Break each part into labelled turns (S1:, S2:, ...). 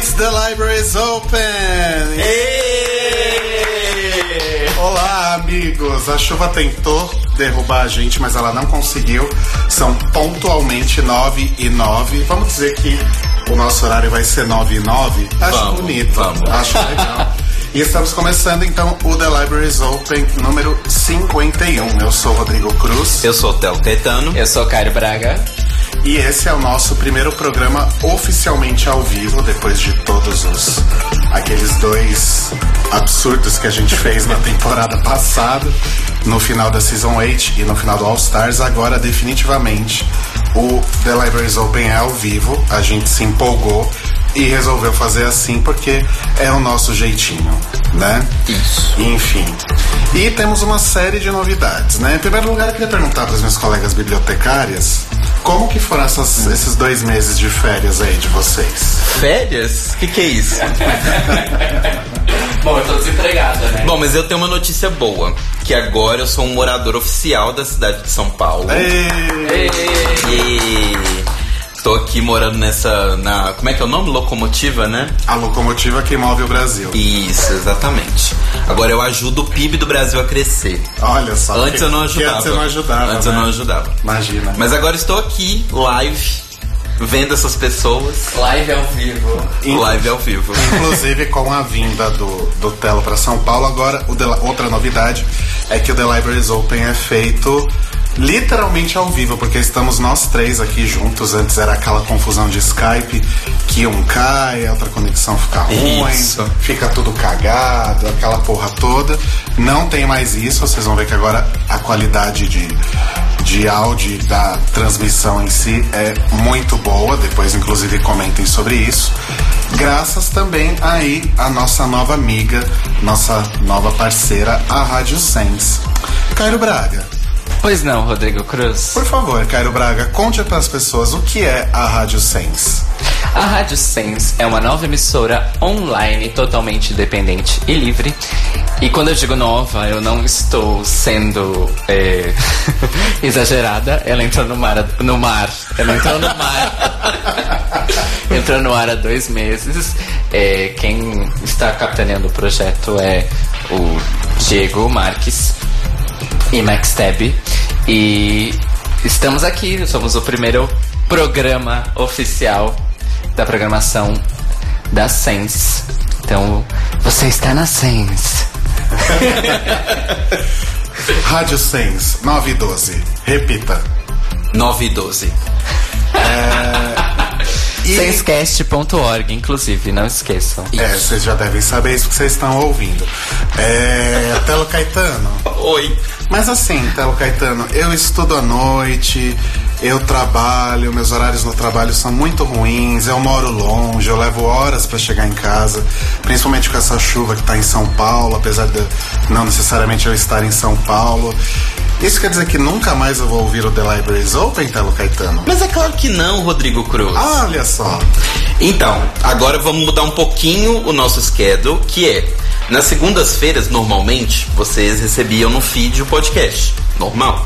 S1: it's the library's open! Olá, amigos! A chuva tentou derrubar a gente, mas ela não conseguiu. São pontualmente 9 e 9. Vamos dizer que o nosso horário vai ser 9 e 9? Acho
S2: Vamos,
S1: bonito.
S2: vamos.
S1: Acho legal. E estamos começando então o The Libraries Open número 51. Eu sou o Rodrigo Cruz.
S2: Eu sou o Telo Caetano.
S3: Eu sou Caio Braga.
S1: E esse é o nosso primeiro programa oficialmente ao vivo, depois de todos os aqueles dois absurdos que a gente fez na temporada passada, no final da Season 8 e no final do All Stars. Agora, definitivamente, o The Libraries Open é ao vivo. A gente se empolgou e resolveu fazer assim porque é o nosso jeitinho, né?
S2: Isso.
S1: Enfim. E temos uma série de novidades, né? Em primeiro lugar, eu queria perguntar para as minhas colegas bibliotecárias como que foram essas- esses dois meses de férias aí de vocês.
S2: Férias? O que, que é isso?
S3: Bom, eu tô desempregada, né?
S2: Bom, mas eu tenho uma notícia boa. Que agora eu sou um morador oficial da cidade de São Paulo.
S1: Ei,
S2: E tô aqui morando nessa. Na, como é que é o nome? Locomotiva, né?
S1: a locomotiva que move o Brasil.
S2: Isso, exatamente. Agora eu ajudo o PIB do Brasil a crescer.
S1: Olha só.
S2: Antes
S1: que-
S2: eu não ajudava.
S1: Antes eu não ajudava.
S2: Antes eu
S1: né?
S2: não ajudava.
S1: Imagina.
S2: Mas agora estou aqui, live, vendo essas pessoas.
S3: Live ao vivo.
S2: Live ao vivo.
S1: Inclusive com a vinda do, do Telo para São Paulo, agora o The- outra novidade é que o The Libraries Open é feito literalmente ao vivo, porque estamos nós três aqui juntos. Antes era aquela confusão de Skype, que um cai, a outra conexão fica ruim,
S2: Isso.
S1: fica tudo cagado, aquela porra toda. Não tem mais isso, vocês vão ver que agora a qualidade de, de áudio da transmissão em si é muito boa. Depois, inclusive, comentem sobre isso. Graças também aí à nossa nova amiga, nossa nova parceira, a Rádio Sense. Cairo Braga,
S3: Pois não, Rodrigo Cruz.
S1: por favor, Cairo Braga, conte para as pessoas o que é a Rádio Sense.
S3: A Rádio Sense é uma nova emissora online totalmente independente e livre. E quando eu digo nova, eu não estou sendo é, exagerada. Ela entrou no mar, no mar. Ela entrou no mar. entrou no ar há dois meses. É, quem está capitaneando o projeto é o Diego Marques e Max Tab. E estamos aqui, somos o primeiro programa oficial da programação da Sense. Então, você está na Sense.
S1: Rádio Sense 9 e 12. Repita.
S2: 9 e 12.
S1: E-
S3: Sensecast.org, inclusive, não esqueçam.
S1: É, vocês já devem saber isso porque vocês estão ouvindo. É, Telo Caetano.
S2: Oi.
S1: Mas assim, Telo Caetano, eu estudo à noite, eu trabalho, meus horários no trabalho são muito ruins, eu moro longe, eu levo horas para chegar em casa, principalmente com essa chuva que tá em São Paulo, apesar de não necessariamente eu estar em São Paulo. Isso quer dizer que nunca mais eu vou ouvir o The Libraries Open, Telo Caetano?
S2: Mas é claro que não, Rodrigo Cruz.
S1: Olha só.
S2: Então, agora vamos mudar um pouquinho o nosso schedule, que é nas segundas-feiras, normalmente, vocês recebiam no feed o podcast. Normal.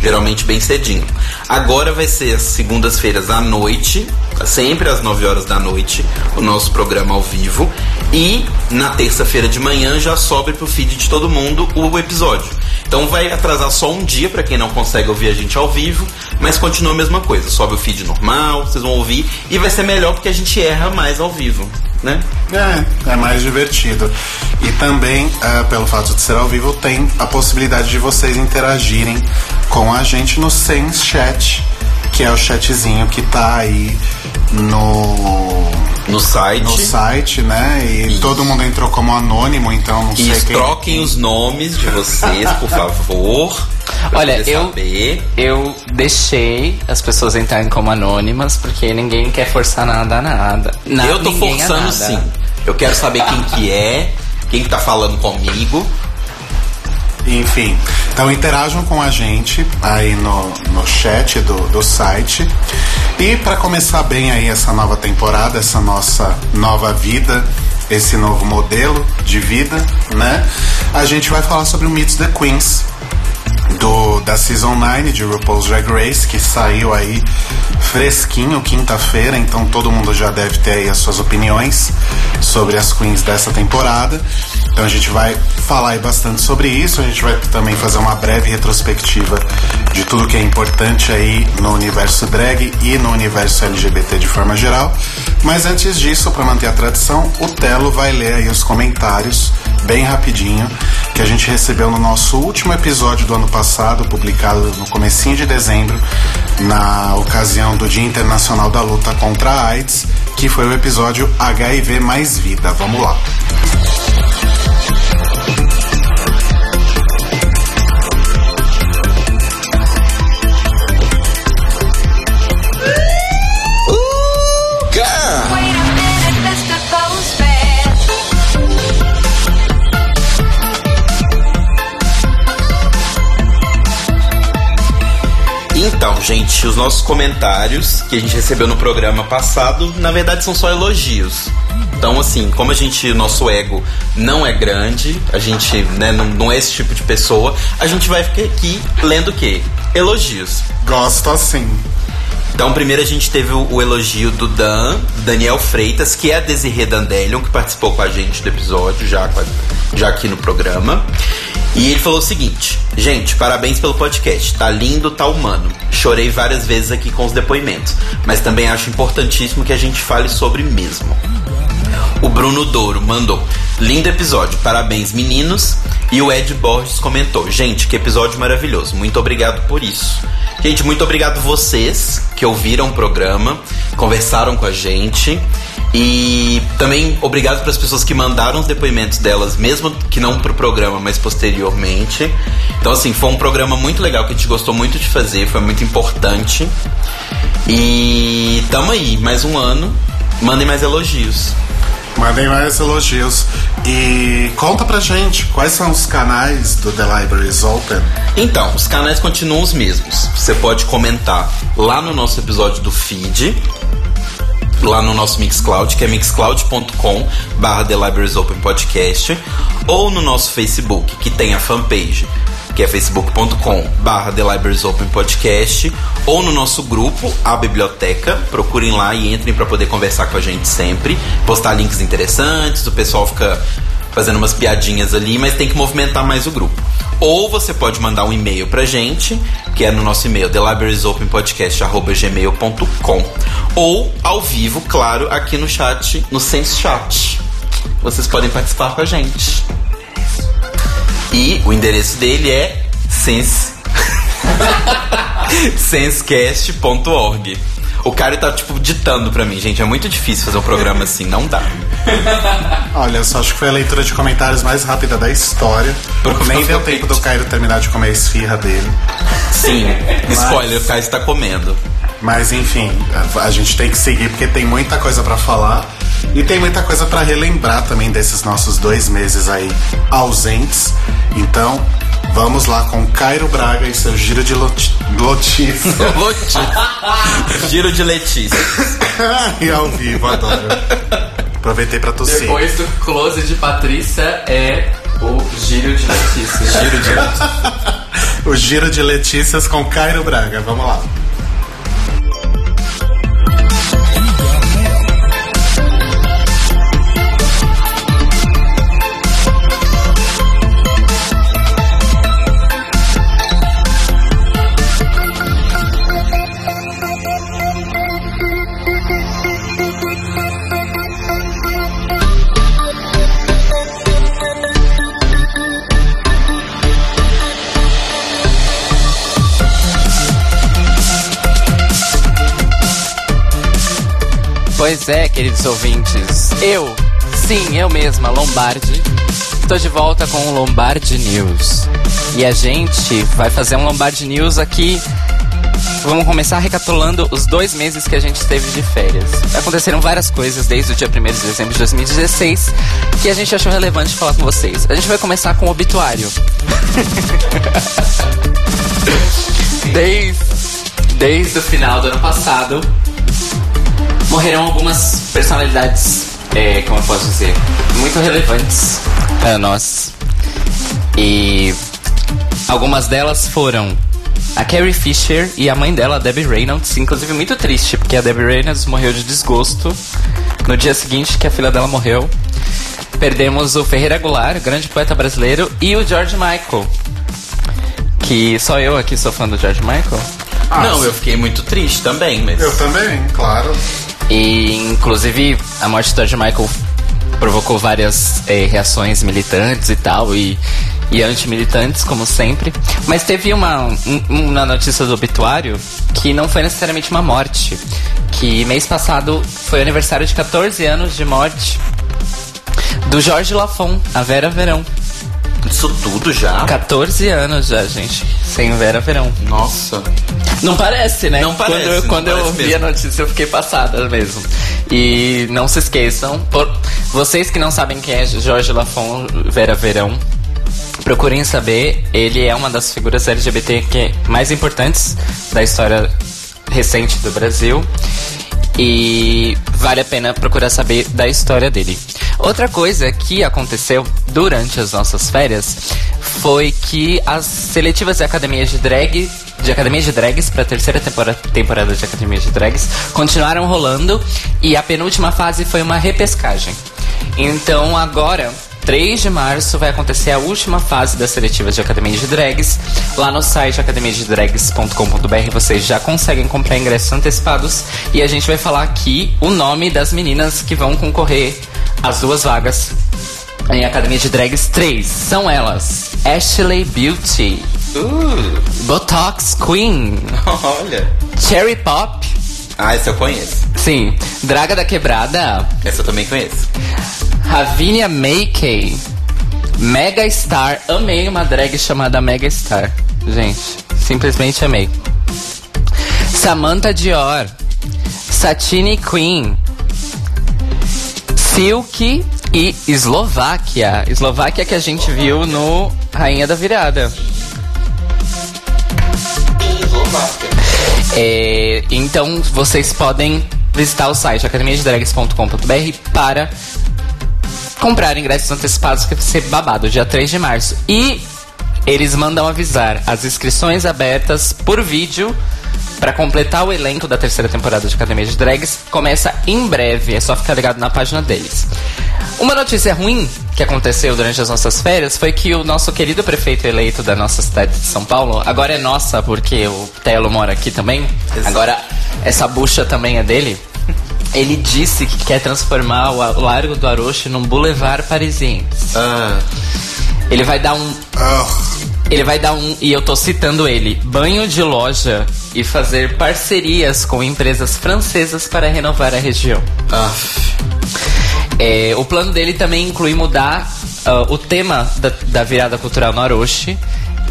S2: Geralmente bem cedinho. Agora vai ser as segundas-feiras à noite, sempre às 9 horas da noite, o nosso programa ao vivo. E na terça-feira de manhã já sobe pro feed de todo mundo o episódio. Então vai atrasar só um dia para quem não consegue ouvir a gente ao vivo, mas continua a mesma coisa. Sobe o feed normal, vocês vão ouvir e vai ser melhor porque a gente erra mais ao vivo, né?
S1: É, é mais divertido. E também, ah, pelo fato de ser ao vivo, tem a possibilidade de vocês interagirem com a gente no Sense Chat, que é o chatzinho que tá aí no,
S2: No site.
S1: no site, né? E
S2: Isso.
S1: todo mundo entrou como anônimo, então não sei quem.
S2: troquem os nomes de vocês, por favor.
S3: Olha, eu-
S2: Saber.
S3: Eu deixei as pessoas entrarem como anônimas, porque ninguém quer forçar nada a nada. Na-
S2: eu tô forçando
S3: nada.
S2: sim. Eu quero saber quem que é, quem que tá falando comigo.
S1: Enfim, então interajam com a gente aí no, no chat do, do site. E para começar bem aí essa nova temporada, essa nossa nova vida, esse novo modelo de vida, né? A gente vai falar sobre o Meets the Queens do da Season 9 de RuPaul's Drag Race, que saiu aí fresquinho quinta-feira, então todo mundo já deve ter aí as suas opiniões sobre as queens dessa temporada. Então a gente vai falar aí bastante sobre isso, a gente vai também fazer uma breve retrospectiva de tudo que é importante aí no universo drag e no universo LGBT de forma geral. Mas antes disso, para manter a tradição, o Telo vai ler aí os comentários bem rapidinho que a gente recebeu no nosso último episódio do ano passado, publicado no comecinho de dezembro, na ocasião do Dia Internacional da Luta contra a AIDS, que foi o episódio HIV mais vida. Vamos lá.
S2: Então, gente, os nossos comentários que a gente recebeu no programa passado, na verdade são só elogios. Então, assim, como a gente, nosso ego não é grande, a gente né, não, não é esse tipo de pessoa, a gente vai ficar aqui lendo o quê? Elogios.
S1: Gosto assim.
S2: Então, primeiro a gente teve o, o elogio do Dan, Daniel Freitas, que é a Desirê Dandelion, que participou com a gente do episódio, já, já aqui no programa. E ele falou o seguinte: Gente, parabéns pelo podcast. Tá lindo, tá humano. Chorei várias vezes aqui com os depoimentos, mas também acho importantíssimo que a gente fale sobre mesmo. O Bruno Douro mandou: Lindo episódio, parabéns meninos. E o Ed Borges comentou: Gente, que episódio maravilhoso, muito obrigado por isso. Gente, muito obrigado vocês que ouviram o programa, conversaram com a gente. E também obrigado para as pessoas que mandaram os depoimentos delas, mesmo que não pro programa, mas posteriormente. Então, assim, foi um programa muito legal que a gente gostou muito de fazer, foi muito importante. E tamo aí, mais um ano. Mandem mais elogios.
S1: Mandem mais elogios. E conta pra gente quais são os canais do The Libraries Open.
S2: Então, os canais continuam os mesmos. Você pode comentar lá no nosso episódio do feed, lá no nosso Mixcloud, que é mixcloud.com barra The Libraries Open Podcast, ou no nosso Facebook, que tem a fanpage, que é facebook.com barra The Libraries Open Podcast, ou no nosso grupo, a Biblioteca, procurem lá e entrem para poder conversar com a gente sempre, postar links interessantes, o pessoal fica fazendo umas piadinhas ali, mas tem que movimentar mais o grupo. Ou você pode mandar um e-mail pra gente, que é no nosso e-mail, thelibrariesopenpodcast.gmail.com Ou ao vivo, claro, aqui no chat, no Sense Chat. Vocês podem participar com a gente. E o endereço dele é sense... sensecast.org. O cara tá, tipo, ditando pra mim, gente. É muito difícil fazer um programa assim, não dá.
S1: Olha, só acho que foi a leitura de comentários mais rápida da história. Nem deu tempo do Cairo terminar de comer a esfirra dele.
S2: Sim, spoiler, o Caio está comendo.
S1: Mas enfim, a, gente tem que seguir porque tem muita coisa pra falar. E tem muita coisa pra relembrar também desses nossos dois meses aí ausentes. Então, vamos lá com Cairo Braga e seu giro de loti- notícias.
S2: Giro de Letícia.
S1: e ao vivo, adoro. Aproveitei pra tossir.
S3: Depois do close de Patrícia é o giro de notícias.
S2: Giro de
S1: O giro de Letícias com Cairo Braga. Vamos lá.
S3: Pois é, queridos ouvintes, eu, sim, eu mesma, Lombardi, estou de volta com o Lombardi News. E a gente vai fazer um Lombardi News aqui. Vamos começar recapitulando os dois meses que a gente teve de férias. Aconteceram várias coisas desde o dia 1 de dezembro de 2016 que a gente achou relevante falar com vocês. A gente vai começar com o obituário. desde, desde o final do ano passado, morreram algumas personalidades, é, como eu posso dizer, muito relevantes para nós. E algumas delas foram a Carrie Fisher e a mãe dela, a Debbie Reynolds. Inclusive, muito triste, porque a Debbie Reynolds morreu de desgosto no dia seguinte que a filha dela morreu. Perdemos o Ferreira Goulart, grande poeta brasileiro, e o George Michael. Que só eu aqui sou fã do George Michael.
S1: Ah,
S2: não,
S1: sim.
S2: eu fiquei muito triste também, mas.
S1: Eu também, claro.
S3: E, inclusive, a morte do George Michael provocou várias eh, reações militantes e tal, e, e antimilitantes, como sempre. Mas teve uma, um- uma notícia do obituário que não foi necessariamente uma morte. Que mês passado foi aniversário de 14 anos de morte do Jorge Lafon, a Vera Verão.
S2: Isso tudo já?
S3: 14 anos já, gente, sem Vera Verão.
S2: Nossa.
S3: Não parece, né?
S2: Não parece,
S3: Quando eu,
S2: não
S3: quando eu
S2: parece
S3: vi
S2: mesmo.
S3: a notícia, eu fiquei passada mesmo. E não se esqueçam, por- vocês que não sabem quem é Jorge Lafon Vera Verão, procurem saber. Ele é uma das figuras LGBT que mais importantes da história recente do Brasil. E vale a pena procurar saber da história dele. Outra coisa que aconteceu durante as nossas férias foi que as seletivas de academias de drag, de academias de drags para a terceira tempora- temporada de academias de drags continuaram rolando e a penúltima fase foi uma repescagem. Então agora 3 de março vai acontecer a última fase das seletivas de Academia de Drags. Lá no site academiadedrags.com.br vocês já conseguem comprar ingressos antecipados. E a gente vai falar aqui o nome das meninas que vão concorrer às duas vagas em Academia de Drags 3. São elas: Ashley Beauty,
S2: Uh,
S3: Botox Queen,
S2: olha.
S3: Cherry Pop,
S2: Ah, essa eu conheço.
S3: sim, Draga da Quebrada,
S2: Essa eu também conheço.
S3: Ravinia Makey, Mega Star. Amei uma drag chamada Mega Star. Gente, simplesmente amei. Samantha Dior, Satine Queen, Silk e Eslováquia. Eslováquia que a gente viu no Rainha da Virada. É, então vocês podem visitar o site academiadedrags.com.br para comprar ingressos antecipados que vai ser babado, dia 3 de março. E eles mandam avisar as inscrições abertas por vídeo para completar o elenco da terceira temporada de Academia de Drags. Começa em breve, é só ficar ligado na página deles. Uma notícia ruim que aconteceu durante as nossas férias foi que o nosso querido prefeito eleito da nossa cidade de São Paulo, agora é nossa porque o Telo mora aqui também,
S2: Exato.
S3: agora essa bucha também é dele. Ele disse que quer transformar o Largo do Aroche num boulevard parisiense.
S2: Ah,
S3: Ele vai dar um.
S1: Ah,
S3: Ele vai dar um. E eu tô citando ele: banho de loja e fazer parcerias com empresas francesas para renovar a região.
S2: ah,
S3: É, o plano dele também inclui mudar ah, o tema da, da virada cultural no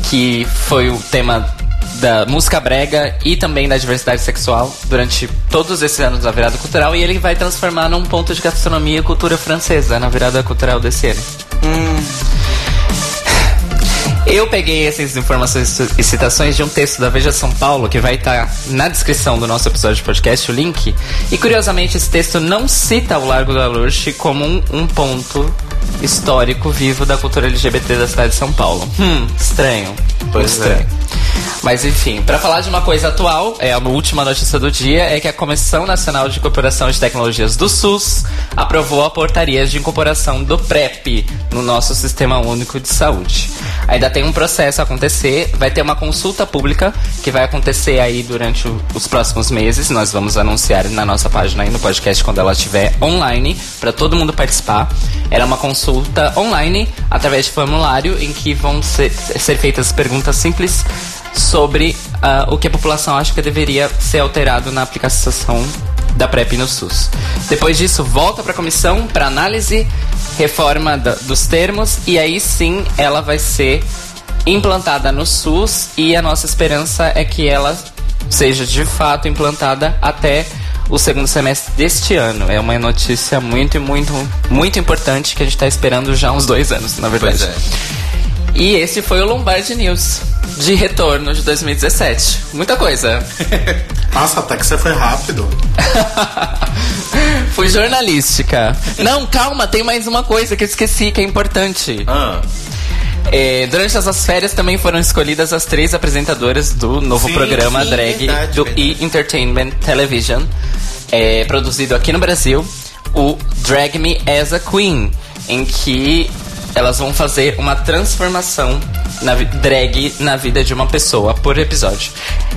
S3: que foi o tema da música brega e também da diversidade sexual durante todos esses anos da virada cultural e ele vai transformar num ponto de gastronomia e cultura francesa na virada cultural desse ano. Eu peguei essas informações e citações de um texto da Veja São Paulo que vai estar na descrição do nosso episódio de podcast, o link. E curiosamente, esse texto não cita o Largo da Lurche como um, um ponto histórico vivo da cultura LGBT da cidade de São Paulo. Hum, estranho.
S2: Pois
S3: estranho. Mas enfim, para falar de uma coisa atual, é a última notícia do dia é que a Comissão Nacional de Incorporação de Tecnologias do SUS aprovou a portaria de incorporação do PrEP no nosso Sistema Único de Saúde. Ainda tem um processo a acontecer, vai ter uma consulta pública que vai acontecer aí durante o- os próximos meses. Nós vamos anunciar na nossa página aí no podcast quando ela estiver online para todo mundo participar. Era uma consulta online através de formulário em que vão ser, ser feitas perguntas simples sobre ah, o que a população acha que deveria ser alterado na aplicação da PrEP no SUS. Depois disso, volta para a comissão para análise, reforma da- dos termos e aí sim ela vai ser implantada no SUS e a nossa esperança é que ela seja de fato implantada até o segundo semestre deste ano. É uma notícia muito, muito, muito importante que a gente está esperando já há uns dois anos, na verdade.
S2: é.
S3: E esse foi o Lombardi News de retorno de 2017. Muita coisa.
S1: nossa, até que você foi rápido.
S3: Fui jornalística. Não, calma, tem mais uma coisa que eu esqueci que é importante.
S2: Ah,
S3: É, durante essas férias também foram escolhidas as três apresentadoras do novo
S2: Sim,
S3: programa
S2: sim,
S3: drag
S2: verdade,
S3: do
S2: verdade.
S3: E! Entertainment Television, é, produzido aqui no Brasil, o Drag Me as a Queen, em que elas vão fazer uma transformação na drag na vida de uma pessoa por episódio.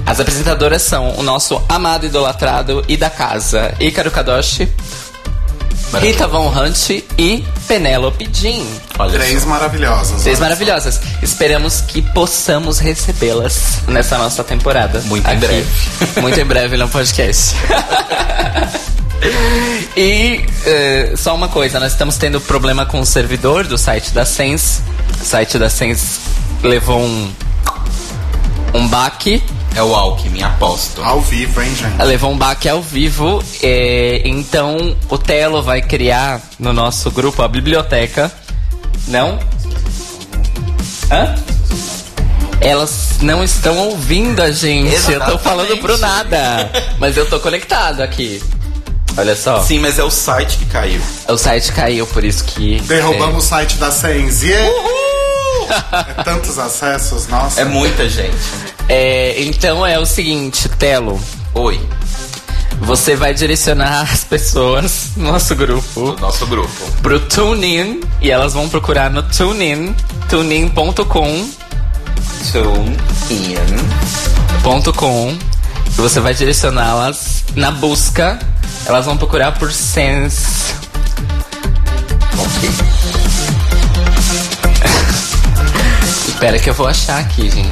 S3: As apresentadoras são o nosso amado idolatrado e da casa, Ícaro Kadoshi, Rita Von Hunt e Penélope Jean.
S2: Olha
S1: Três
S2: só.
S1: maravilhosas.
S3: Três maravilhosas. Esperamos que possamos recebê-las nessa nossa temporada.
S2: Muito em breve.
S3: Muito em breve no podcast. e eh, só uma coisa, nós estamos tendo problema com o servidor do site da Sense. O site da Sense levou um, um baque.
S2: É o Alckmin, aposto.
S1: Ao vivo, hein, gente?
S3: Levou um baque ao vivo. eh, então o Telo vai criar no nosso grupo a biblioteca. Não? Hã? Elas não estão ouvindo a gente. Eu tô
S2: Exatamente.
S3: falando pro nada. Mas eu tô conectado aqui. Olha só.
S2: Sim, mas é o site que caiu.
S3: O site caiu, por isso que.
S1: Derrubamos o site da Sens. Yeah! É tantos acessos, nossa.
S2: É muita gente.
S3: É, então é o seguinte, Telo.
S2: Oi,
S3: Você vai direcionar as pessoas no nosso grupo
S2: do nosso grupo.
S3: pro TuneIn e elas vão procurar no TuneIn, tunein.com
S2: Tune in.
S3: .com e você vai direcioná-las na busca. Elas vão procurar por Sense.
S2: Ok.
S3: Espera que eu vou achar aqui, gente.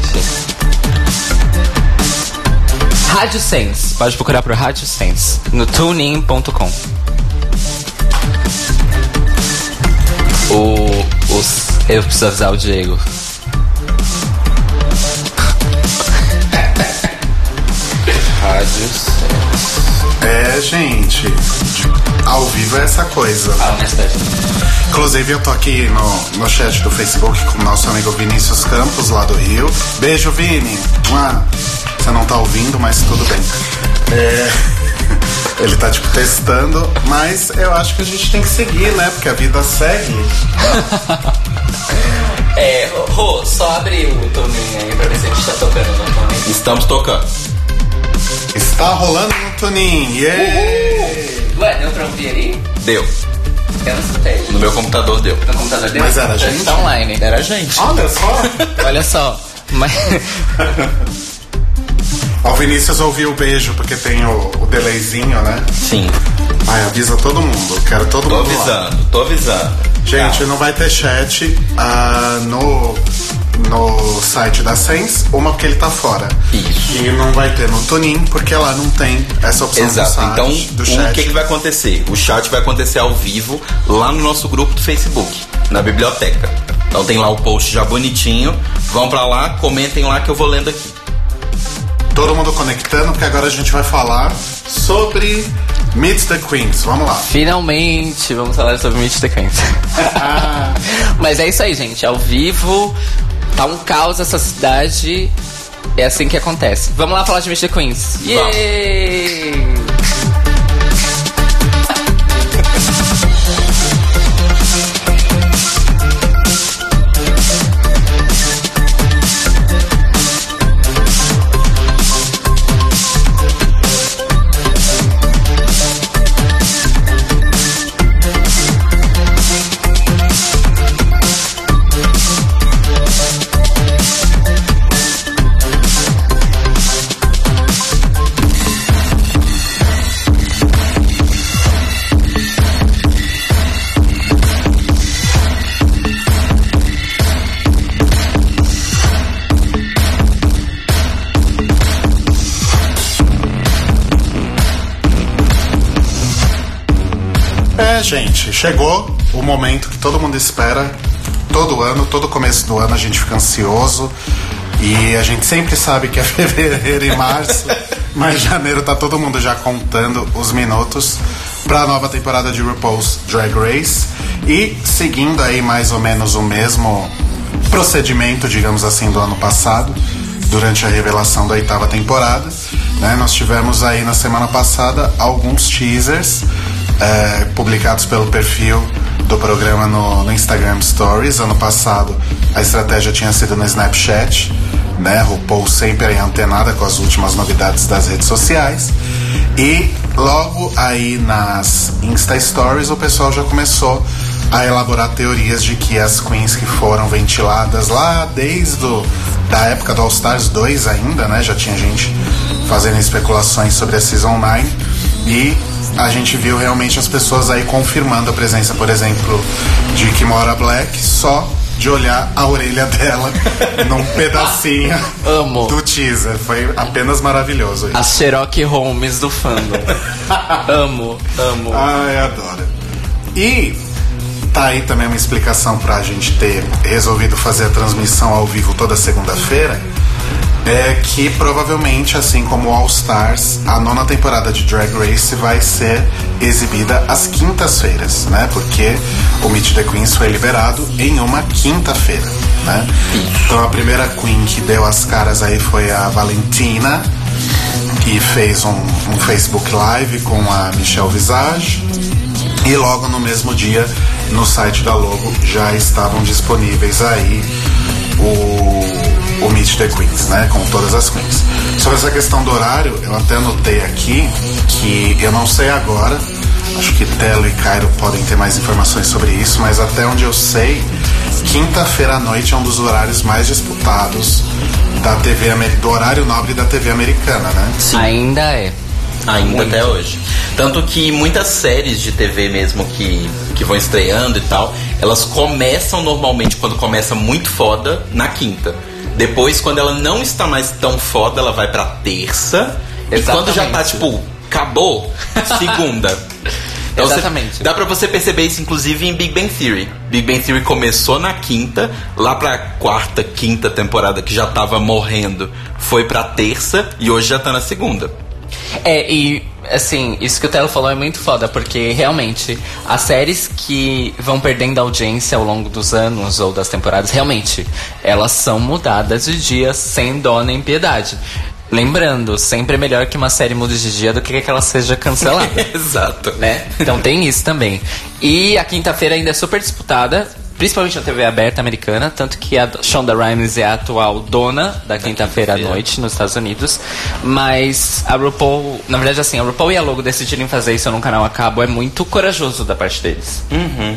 S3: Rádio Sense. Pode procurar por Rádio Sense no tunein.com. O, os, eu preciso avisar o Diego.
S2: Rádio
S1: É, gente. Ao vivo é essa coisa.
S3: Ah, tarde.
S1: Inclusive, eu tô aqui no, no chat do Facebook com o nosso amigo Vinícius Campos, lá do Rio. Beijo, Vini. Mua. Você não tá ouvindo, mas tudo bem. É, Ele tá, tipo, testando, mas eu acho que a gente tem que seguir, né? Porque a vida segue.
S3: É, Rô, só abre o Tunein aí pra ver se a gente tá tocando no Tunein.
S2: Estamos tocando.
S1: Está rolando no Tunin. Yeah!
S3: Ué, deu pra ouvir ali?
S2: Deu.
S3: Eu não escutei.
S2: No meu computador deu.
S3: No computador dele?
S1: Mas era a gente?
S3: Tá online.
S2: Era a gente.
S1: Olha só.
S3: Olha só. Mas...
S1: Ó, o Vinícius ouviu o beijo, porque tem o, o delayzinho, né?
S2: Sim.
S1: Ai, avisa todo mundo. Quero todo
S2: Tô
S1: mundo lá.
S2: avisando, tô avisando.
S1: Gente, não vai ter chat ah, no, no site da Sense, uma porque ele tá fora.
S2: Isso.
S1: E não vai ter no Tunin, porque lá não tem essa opção do
S2: Exato.
S1: site,
S2: Então,
S1: do
S2: o
S1: chat.
S2: que, que vai acontecer? O chat vai acontecer ao vivo lá no nosso grupo do Facebook, na biblioteca. Então tem lá o post já bonitinho. Vão pra lá, comentem lá que eu vou lendo aqui.
S1: Todo mundo conectando, porque agora a gente vai falar sobre Meet the Queens. Vamos lá.
S3: Finalmente, vamos falar sobre Meet the Queens. Mas é isso aí, gente. Ao vivo, tá um caos essa cidade. É assim que acontece. Vamos lá falar de the Queens. Yay!
S1: Chegou o momento que todo mundo espera. Todo ano, todo começo do ano a gente fica ansioso. E a gente sempre sabe que é fevereiro e março, mas janeiro tá todo mundo já contando os minutos para a nova temporada de RuPaul's Drag Race. E seguindo aí mais ou menos o mesmo procedimento, digamos assim, do ano passado, durante a revelação da oitava temporada. Né? Nós tivemos aí na semana passada alguns teasers é, publicados pelo perfil do programa no, no Instagram Stories. Ano passado a estratégia tinha sido no Snapchat, né? RuPaul sempre antenada com as últimas novidades das redes sociais. E logo aí nas Insta Stories o pessoal já começou a elaborar teorias de que as queens que foram ventiladas lá desde o, da época do All Stars 2 ainda, né? Já tinha gente fazendo especulações sobre a Season 9 e a gente viu realmente as pessoas aí confirmando a presença, por exemplo, de Kimora Black só de olhar a orelha dela num pedacinho
S3: Amo.
S1: do teaser. Foi apenas maravilhoso. isso.
S3: A Sherlock Holmes do fandom. amo, amo.
S1: Ai, adoro. E tá aí também uma explicação pra gente ter resolvido fazer a transmissão ao vivo toda segunda-feira. É que provavelmente, assim como All Stars, a nona temporada de Drag Race vai ser exibida às quintas-feiras, né? Porque o Meet the Queens foi liberado em uma quinta-feira, né? Então a primeira Queen que deu as caras aí foi a Valentina, que fez um, um Facebook Live com a Michelle Visage. E logo no mesmo dia, no site da Logo, já estavam disponíveis aí o, o Meet the Queens, né? Com todas as queens. Sobre essa questão do horário, eu até anotei aqui que eu não sei agora, acho que Telo e Cairo podem ter mais informações sobre isso, mas até onde eu sei, quinta-feira à noite é um dos horários mais disputados da TV do horário nobre da TV americana, né?
S3: Ainda é.
S2: Ainda
S3: Muito.
S2: até hoje. Tanto que muitas séries de TV mesmo que, que vão estreando e tal, elas começam normalmente quando começa muito foda na quinta. Depois, quando ela não está mais tão foda, ela vai pra terça. E quando já tá,
S3: Exatamente.
S2: tipo, acabou, segunda. Então, você-
S3: Exatamente.
S2: dá pra você perceber isso, inclusive, em Big Bang Theory. Big Bang Theory começou na quinta, lá pra quarta, quinta temporada, que já tava morrendo, foi pra terça e hoje já tá na segunda.
S3: É, e assim, isso que o Telo falou é muito foda, porque realmente as séries que vão perdendo audiência ao longo dos anos ou das temporadas, realmente, elas são mudadas de dia sem dó nem piedade. Lembrando, sempre é melhor que uma série mude de dia do que que ela seja cancelada.
S2: Exato.
S3: né? Então tem isso também. E a quinta-feira ainda é super disputada, principalmente na TV aberta americana, tanto que a Shonda Rhimes é a atual dona da quinta-feira à noite nos Estados Unidos. Mas a RuPaul, na verdade assim, a RuPaul e a Logo decidirem fazer isso num canal a cabo é muito corajoso da parte deles.
S2: Uhum.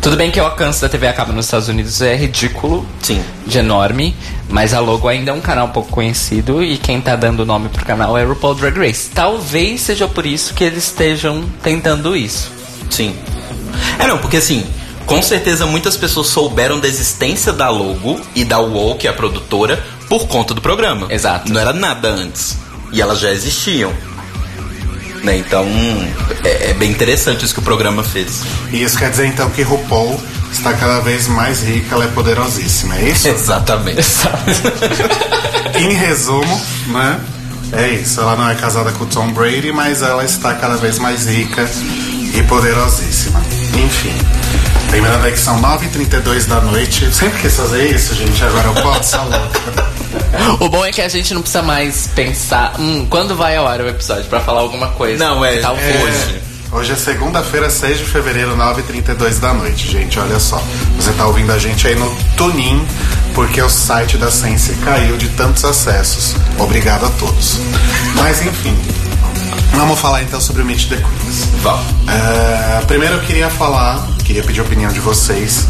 S3: Tudo bem que o alcance da TV a cabo nos Estados Unidos é ridículo,
S2: Sim.
S3: de enorme, mas a Logo ainda é um canal pouco conhecido e quem tá dando nome pro canal é RuPaul Drag Race. Talvez seja por isso que eles estejam tentando isso.
S2: Sim. É, não, porque assim, com certeza muitas pessoas souberam da existência da logo e da UOL, que é a produtora, por conta do programa.
S3: Exato.
S2: Não era nada antes. E elas já existiam. Né? Então, é, é bem interessante isso que o programa fez.
S1: E isso quer dizer então que RuPaul está cada vez mais rica, ela é poderosíssima, é isso?
S2: Exatamente.
S1: em resumo, né? É isso, ela não é casada com o Tom Brady, mas ela está cada vez mais rica e poderosíssima. Enfim. Lembrando aí que são 9h32 da noite. Eu sempre quis fazer isso, gente. Agora eu posso, louca.
S3: O bom é que a gente não precisa mais pensar, hum, quando vai ao ar o episódio pra falar alguma coisa.
S2: Não, é,
S3: Tal
S2: é.
S3: coisa.
S2: Hoje.
S1: Hoje é segunda-feira, 6 de fevereiro, 9h32 da noite, gente. Olha só. Você tá ouvindo a gente aí no Tunin, porque o site da Sense caiu de tantos acessos. Obrigado a todos. Mas enfim. Vamos falar então sobre o Meet the Queens.
S2: Vamos.
S1: É, primeiro eu queria falar, queria pedir a opinião de vocês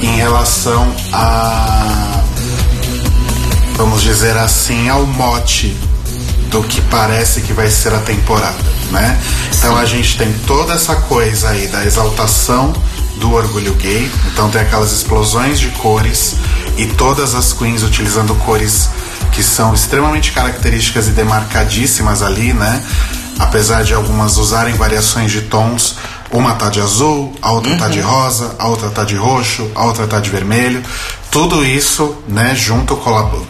S1: em relação a. Vamos dizer assim, ao mote do que parece que vai ser a temporada, né? Então a gente tem toda essa coisa aí da exaltação do orgulho gay, então tem aquelas explosões de cores e todas as queens utilizando cores que são extremamente características e demarcadíssimas ali, né? Apesar de algumas usarem variações de tons, uma tá de azul, a outra tá de rosa, a outra tá de roxo, a outra tá de vermelho. Tudo isso, né, junto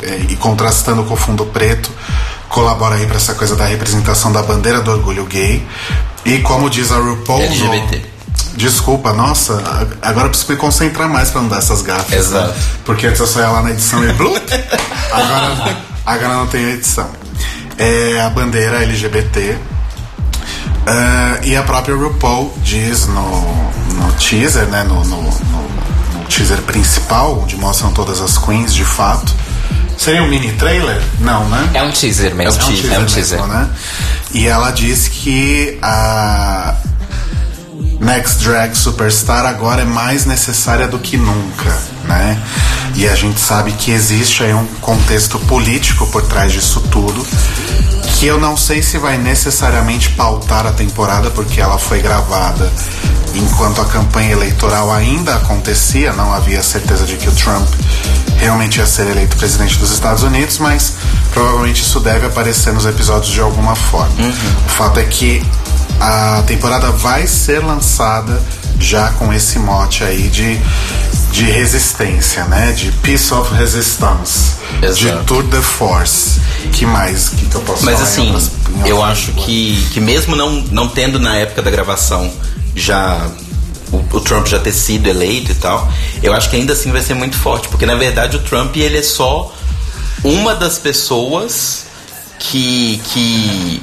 S1: eh, e contrastando com o fundo preto, colabora aí para essa coisa da representação da bandeira do orgulho gay. E como diz a RuPaul. no-
S2: LGBT.
S1: Desculpa, nossa, agora eu preciso me concentrar mais pra não dar essas gafas.
S2: Exato.
S1: Né? Porque antes eu só ia lá na edição e blup, agora, agora não tem edição. É a bandeira LGBT. Uh, e a própria RuPaul diz no, no teaser, né, no, no, no, teaser principal, onde mostram todas as queens de fato. Seria um mini trailer? Não, né?
S3: É um teaser mesmo.
S1: É um teaser, é um teaser. Mesmo, né? E ela diz que a Next Drag Superstar agora é mais necessária do que nunca, né? E a gente sabe que existe aí um contexto político por trás disso tudo que eu não sei se vai necessariamente pautar a temporada, porque ela foi gravada enquanto a campanha eleitoral ainda acontecia, não havia certeza de que o Trump realmente ia ser eleito presidente dos Estados Unidos, mas provavelmente isso deve aparecer nos episódios de alguma forma. Uhum. O fato é que a temporada vai ser lançada já com esse mote aí de, de resistência, né? De Peace of Resistance. Exato. De Tour de Force. Que mais que, que eu posso
S2: Mas assim, outras, eu acho que, que mesmo não, não tendo na época da gravação já o, o, Trump já ter sido eleito e tal, eu acho que ainda assim vai ser muito forte, porque na verdade o Trump ele é só uma das pessoas que que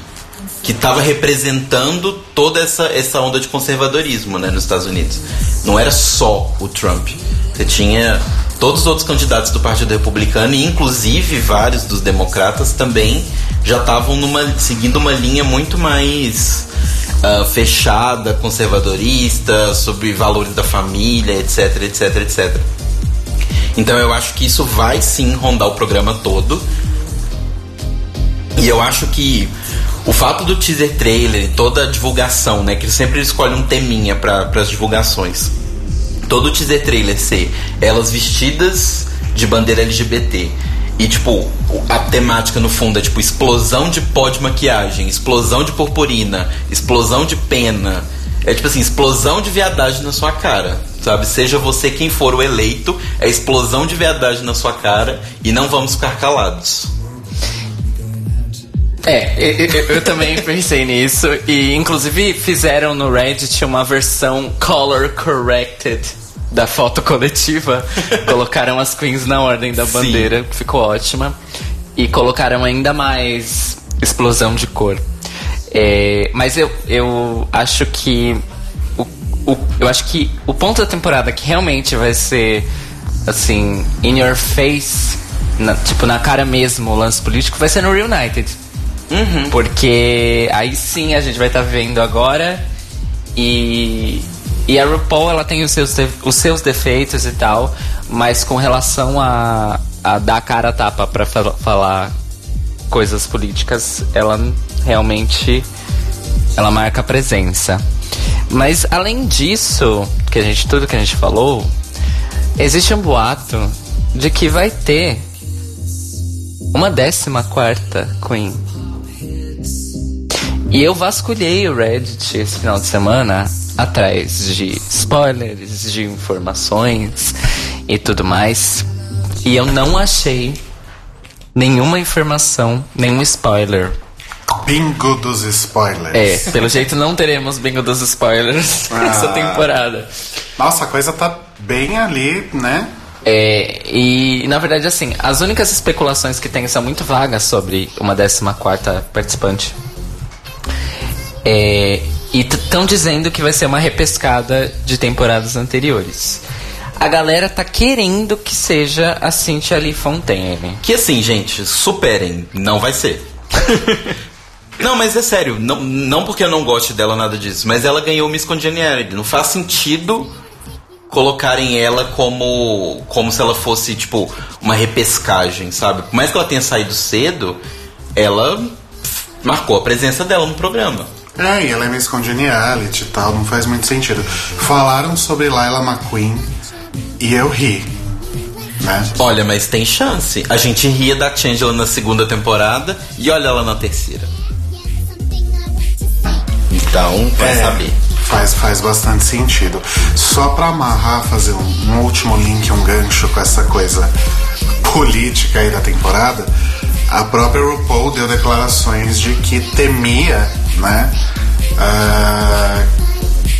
S2: que estava representando toda essa, essa onda de conservadorismo né, nos Estados Unidos. Não era só o Trump. Você tinha todos os outros candidatos do Partido Republicano e inclusive vários dos democratas também já estavam seguindo uma linha muito mais uh, fechada, conservadorista, sobre valores da família, etc, etc, etc. Então eu acho que isso vai sim rondar o programa todo. E eu acho que o fato do teaser trailer e toda a divulgação, né? Que ele sempre escolhe um teminha para as divulgações. Todo o teaser trailer ser elas vestidas de bandeira LGBT. E, tipo, a temática no fundo é tipo explosão de pó de maquiagem, explosão de purpurina, explosão de pena. É tipo assim, explosão de viadagem na sua cara. Sabe? Seja você quem for o eleito, é explosão de viadagem na sua cara e não vamos ficar calados.
S3: É, eu, eu, também pensei nisso. E inclusive fizeram no Reddit uma versão color corrected da foto coletiva. colocaram as queens na ordem da bandeira, ficou ótima. E colocaram ainda mais explosão de cor. É, mas eu, eu acho que. O, o, eu acho que o ponto da temporada que realmente vai ser assim, in your face, na, tipo, na cara mesmo, o lance político, vai ser no Reunited. Uhum. Porque aí sim a gente vai estar tá vendo agora e. E a RuPaul ela tem os seus, os seus defeitos e tal, mas com relação a, a dar cara a tapa para falar coisas políticas, ela realmente ela marca presença. Mas além disso, que a gente tudo que a gente falou, existe um boato de que vai ter uma décima quarta Queen. E eu vasculhei o Reddit esse final de semana atrás de spoilers, de informações e tudo mais. E eu não achei nenhuma informação, nenhum spoiler.
S1: Bingo dos spoilers.
S3: É, pelo jeito não teremos bingo dos spoilers ah. nessa temporada.
S1: Nossa, a coisa tá bem ali, né?
S3: É, e na verdade, assim, as únicas especulações que tem são muito vagas sobre uma 14 quarta participante. É, e estão dizendo que vai ser uma repescada de temporadas anteriores. A galera tá querendo que seja a Cynthia Lee Fontaine.
S2: Que assim, gente, superem, não vai ser. não, mas é sério, não, não porque eu não goste dela nada disso, mas ela ganhou Miss Congeniality. Não faz sentido colocarem ela como como se ela fosse tipo uma repescagem, sabe? Por mais que ela tenha saído cedo, ela marcou a presença dela no programa.
S1: É, e ela é Miss Congeniality e tal, não faz muito sentido. Falaram sobre Laila McQueen e eu ri. Né?
S2: Olha, mas tem chance. A gente ria da Changela na segunda temporada e olha ela na terceira. Então, vai é, saber.
S1: Faz, faz bastante sentido. Só pra amarrar, fazer um, um último link, um gancho com essa coisa política aí da temporada, a própria RuPaul deu declarações de que temia né? Uh,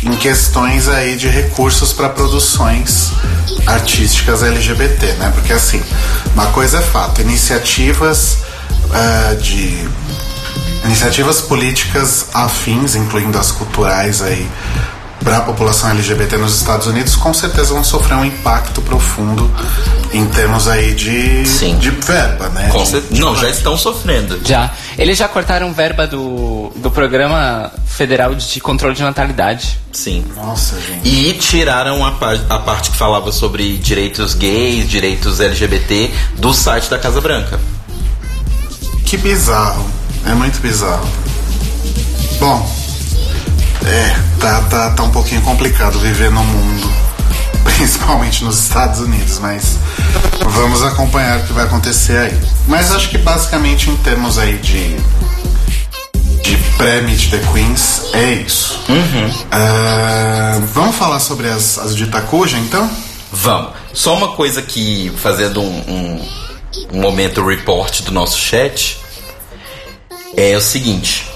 S1: em questões aí de recursos para produções artísticas LGBT, né? Porque assim, uma coisa é fato, iniciativas uh, de iniciativas políticas afins, incluindo as culturais aí, para a população LGBT nos Estados Unidos, com certeza vão sofrer um impacto profundo em termos aí de,
S2: Sim.
S1: de verba, né?
S2: Com
S1: De-
S2: cer- Não, já estão sofrendo.
S3: Já. Eles já cortaram verba do, do Programa Federal de Controle de Natalidade.
S2: Sim.
S1: Nossa, gente.
S2: E tiraram a, a parte que falava sobre direitos gays, direitos LGBT do site da Casa Branca.
S1: Que bizarro. É muito bizarro. Bom, é, tá, tá, tá um pouquinho complicado viver no mundo, principalmente nos Estados Unidos, mas vamos acompanhar o que vai acontecer aí. Mas acho que basicamente em termos aí de, de pré-Meet the Queens, é isso. Ah, vamos falar sobre as, as de Itacuja, então?
S2: Vamos. Só uma coisa que, fazendo um, um, um momento report do nosso chat, é o seguinte.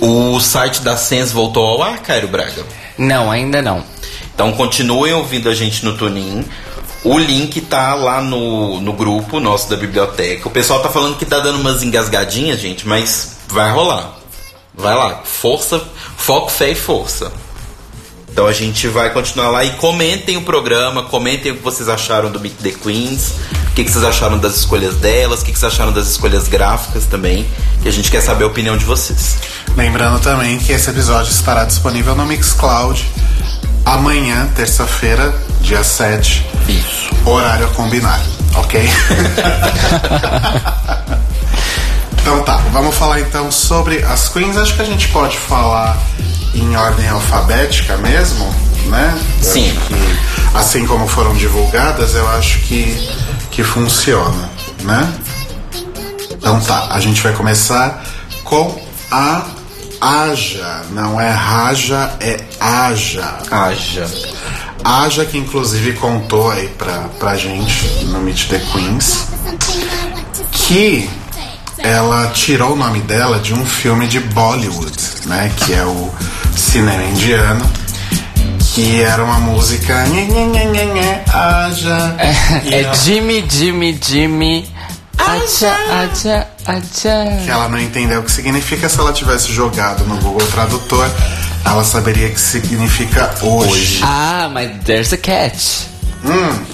S2: O site da Sens voltou ao ar, Cairo Braga?
S3: Não, ainda não.
S2: Então continuem ouvindo a gente no Tunin. O link tá lá no, no grupo nosso da biblioteca. O pessoal tá falando que tá dando umas engasgadinhas, gente, mas vai rolar. Vai lá. Força, foco, fé e força. Então a gente vai continuar lá e comentem o programa, comentem o que vocês acharam do Meet the Queens, o que, que vocês acharam das escolhas delas, o que, que vocês acharam das escolhas gráficas também, que a gente quer saber a opinião de vocês.
S1: Lembrando também que esse episódio estará disponível no Mixcloud amanhã, terça-feira, dia 7,
S2: Isso.
S1: horário a combinar, ok? então tá, vamos falar então sobre as queens. Acho que a gente pode falar em ordem alfabética mesmo, né?
S2: Sim.
S1: que, assim como foram divulgadas, eu acho que, que funciona, né? Então tá, a gente vai começar com a Aja. Não é Raja, é Aja.
S2: Haja.
S1: Aja que inclusive contou aí pra, pra gente no Meet the Queens que ela tirou o nome dela de um filme de Bollywood, né? Que é o cinema indiano. Que era uma música. Nhê, nhê, nhê, nhê, nhê, Aja.
S3: É
S1: ela-
S3: Jimmy, Jimmy, Jimmy. Aja, aja, aja.
S1: que ela não entendeu o que significa. Se ela tivesse jogado no Google Tradutor, ela saberia que significa hoje.
S3: Ah, mas there's a catch.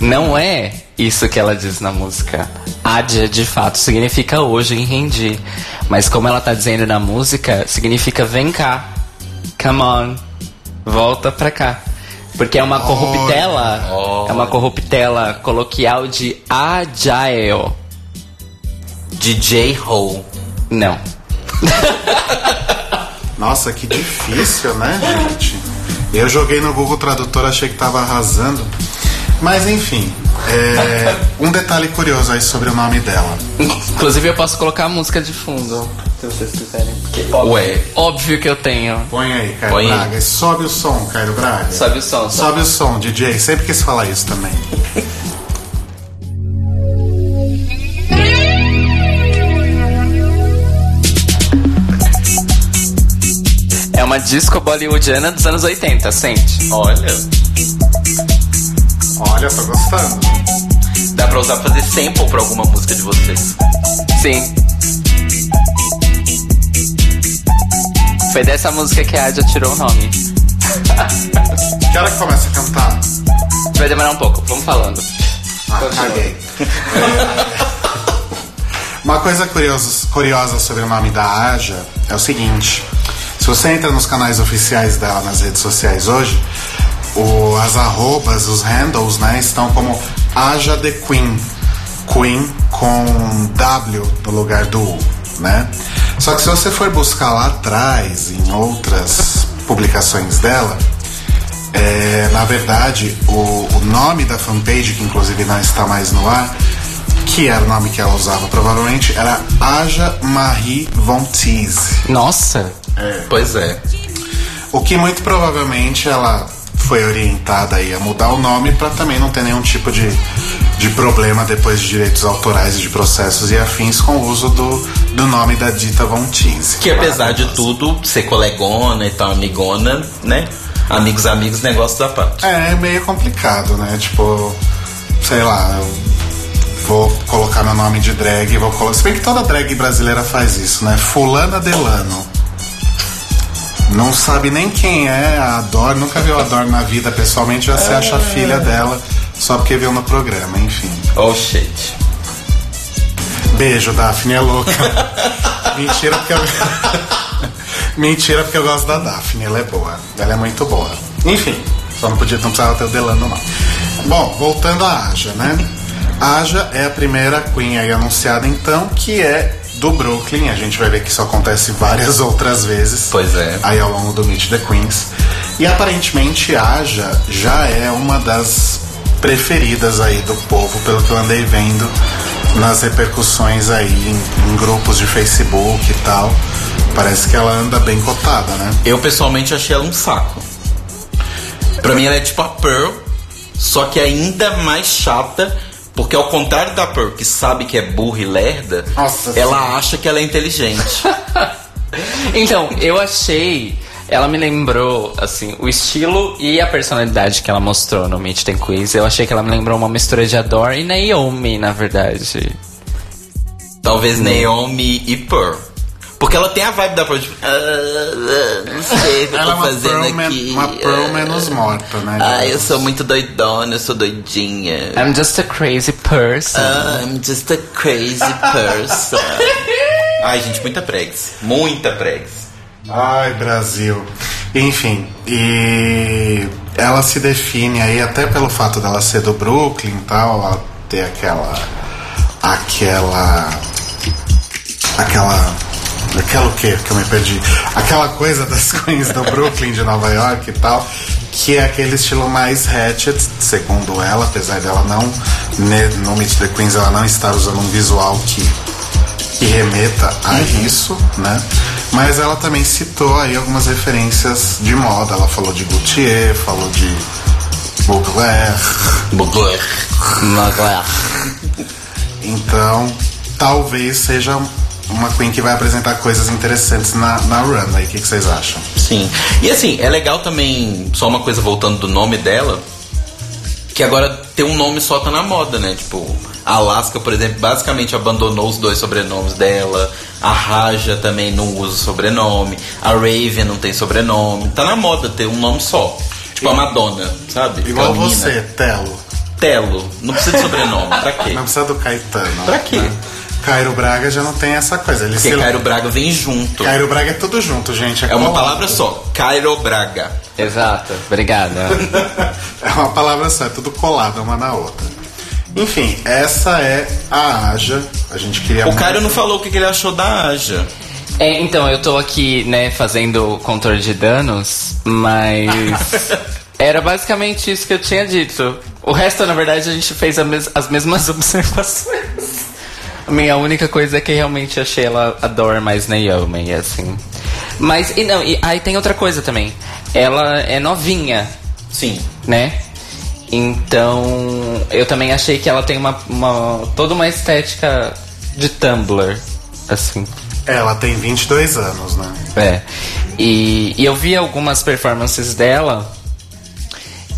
S3: Não é isso que ela diz na música. Adja, de fato, significa hoje em hindi. Mas como ela tá dizendo na música, significa vem cá. Come on. Volta pra cá. Porque é uma corruptela.
S2: Olha.
S3: É uma corruptela coloquial de Ajaeo.
S2: DJ Ho.
S3: Não.
S1: Nossa, que difícil, né, gente? Eu joguei no Google Tradutor, achei que tava arrasando. Mas enfim, é, um detalhe curioso aí sobre o nome dela.
S3: Inclusive eu posso colocar a música de fundo. Se vocês quiserem. Porque,
S2: Ué.
S3: Óbvio que eu tenho.
S1: Põe aí, Caio
S2: Põe aí.
S1: Braga. E sobe o som, Caio Braga.
S3: Sobe o som. sobe.
S1: Sobe o som, DJ. Sempre quis falar isso também.
S3: É uma disco bollywoodiana dos anos 80, sente.
S2: Olha.
S1: Olha, tô gostando.
S2: Dá pra usar pra fazer sample pra alguma música de vocês.
S3: Sim. Foi dessa música que a Adja tirou o nome.
S1: Que hora que começa a cantar?
S3: Vai demorar um pouco, vamos falando.
S1: Ah, caguei. Uma coisa curiosa, curiosa sobre o nome da Aja é o seguinte: se você entra nos canais oficiais dela nas redes sociais hoje, o- as arrobas, os handles, né, estão como Aja the Queen. Queen com W no lugar do U, né? Só que se você for buscar lá atrás, em outras publicações dela, é, na verdade, o, o nome da fanpage, que inclusive não está mais no ar, que era o nome que ela usava provavelmente, era Aja Marie Von Teese.
S3: Nossa!
S2: Pois é.
S1: O que muito provavelmente ela foi orientada aí a mudar o nome para também não ter nenhum tipo de, de problema depois de direitos autorais e de processos e afins com o uso do, do nome da dita Von Teese.
S2: Que apesar de tudo, ser colegona e tal, amigona, né? Amigos, amigos, negócio da parte.
S1: É, é meio complicado, né? Tipo, sei lá. vou colocar meu nome de drag, vou colocar. Se bem que toda drag brasileira faz isso, né? Fulana Delano. Não sabe nem quem é a Ador, nunca viu a Ador na vida pessoalmente, já se acha filha dela só porque viu no programa, enfim.
S2: Oh shit.
S1: Beijo, Daphne é louca. Mentira porque eu. Mentira porque eu gosto da Daphne, ela é boa. Ela é muito boa. Enfim, só não podia, não precisava ter o Delano não. Bom, voltando à Aja, né? Aja é a primeira Queen aí anunciada então, que é do Brooklyn. A gente vai ver que isso acontece várias outras vezes.
S2: Pois é.
S1: Aí ao longo do Meet the Queens. E aparentemente Aja já é uma das preferidas aí do povo, pelo que eu andei vendo nas repercussões aí em, em grupos de Facebook e tal. Parece que ela anda bem cotada, né?
S2: Eu pessoalmente achei ela um saco. Pra mim ela é tipo a Pearl, só que ainda mais chata, porque ao contrário da Pearl, que sabe que é burra e lerda,
S1: Nossa
S2: ela
S1: Senhora.
S2: acha que ela é inteligente.
S3: Então, eu achei. Ela me lembrou, assim, o estilo e a personalidade que ela mostrou no Meet the Quiz. Eu achei que ela me lembrou uma mistura de Adore e Naomi, na verdade.
S2: Talvez Naomi e Pearl. Porque ela tem a vibe da Pearl, tipo, ah, ah, não sei o que eu
S1: Ela é
S2: tô
S1: uma
S2: fazendo
S1: Pearl,
S2: aqui.
S1: uma Pearl menos morta, né?
S2: Ah, eu sou muito doidona, eu sou doidinha.
S3: I'm just a crazy person.
S2: Ah, I'm just a crazy person. Ai, gente, muita pregs. Muita pregs.
S1: Ai, Brasil. Enfim, e ela se define aí até pelo fato dela ser do Brooklyn e tal, ela ter aquela. aquela. aquela. Aquela o quê? Que eu me perdi. Aquela coisa das queens do Brooklyn de Nova York e tal. Que é aquele estilo mais hatchet, segundo ela, apesar dela não. ne- No Meet the Queens ela não estar usando um visual que que remeta a isso, né? Mas ela também citou aí algumas referências de moda. Ela falou de Gaultier, falou de Mugler.
S2: Bugler.
S3: Mugler.
S1: Então, talvez seja uma Queen que vai apresentar coisas interessantes na, na runway. O que, que vocês acham?
S2: Sim. E assim, é legal também, só uma coisa voltando do nome dela, que agora ter um nome só tá na moda, né? Tipo, a Alaska, por exemplo, basicamente abandonou os dois sobrenomes dela. A Raja também não usa sobrenome. A Raven não tem sobrenome. Tá na moda ter um nome só. Tipo a Madonna, sabe?
S1: Igual
S2: Aquela menina.
S1: você, Telo.
S2: Telo. Não precisa de sobrenome. Pra quê?
S1: Não precisa do Caetano.
S2: Pra quê?
S1: né? Cairo Braga já não tem essa coisa. Ele
S2: Porque
S1: se...
S2: Cairo Braga vem junto.
S1: Cairo Braga é tudo junto, gente.
S2: É uma
S1: colado.
S2: palavra só. Cairo Braga.
S3: Exato, obrigada.
S1: É uma palavra só, é tudo colado uma na outra. Enfim, essa é a Aja. A gente queria.
S2: O Cairo não falou o que que ele achou da Aja.
S3: É, então, eu tô aqui, né, fazendo controle de danos, mas. Era basicamente isso que eu tinha dito. O resto, na verdade, a gente fez a mes- as mesmas observações. A minha única coisa é que realmente achei ela adora mais Naomi, assim. Mas, e não, e aí tem outra coisa também. Ela é novinha,
S2: Sim.
S3: né? Então, eu também achei que ela tem uma, uma toda uma estética de Tumblr, assim.
S1: Ela tem 22 anos, né?
S3: É. E, e eu vi algumas performances dela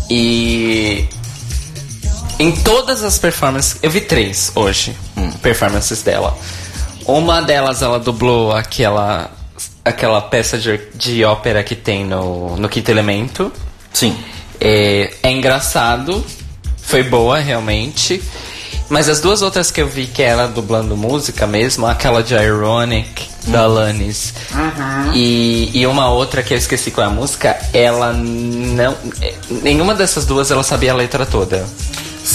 S3: e em todas as performances, eu vi três hoje, performances dela. Uma delas ela dublou aquela aquela peça de, de ópera que tem no, no Quinto Elemento.
S2: Sim.
S3: É, é engraçado, foi boa realmente. Mas as duas outras que eu vi que era dublando música mesmo, aquela de Ironic da Alanis e, e uma outra que eu esqueci qual é a música, ela não. é, Nenhuma dessas duas ela sabia a letra toda.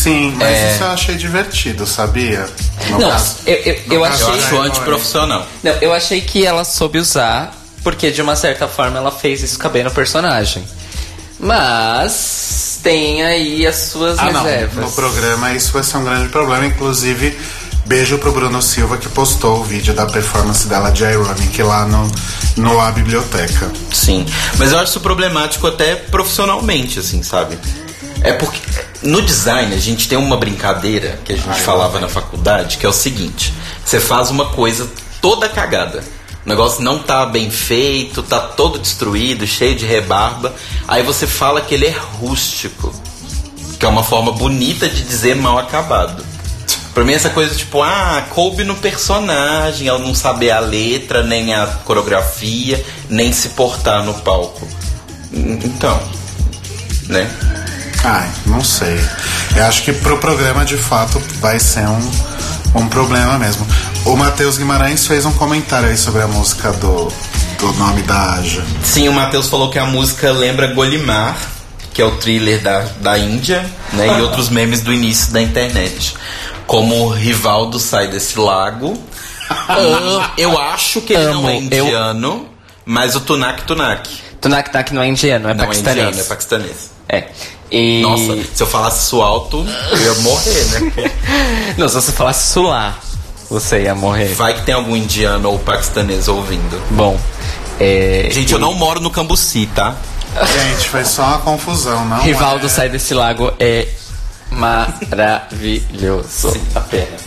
S1: Sim, mas
S3: É.
S1: isso eu achei divertido, sabia? No
S3: Não,
S1: caso-
S3: eu, eu, eu
S1: caso
S2: Eu
S3: achei.
S1: da
S2: acho antiprofissional.
S3: Não, eu achei que ela soube usar, porque de uma certa forma ela fez isso caber no personagem. Mas tem aí as suas
S1: Ah, não.
S3: reservas.
S1: No programa isso vai ser um grande problema. Inclusive, beijo pro Bruno Silva que postou o vídeo da performance dela de Ironic lá no, no A Biblioteca.
S2: Sim. Mas eu acho isso problemático até profissionalmente, assim, sabe? É porque no design a gente tem uma brincadeira que a gente
S1: Ai,
S2: falava
S1: lá
S2: na faculdade, que é o seguinte: você faz uma coisa toda cagada. O negócio não tá bem feito, tá todo destruído, cheio de rebarba. Aí você fala que ele é rústico. Que é uma forma bonita de dizer mal acabado. Pra mim, essa coisa tipo, ah, coube no personagem, ela não saber a letra, nem a coreografia, nem se portar no palco. Então, né?
S1: Ai, não sei. Eu acho que pro programa de fato vai ser um, um problema mesmo. O Matheus Guimarães fez um comentário aí sobre a música do, do nome da Aja.
S2: Sim, o Matheus falou que a música lembra Golimar, que é o thriller da, da Índia, né? E outros memes do início da internet. Como o Rivaldo sai desse lago. eu acho que ele não é
S3: Amo, eu-
S2: indiano, mas o Tunak Tunak.
S3: Tunak Tak não é indiano, é
S2: Não é
S3: paquistanês.
S2: indiano, é paquistanês.
S3: É. E...
S2: Nossa, se eu falasse isso alto, eu ia morrer, né?
S3: Não, se você falasse sulá, você ia morrer.
S2: Vai que tem algum indiano ou paquistanês ouvindo.
S3: Bom, é...
S2: Gente, eu não moro no Cambuci, tá?
S1: Gente, foi só uma confusão, não
S3: Rivaldo
S1: é...
S3: sai desse lago é maravilhoso. Apenas.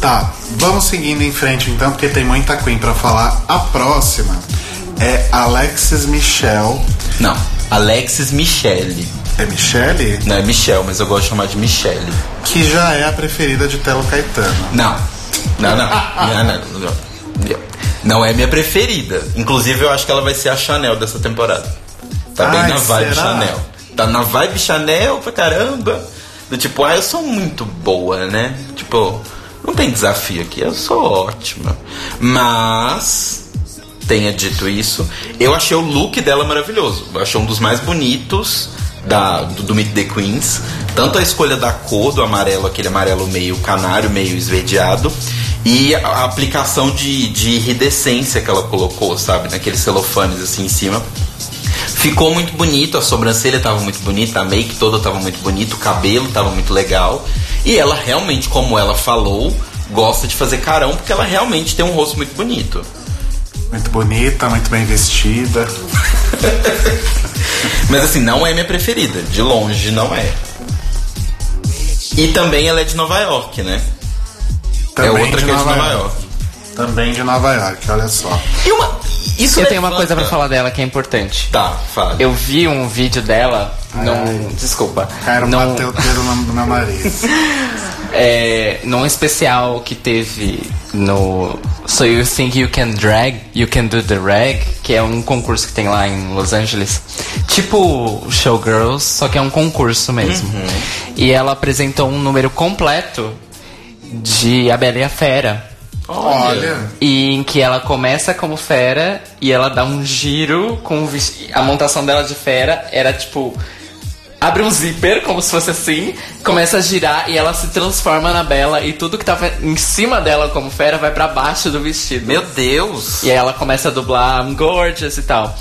S1: Tá, vamos seguindo em frente então, porque tem muita Queen pra falar. A próxima é Alexis Michel.
S2: Não, Alexis Michele.
S1: É Michele?
S2: Não é Michel, mas eu gosto de chamar de Michele.
S1: Que já é a preferida de Telo Caetano.
S2: Não. Não, não. Não, não, não. Não é minha preferida. Inclusive, eu acho que ela vai ser a Chanel dessa temporada. Tá bem
S1: Ai,
S2: na vibe
S1: será?
S2: Chanel. Tá na vibe Chanel pra caramba. Do tipo, ah, eu sou muito boa, né? Tipo, não tem desafio aqui, eu sou ótima. Mas, tenha dito isso, eu achei o look dela maravilhoso. Eu achei um dos mais bonitos da, do, do Meet the Queens. Tanto a escolha da cor, do amarelo, aquele amarelo meio canário, meio esverdeado. E a, aplicação de, de iridescência que ela colocou, sabe? Naqueles celofanes assim em cima. Ficou muito bonito, a sobrancelha tava muito bonita, a make toda tava muito bonita, o cabelo tava muito legal. E ela realmente, como ela falou, gosta de fazer carão porque ela realmente tem um rosto muito bonito.
S1: Muito bonita, muito bem vestida.
S2: Mas assim, não é minha preferida, de longe não é. E também ela é de Nova York, né?
S1: Também
S2: é outra que é de Nova York.
S1: Também de Nova York, olha só.
S2: E uma. Isso
S3: Eu tenho uma coisa pra falar dela que é importante.
S2: Tá, fala.
S3: Eu vi um vídeo dela num. Desculpa.
S1: Quero
S3: num,
S1: bater o dedo no, no meu nariz.
S3: é, num especial que teve no So You Think You Can Drag, You Can Do The Rag, que é um concurso que tem lá em Los Angeles. Tipo Showgirls, só que é um concurso mesmo. E ela apresentou um número completo de A Bela e a Fera.
S1: Olha.
S3: E em que ela começa como fera e ela dá um giro com o vesti- A montação dela de fera era tipo. Abre um zíper, como se fosse assim, começa a girar e ela se transforma na Bela e tudo que tava em cima dela como fera vai pra baixo do vestido.
S2: Meu Deus!
S3: E aí ela começa a dublar I'm gorgeous e tal.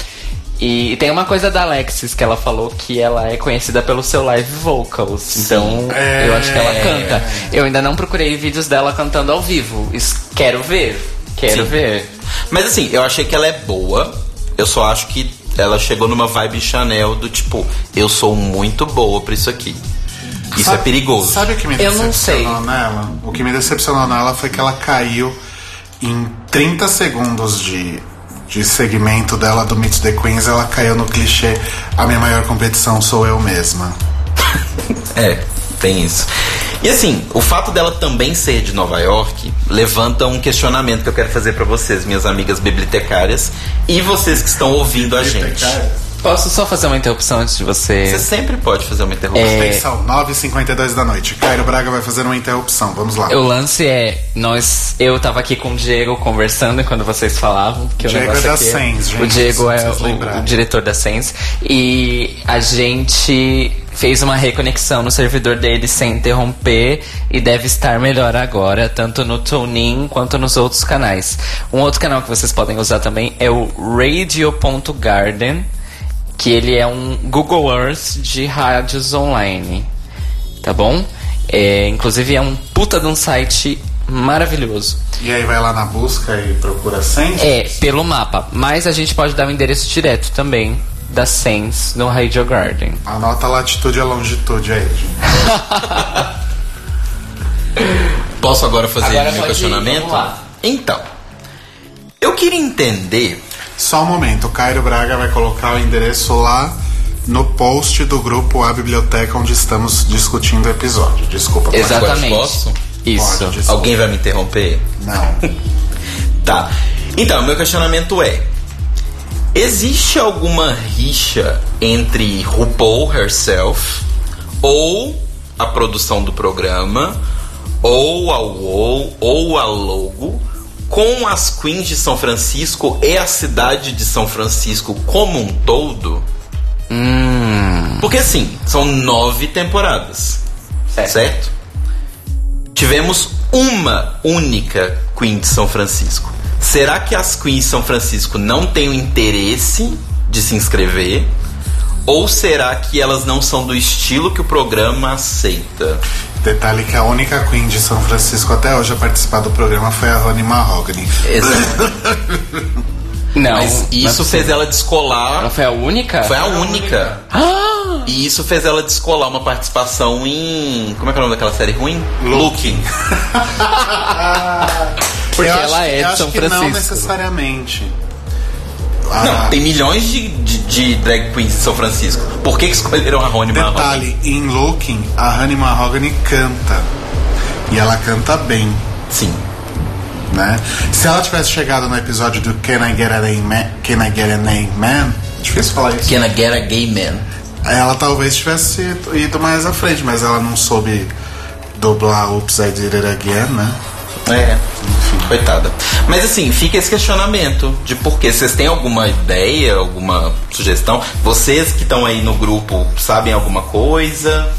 S3: E, e tem uma coisa da Alexis que ela falou que ela é conhecida pelo seu live vocals. Então
S1: É.
S3: eu acho que ela canta. Eu ainda não procurei vídeos dela cantando ao vivo. Isso, quero ver. Quero
S2: Sim.
S3: ver.
S2: Mas assim, eu achei que ela é boa. Eu só acho que ela chegou numa vibe Chanel do tipo, eu sou muito boa pra isso aqui. Isso
S1: Sabe-
S2: é perigoso.
S1: Sabe o que me
S3: Eu não
S1: decepcionou nela? O que me decepcionou nela foi que ela caiu em 30 segundos de, de segmento dela do Meet the Queens, ela caiu no clichê a minha maior competição sou eu mesma.
S2: É, tem isso. E assim, o fato dela também ser de Nova York levanta um questionamento que eu quero fazer pra vocês, minhas amigas bibliotecárias, e vocês que estão ouvindo a gente.
S3: Posso só fazer uma interrupção antes de você.
S2: Você sempre pode fazer uma interrupção.
S3: É.
S1: Atenção, 9h52 da noite. Cairo Braga vai fazer uma interrupção. Vamos lá.
S3: O lance é, nós, eu tava aqui com o Diego conversando enquanto vocês falavam. Que o
S1: Diego
S3: negócio
S1: é da
S3: aqui
S1: Sens, gente,
S3: O Diego é
S1: vocês
S3: o,
S1: lembrarem.
S3: o diretor da Sens. E a gente fez uma reconexão no servidor dele sem interromper e deve estar melhor agora, tanto no TuneIn quanto nos outros canais. Um outro canal que vocês podem usar também é o Radio.garden, que ele é um Google Earth de rádios online tá bom? É, inclusive é um puta de um site maravilhoso.
S1: E aí vai lá na busca e procura Sens.
S3: É, pelo mapa, mas a gente pode dar o endereço direto também da Sense no Radio Garden.
S1: Anota a latitude e a longitude aí, gente.
S2: Posso agora fazer
S3: Agora
S2: meu
S3: ir,
S2: questionamento? Então, eu queria entender.
S1: Só um momento, o Cairo Braga vai colocar o endereço lá no post do grupo A Biblioteca onde estamos discutindo o episódio. Desculpa,
S3: Exatamente.
S2: Posso?
S3: Isso.
S1: Pode.
S2: Alguém vai me interromper?
S1: Não.
S2: Tá. Então, meu questionamento é: existe alguma rixa entre RuPaul herself ou a produção do programa ou a UOL ou a Logo com as queens de São Francisco e a cidade de São Francisco como um todo?
S3: Hum.
S2: Porque assim, são nove temporadas.
S3: Certo.
S2: certo? Tivemos uma única Queen de São Francisco. Será que as Queens de São Francisco não têm o interesse de se inscrever? Ou será que elas não são do estilo que o programa aceita?
S1: Detalhe que a única Queen de São Francisco até hoje a participar do programa foi a Rony Mahogany.
S2: Exato.
S3: Não.
S2: Mas isso
S3: mas
S2: fez ela descolar.
S3: Ela foi a única?
S2: Foi a única.
S3: Ah!
S2: E isso fez ela descolar uma participação em. Como é que é o nome daquela série ruim?
S1: Looking.
S3: Porque
S1: Eu
S3: ela
S1: acho-
S3: é
S1: eu
S3: de
S1: acho
S3: São
S1: que Não
S3: Francisco.
S1: necessariamente. Ah,
S2: Não, tem milhões de, de, de drag queens em São Francisco. Por que, que escolheram a Rony Marron?
S1: Detalhe, em Looking, a Honey Mahogany canta. E ela canta bem,
S2: Sim.
S1: né? Se ela tivesse chegado no episódio do Can I Get a Name Man, Can I Get a Name Man? Difícil falar isso.
S2: Can I get a gay man?
S1: Ela talvez tivesse ido mais à frente, mas ela não soube dublar Oops, I Did It Again, né?
S2: É, coitada. Mas assim, fica esse questionamento de por quê. Vocês têm alguma ideia, alguma sugestão? Vocês que estão aí no grupo sabem alguma coisa?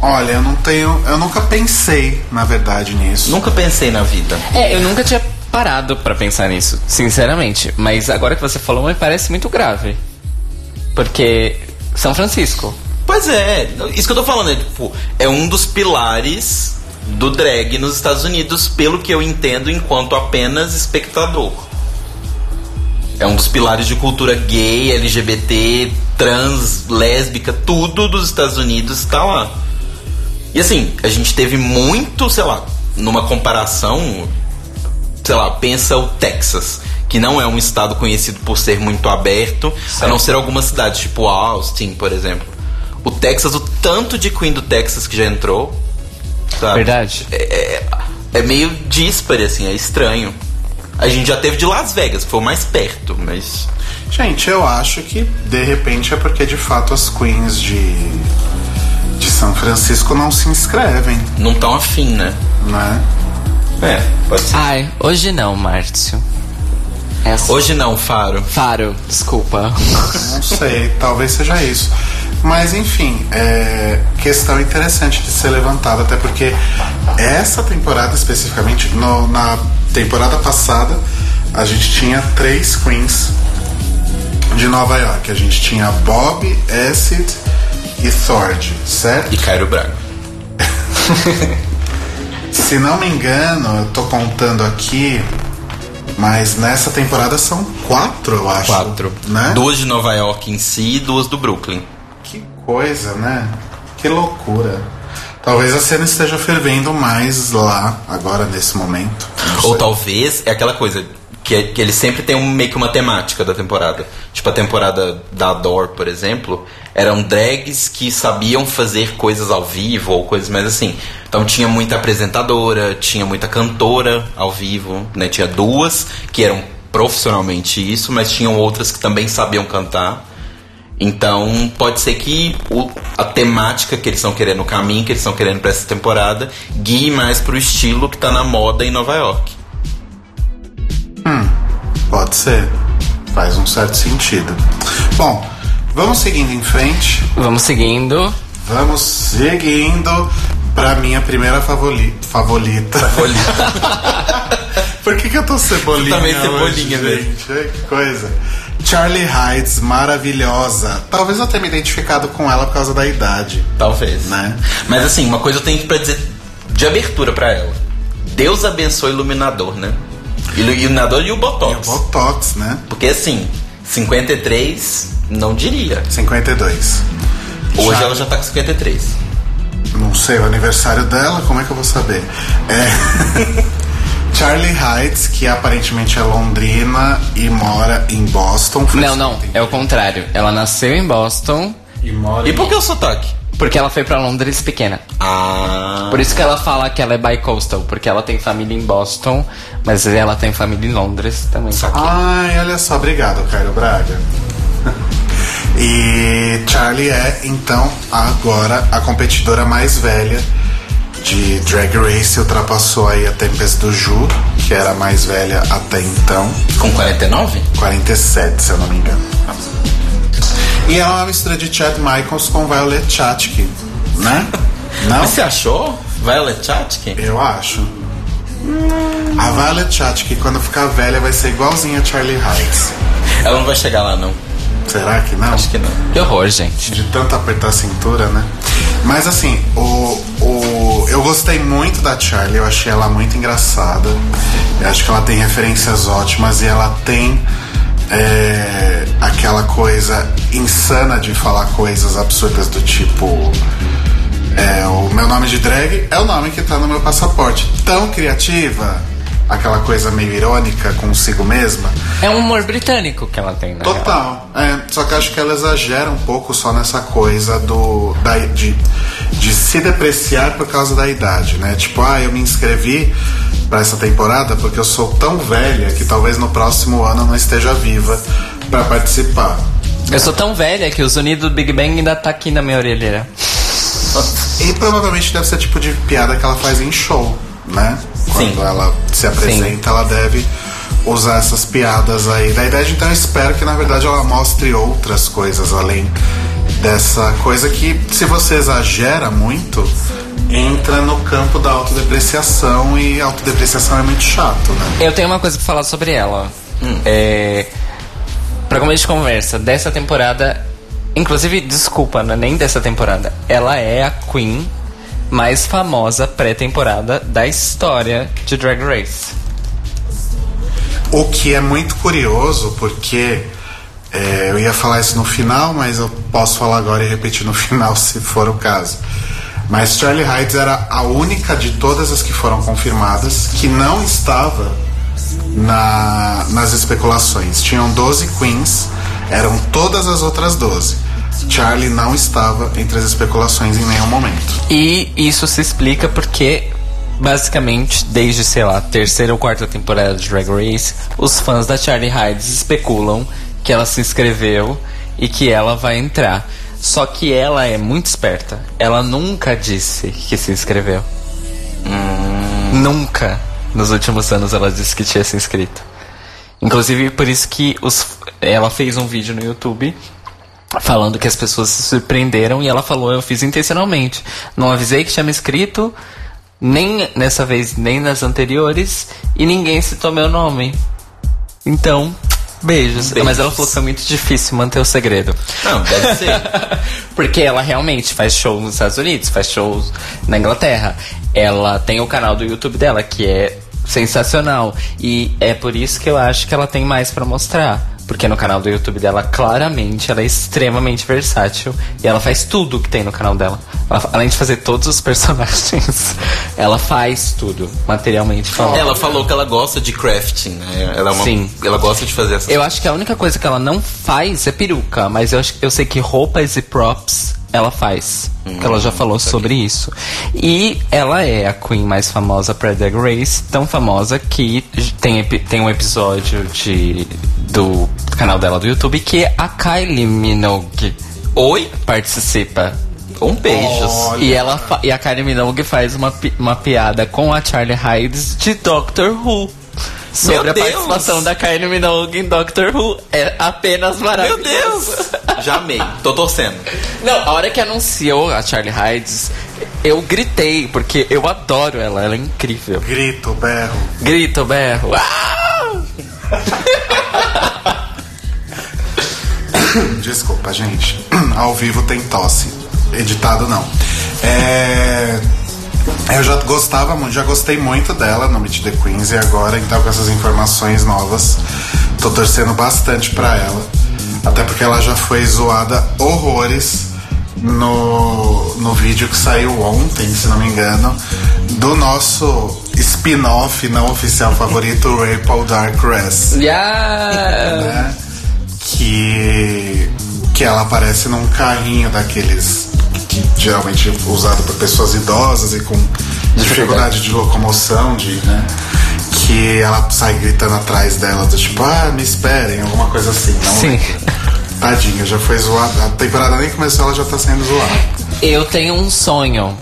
S1: Olha, eu não tenho. Eu nunca pensei, na verdade, nisso.
S2: Nunca pensei na vida.
S3: É, eu nunca tinha parado pra pensar nisso, sinceramente. Mas agora que você falou, me parece muito grave. Porque São Francisco.
S2: Pois é, isso que eu tô falando é tipo, é um dos pilares do drag nos Estados Unidos, pelo que eu entendo enquanto apenas espectador. É um dos pilares de cultura gay, LGBT, trans, lésbica, tudo dos Estados Unidos está lá. E assim, a gente teve muito, sei lá, numa comparação, sei lá, pensa o Texas, que não é um estado conhecido por ser muito aberto, a não ser algumas cidades, tipo Austin, por exemplo. O Texas, o tanto de Queen do Texas que já entrou, sabe?
S3: Verdade.
S2: É, é- é meio díspare, assim, é estranho. A gente já teve de Las Vegas, foi o mais perto, mas.
S1: Gente, eu acho que de repente é porque de fato as queens de, de São Francisco não se inscrevem,
S2: Não tão afim, né?
S1: né?
S2: É, pode ser.
S3: Ai, hoje não, Márcio. É assim.
S2: Hoje não, Faro.
S3: Faro, desculpa.
S1: Não sei, talvez seja isso. Mas enfim, é questão interessante de ser levantada, até porque essa temporada especificamente, no- na temporada passada, a gente tinha três queens de Nova York. A gente tinha Bob, Acid e Thord, certo?
S2: E Cairo Braga.
S1: Se não me engano, eu tô contando aqui, mas nessa temporada são quatro, eu acho.
S2: Quatro.
S1: Né?
S2: Duas de Nova York em si e duas do Brooklyn.
S1: Coisa, né? Que loucura. Talvez a cena esteja fervendo mais lá, agora, nesse momento.
S2: Ou talvez é aquela coisa que, que ele sempre tem um, meio que uma temática da temporada. Tipo a temporada da Adore, por exemplo, eram drags que sabiam fazer coisas ao vivo ou coisas mais assim. Então tinha muita apresentadora, tinha muita cantora ao vivo, né? Tinha duas que eram profissionalmente isso, mas tinham outras que também sabiam cantar. Então pode ser que o- a temática que eles estão querendo, o caminho que eles estão querendo para essa temporada, guie mais pro estilo que tá na moda em Nova York.
S1: Pode ser. Faz um certo sentido. Bom, vamos seguindo em frente.
S3: Vamos seguindo.
S1: Vamos seguindo pra minha primeira favoli favorita. Por que, que eu tô cebolinha?
S2: Também
S1: hoje,
S2: cebolinha, velho.
S1: gente? Ai, Que coisa. Charlie Heights, maravilhosa. Talvez eu tenha me identificado com ela por causa da idade.
S2: Talvez.
S1: Né?
S2: Mas assim, uma coisa eu tenho pra dizer de abertura pra ela. Deus abençoe o iluminador, né? Ilu- Iluminador e o Botox.
S1: Botox, né?
S2: Porque assim, 53, não diria.
S1: 52.
S2: Hoje
S1: Charlie-
S2: ela já tá com 53.
S1: Não sei, o aniversário dela, como é que eu vou saber? É. Charlie Heights, que aparentemente é londrina e mora em Boston.
S3: Não, não, é o contrário. Ela nasceu em Boston.
S1: E mora
S2: E
S1: em-
S2: por que o sotaque?
S3: Porque ela foi pra Londres pequena.
S2: Ah.
S3: Por isso que ela fala que ela é bi-coastal, porque ela tem família em Boston, mas ela tem família em Londres também.
S1: Ai, olha só, obrigado, Cairo Braga. E Charlie é, então, agora a competidora mais velha de Drag Race. Ultrapassou aí a Tempest do Ju, que era a mais velha até então.
S2: Com 49?
S1: 47, se eu não me engano. E é uma mistura de Chad Michaels com Violet Chachki, né? Não?
S2: Mas você achou? Violet Chachki?
S1: Eu acho. A Violet Chachki, quando ficar velha, vai ser igualzinha a Charlie Heights.
S2: Ela não vai chegar lá, não.
S1: Será que não?
S2: Acho que não.
S3: Que horror, gente.
S1: De tanto apertar a cintura, né? Mas assim, o, o, eu gostei muito da Charlie, eu achei ela muito engraçada. Eu acho que ela tem referências ótimas e ela tem é, aquela coisa insana de falar coisas absurdas do tipo. É, o meu nome de drag é o nome que tá no meu passaporte. Tão criativa, aquela coisa meio irônica consigo mesma.
S3: É um humor britânico que ela tem, né?
S1: Total. É, só que acho que ela exagera um pouco só nessa coisa do da, de, de se depreciar por causa da idade, né? Tipo, ah, eu me inscrevi para essa temporada porque eu sou tão velha que talvez no próximo ano eu não esteja viva para participar.
S3: Eu sou tão velha que o sonido do Big Bang ainda tá aqui na minha orelha.
S1: E provavelmente deve ser tipo de piada que ela faz em show, né? Quando
S2: Sim.
S1: ela se apresenta, ela deve usar essas piadas aí da idade. Então eu espero que na verdade ela mostre outras coisas além dessa coisa que, se você exagera muito, entra no campo da autodepreciação e autodepreciação é muito chato, né?
S3: Eu tenho uma coisa pra falar sobre ela. É. Pra começo de conversa, dessa temporada. Inclusive, desculpa, não é nem dessa temporada. Ela é a Queen mais famosa pré-temporada da história de Drag Race.
S1: O que é muito curioso, porque é, eu ia falar isso no final, mas eu posso falar agora e repetir no final, se for o caso. Mas Charlie Heights era a única de todas as que foram confirmadas que não estava na, nas especulações. Tinham 12 queens, eram todas as outras 12. Charlie não estava entre as especulações em nenhum momento.
S3: E isso se explica porque, basicamente, desde, sei lá, terceira ou quarta temporada de Drag Race, os fãs da Charlie Hides especulam que ela se inscreveu e que ela vai entrar. Só que ela é muito esperta. Ela nunca disse que se inscreveu. Nunca. Nos últimos anos ela disse que tinha se inscrito. Inclusive por isso que os, ela fez um vídeo no YouTube falando que as pessoas se surpreenderam e ela falou, eu fiz intencionalmente. Não avisei que tinha me inscrito, nem nessa vez, nem nas anteriores, e ninguém citou meu nome. Então, beijos.
S2: Beijos.
S3: Mas ela falou que foi muito difícil manter o segredo.
S2: Não, deve ser.
S3: Porque ela realmente faz shows nos Estados Unidos, faz shows na Inglaterra. Ela tem o canal do YouTube dela, que é sensacional. E é por isso que eu acho que ela tem mais pra mostrar. Porque no canal do YouTube dela, claramente, ela é extremamente versátil. E ela faz tudo que tem no canal dela. Ela- além de fazer todos os personagens, ela faz tudo, materialmente falando.
S2: Ela falou que ela gosta de crafting, né? Ela, é uma,
S3: Sim.
S2: ela gosta de fazer essas
S3: Eu acho que a única coisa que ela não faz é peruca, mas eu, acho, eu sei que roupas e props ela faz. que ela já falou sobre isso. E ela é a Queen mais famosa pra Drag Race, tão famosa que tem, tem um episódio de, do canal dela do YouTube que a Kylie Minogue
S2: Oi?
S3: participa.
S2: Um beijos.
S1: Olha.
S3: E, ela e a Kylie Minogue faz uma, uma piada com a Charlie Hides de Doctor Who. Sobre a
S2: Deus!
S3: participação da Kylie Minogue em Doctor Who. É apenas
S2: Meu
S3: maravilhoso.
S2: Deus! Já amei. Tô torcendo.
S3: Não, a hora que anunciou a Charlie Hides, eu gritei, porque eu adoro ela, ela é incrível.
S1: Grito, berro.
S3: Grito, berro. Ah!
S1: Desculpa, gente. Ao vivo tem tosse. Editado não. É, Eu já gostava muito, já gostei muito dela no Meet the Queens e agora, então, com essas informações novas, tô torcendo bastante pra ela. Até porque ela já foi zoada horrores no, no vídeo que saiu ontem, se não me engano, do nosso spin-off não oficial favorito, Rape Dark Rest
S3: Yeah.
S1: né? Que que ela aparece num carrinho daqueles que geralmente é usado por pessoas idosas e com dificuldade de locomoção, de, né? Que ela sai gritando atrás dela, tipo, ah, me esperem, alguma coisa assim. Não
S3: Sim.
S1: Tadinha, já foi zoada. A temporada nem começou, ela já tá sendo zoada.
S3: Eu tenho um sonho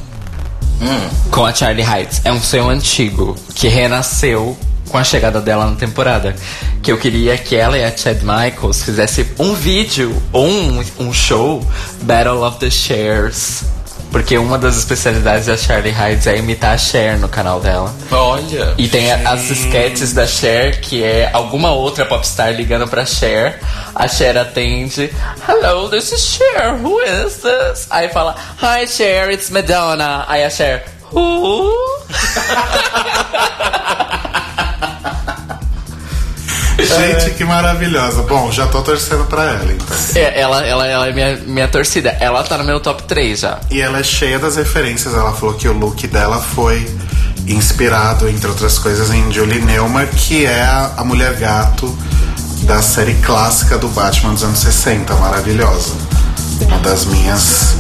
S3: com a Charlie Heights. É um sonho antigo que renasceu com a chegada dela na temporada. Que eu queria que ela e a Chad Michaels fizessem um vídeo ou um, um show Battle of the Shares. Porque uma das especialidades da Charlie Heights é imitar a Cher no canal dela.
S2: Olha.
S3: E tem a- as sketches da Cher, que é alguma outra popstar ligando pra Cher. A Cher atende. Hello, this is Cher. Who is this? Aí fala, Hi Cher, it's Madonna. Aí a Cher, Who?
S1: Gente, que maravilhosa. Bom, já tô torcendo pra ela, então.
S3: É, ela, ela, ela é minha, minha torcida. Ela tá no meu top 3 já.
S1: E ela é cheia das referências. Ela falou que o look dela foi inspirado, entre outras coisas, em Julie Neumann, que é a, a mulher gato da série clássica do Batman dos anos 60, maravilhosa. Uma das minhas.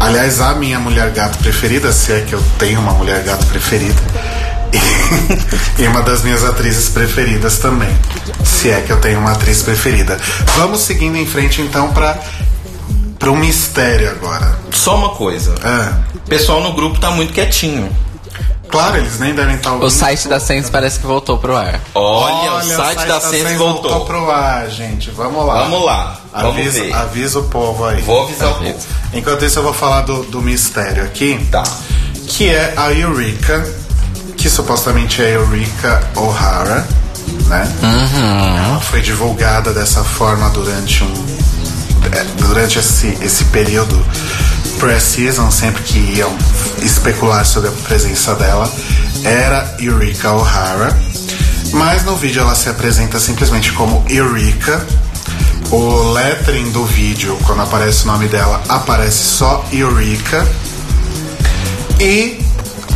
S1: Aliás, a minha mulher gato preferida, se é que eu tenho uma mulher gato preferida. E, uma das minhas atrizes preferidas também. Se é que eu tenho uma atriz preferida. Vamos seguindo em frente então para para um mistério agora.
S2: Só uma coisa.
S1: É.
S2: O pessoal no grupo tá muito quietinho.
S1: Claro, eles nem devem estar ouvindo.
S3: O site da Sense parece que voltou pro ar.
S2: Olha, o site da Sense voltou.
S1: pro ar, gente. Vamos lá.
S2: Vamos lá, vamos
S1: Avisa,
S2: ver.
S1: avisa o povo aí.
S2: Vou avisar o povo.
S1: Enquanto isso, eu vou falar do, do mistério aqui.
S2: Tá.
S1: Que é a Eureka, que supostamente é Eureka O'Hara, né? Ela foi divulgada dessa forma durante um. é, Durante esse, esse período pré-season, sempre que iam especular sobre a presença dela, era Eureka O'Hara. Mas no vídeo ela se apresenta simplesmente como Eureka. O lettering do vídeo, quando aparece o nome dela, aparece só Eureka. E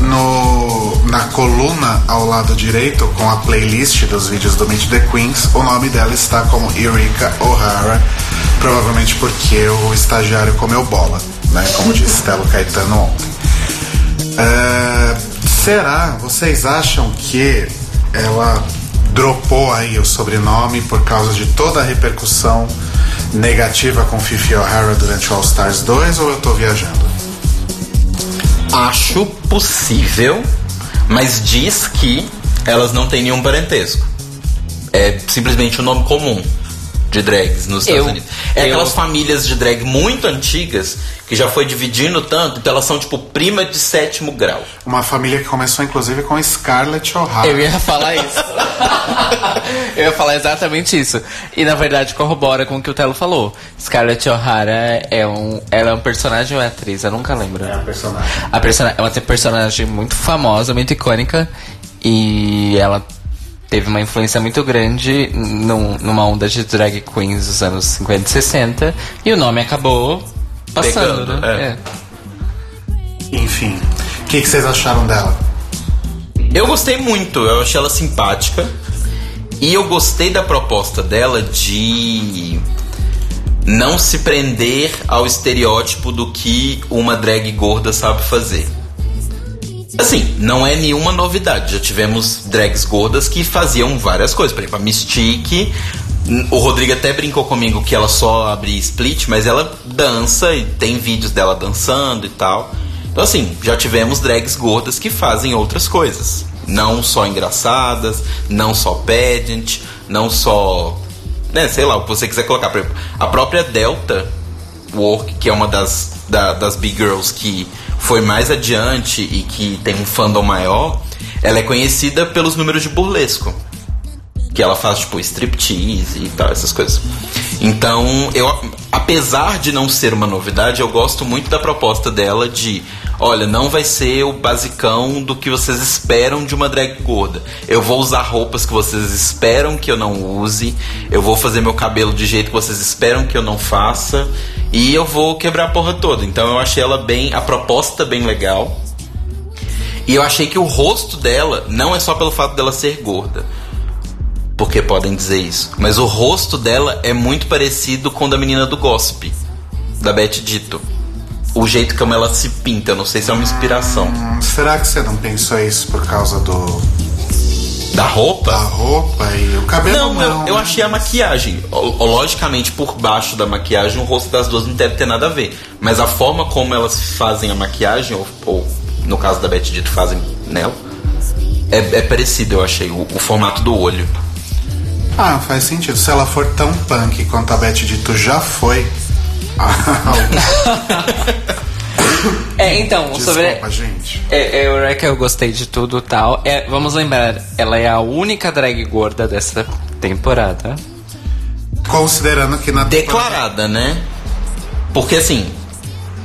S1: no, na coluna ao lado direito, com a playlist dos vídeos do Meet the Queens, o nome dela está como Eureka O'Hara, provavelmente porque o estagiário comeu bola, né? Como disse Telo Caetano ontem. É, será? Vocês acham que ela dropou aí o sobrenome por causa de toda a repercussão negativa com Fifi O'Hara durante o All Stars 2 ou eu tô viajando?
S2: Acho possível, mas diz que elas não têm nenhum parentesco. É simplesmente um nome comum de drags nos Estados
S3: Eu-
S2: Unidos. É
S3: eu-
S2: aquelas famílias de drag muito antigas que já foi dividindo tanto, então elas são tipo prima de sétimo grau.
S1: Uma família que começou inclusive com Scarlett O'Hara.
S3: Eu ia falar isso. eu ia falar exatamente isso. E na verdade corrobora com o que o Telo falou. Scarlett O'Hara é um. Ela é um personagem ou é atriz? Eu nunca lembro.
S1: É a personagem.
S3: A persona, é uma personagem muito famosa, muito icônica. E ela teve uma influência muito grande num- numa onda de drag queens dos anos 50 e 60. E o nome acabou passando,
S2: Pegando,
S3: né?
S2: é.
S1: Enfim, o que, que vocês acharam dela?
S2: Eu gostei muito, eu achei ela simpática. E eu gostei da proposta dela de não se prender ao estereótipo do que uma drag gorda sabe fazer. Assim, não é nenhuma novidade. Já tivemos drags gordas que faziam várias coisas. Por exemplo, a Mystique. O Rodrigo até brincou comigo que ela só abre split, mas ela dança e tem vídeos dela dançando e tal. Então, assim, já tivemos drags gordas que fazem outras coisas. Não só engraçadas, não só pageant, não só. Né, sei lá, o que você quiser colocar. Por exemplo, a própria Delta Work, que é uma das, da- das Big Girls que foi mais adiante e que tem um fandom maior, ela é conhecida pelos números de burlesco. Que ela faz, tipo, striptease e tal, essas coisas. Então, eu, apesar de não ser uma novidade, eu gosto muito da proposta dela de: olha, não vai ser o basicão do que vocês esperam de uma drag gorda. Eu vou usar roupas que vocês esperam que eu não use, eu vou fazer meu cabelo de jeito que vocês esperam que eu não faça, e eu vou quebrar a porra toda. Então, eu achei ela bem, a proposta bem legal. E eu achei que o rosto dela não é só pelo fato dela ser gorda porque podem dizer isso. Mas o rosto dela é muito parecido com o da menina do Gossip, da Beth Dito. O jeito como ela se pinta. Não sei se é uma inspiração.
S1: Hum, será que você não pensou isso por causa do
S2: Da roupa?
S1: da roupa e o cabelo?
S2: Não,
S1: Não,
S2: eu, eu achei a maquiagem. O- Logicamente, por baixo da maquiagem, o rosto das duas não deve ter nada a ver. Mas a forma como elas fazem a maquiagem, ou, ou no caso da Betty Dito, fazem nela, é, é parecido, eu achei, o, o formato do olho.
S1: Ah, faz sentido. Se ela for tão punk quanto a Beth Dito já foi.
S3: É, então, sobre.
S1: Desculpa, gente.
S3: É, é, Eureka, eu gostei de tudo e tal. É, vamos lembrar, ela é a única drag gorda dessa temporada.
S1: Considerando que na temporada-
S2: Declarada, né? Porque assim.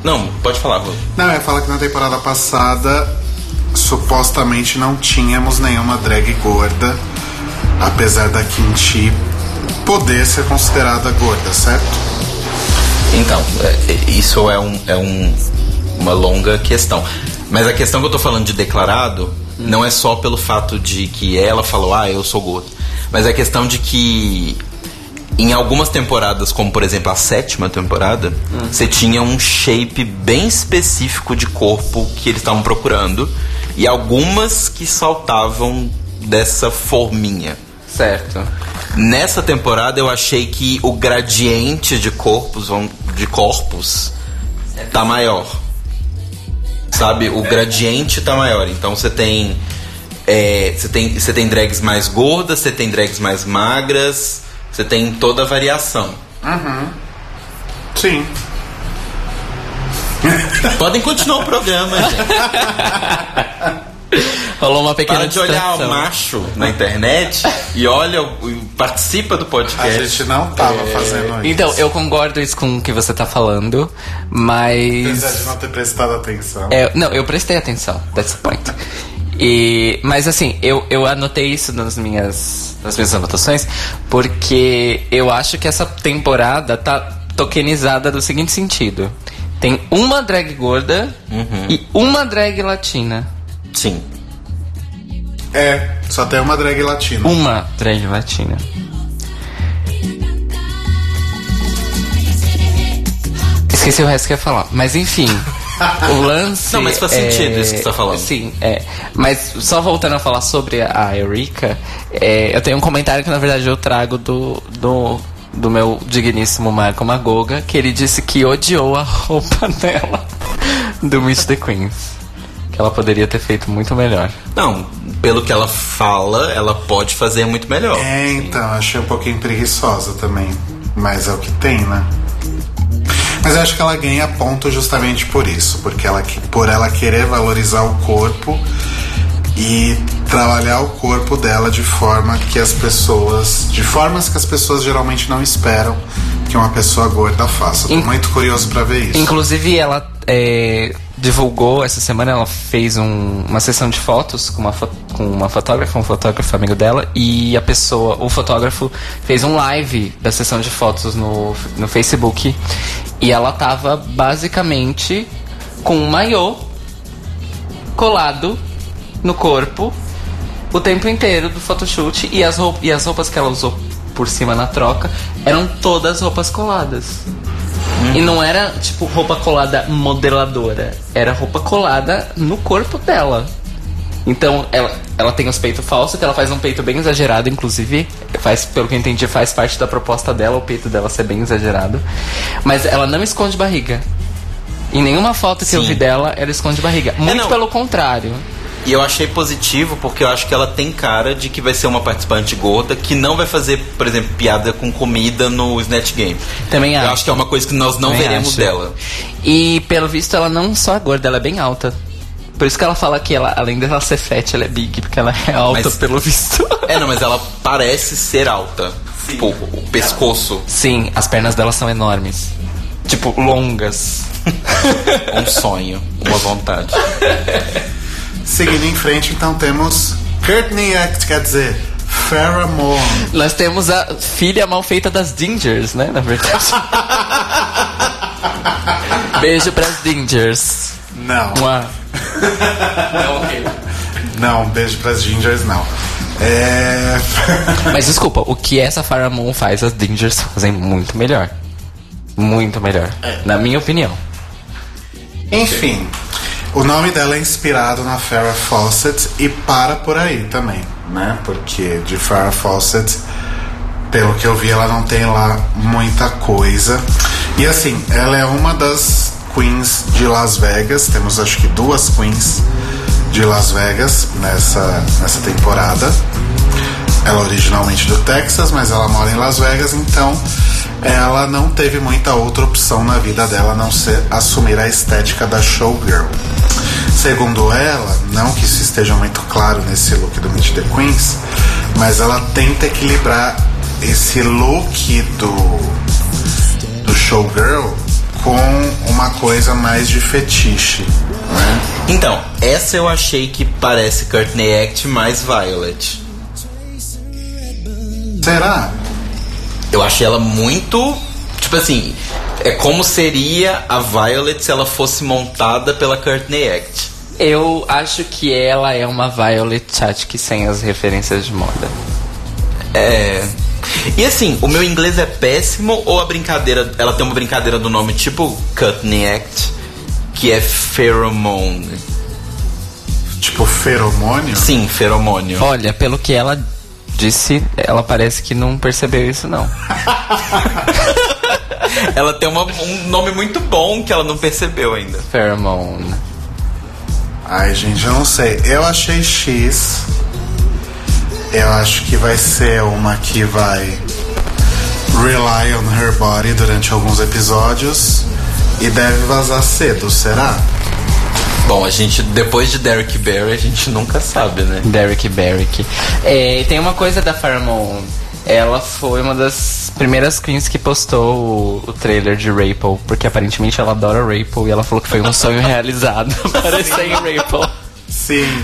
S2: Não, pode falar, Rô.
S1: Não, eu ia falar que na temporada passada supostamente não tínhamos nenhuma drag gorda, apesar da Kimchi poder ser considerada gorda, certo?
S2: Então, é, isso é, um, é um, uma longa questão. Mas a questão que eu tô falando de declarado não é só pelo fato de que ela falou, ah, eu sou gordo. Mas é a questão de que em algumas temporadas, como por exemplo a sétima temporada, você tinha um shape bem específico de corpo que eles estavam procurando. E algumas que saltavam dessa forminha.
S3: Certo.
S2: Nessa temporada eu achei que o gradiente de corpos, de corpos tá maior. Sabe? O gradiente tá maior. Então você tem. é, Você tem, você tem drags mais gordas, você tem drags mais magras, você tem toda a variação.
S1: Sim.
S2: Podem continuar o programa, gente.
S3: Rolou uma pequena
S2: Para de olhar o macho na internet e olha, o- participa do
S1: A
S2: podcast.
S1: gente não tava fazendo isso.
S3: Então, eu concordo isso com o que você tá falando,
S1: Apesar de
S3: mas.
S1: não ter prestado atenção.
S3: É, não, eu prestei atenção, that's the point. E, mas assim, eu, eu anotei isso nas minhas, nas minhas anotações, porque eu acho que essa temporada tá tokenizada do seguinte sentido: tem uma drag gorda e uma drag latina.
S2: Sim.
S1: É, só tem uma drag latina.
S3: Uma drag latina. Esqueci o resto que eu ia falar. Mas enfim, o lance.
S2: Não, mas faz
S3: é-
S2: sentido isso que você tá falando.
S3: Sim, é. Mas só voltando a falar sobre a Eureka, é, eu tenho um comentário que na verdade eu trago do. do do meu digníssimo Marco Magoga, que ele disse que odiou a roupa dela do Meet the Queens. Que ela poderia ter feito muito melhor.
S2: Não, pelo que ela fala, ela pode fazer muito melhor.
S1: É, então, achei um pouquinho preguiçosa também. Mas é o que tem, né? Mas eu acho que ela ganha ponto justamente por isso, porque ela, que- por ela querer valorizar o corpo e trabalhar o corpo dela de forma que as pessoas, de formas que as pessoas geralmente não esperam que uma pessoa gorda faça. Tô
S3: In-
S1: muito curioso pra ver isso.
S3: Inclusive, ela é, divulgou essa semana, ela fez um- uma sessão de fotos com uma, com uma fotógrafa, um fotógrafo amigo dela, e a pessoa, o fotógrafo, fez um live da sessão de fotos no, no Facebook. E ela tava basicamente com um maiô colado no corpo o tempo inteiro do photoshoot e as, e as roupas que ela usou por cima na troca eram todas roupas coladas. E não era tipo roupa colada modeladora, era roupa colada no corpo dela. Então ela, ela tem os peitos falsos, que ela faz um peito bem exagerado, inclusive. Faz, pelo que eu entendi, faz parte da proposta dela, o peito dela ser bem exagerado. Mas ela não esconde barriga. Em nenhuma foto que eu
S2: Sim.
S3: vi dela, ela esconde barriga. Muito
S2: não.
S3: pelo contrário.
S2: E eu achei positivo porque eu acho que ela tem cara de que vai ser uma participante gorda que não vai fazer, por exemplo, piada com comida no Snatch Game.
S3: Também
S2: Eu
S3: acho.
S2: acho que é uma coisa que nós não
S3: Também
S2: veremos
S3: acho.
S2: dela.
S3: E pelo visto ela não só é gorda, ela é bem alta. Por isso que ela fala que ela, além dela ser fat, ela é big, porque ela é alta
S2: Mas-
S3: pelo visto.
S2: É, não, mas ela parece ser alta. Tipo, o pescoço,
S3: Sim, as pernas dela são enormes. Tipo, longas.
S2: um sonho, uma vontade.
S1: Seguindo em frente, então temos Courtney Act, quer dizer, Farrah.
S3: Nós temos a filha mal feita das Dingers, né? Na verdade. Beijo pras Dingers.
S1: Não,
S3: Uma... Não, ok.
S1: não, beijo pras gingers, não. É...
S3: Mas desculpa, o que essa Farrah Moon faz, as Dingers fazem muito melhor. Muito melhor. Na minha opinião.
S1: Enfim, o nome dela é inspirado na Farrah Fawcett e para por aí também, né? Porque de Farrah Fawcett, pelo que eu vi, ela não tem lá muita coisa. E assim, ela é uma das queens de Las Vegas. Temos acho que duas queens de Las Vegas nessa, nessa temporada. Ela é originalmente do Texas, mas ela mora em Las Vegas, então ela não teve muita outra opção na vida dela a não ser assumir a estética da showgirl. Segundo ela, não que isso esteja muito claro nesse look do Meet the Queens, mas ela tenta equilibrar esse look do, do showgirl com uma coisa mais de fetiche, né?
S2: Então, essa eu achei que parece Courtney Act mais Violet.
S1: Será?
S2: Eu achei ela muito. Tipo assim, é como seria a Violet se ela fosse montada pela Courtney Act.
S3: Eu acho que ela é uma Violet Chachki sem as referências de moda.
S2: É. E assim, o meu inglês é péssimo ou a brincadeira. Ela tem uma brincadeira do nome tipo Courtney Act, que é pheromone.
S1: Tipo feromônio?
S2: Sim, feromônio.
S3: Olha, pelo que ela disse, ela parece que não percebeu isso não.
S2: ela tem uma, um nome muito bom que ela não percebeu ainda.
S3: Pheromone.
S1: Ai, gente, eu não sei. Eu achei X. Eu acho que vai ser uma que vai rely on her body durante alguns episódios e deve vazar cedo, será?
S2: Bom, a gente, depois de Derek Barry, a gente nunca sabe, né?
S3: Derek Barrick. É, tem uma coisa da Pheromone. Ela foi uma das primeiras queens que postou o, o trailer de Rapel, porque aparentemente ela adora Rapel e ela falou que foi um sonho realizado aparecer em Rapel.
S1: Sim.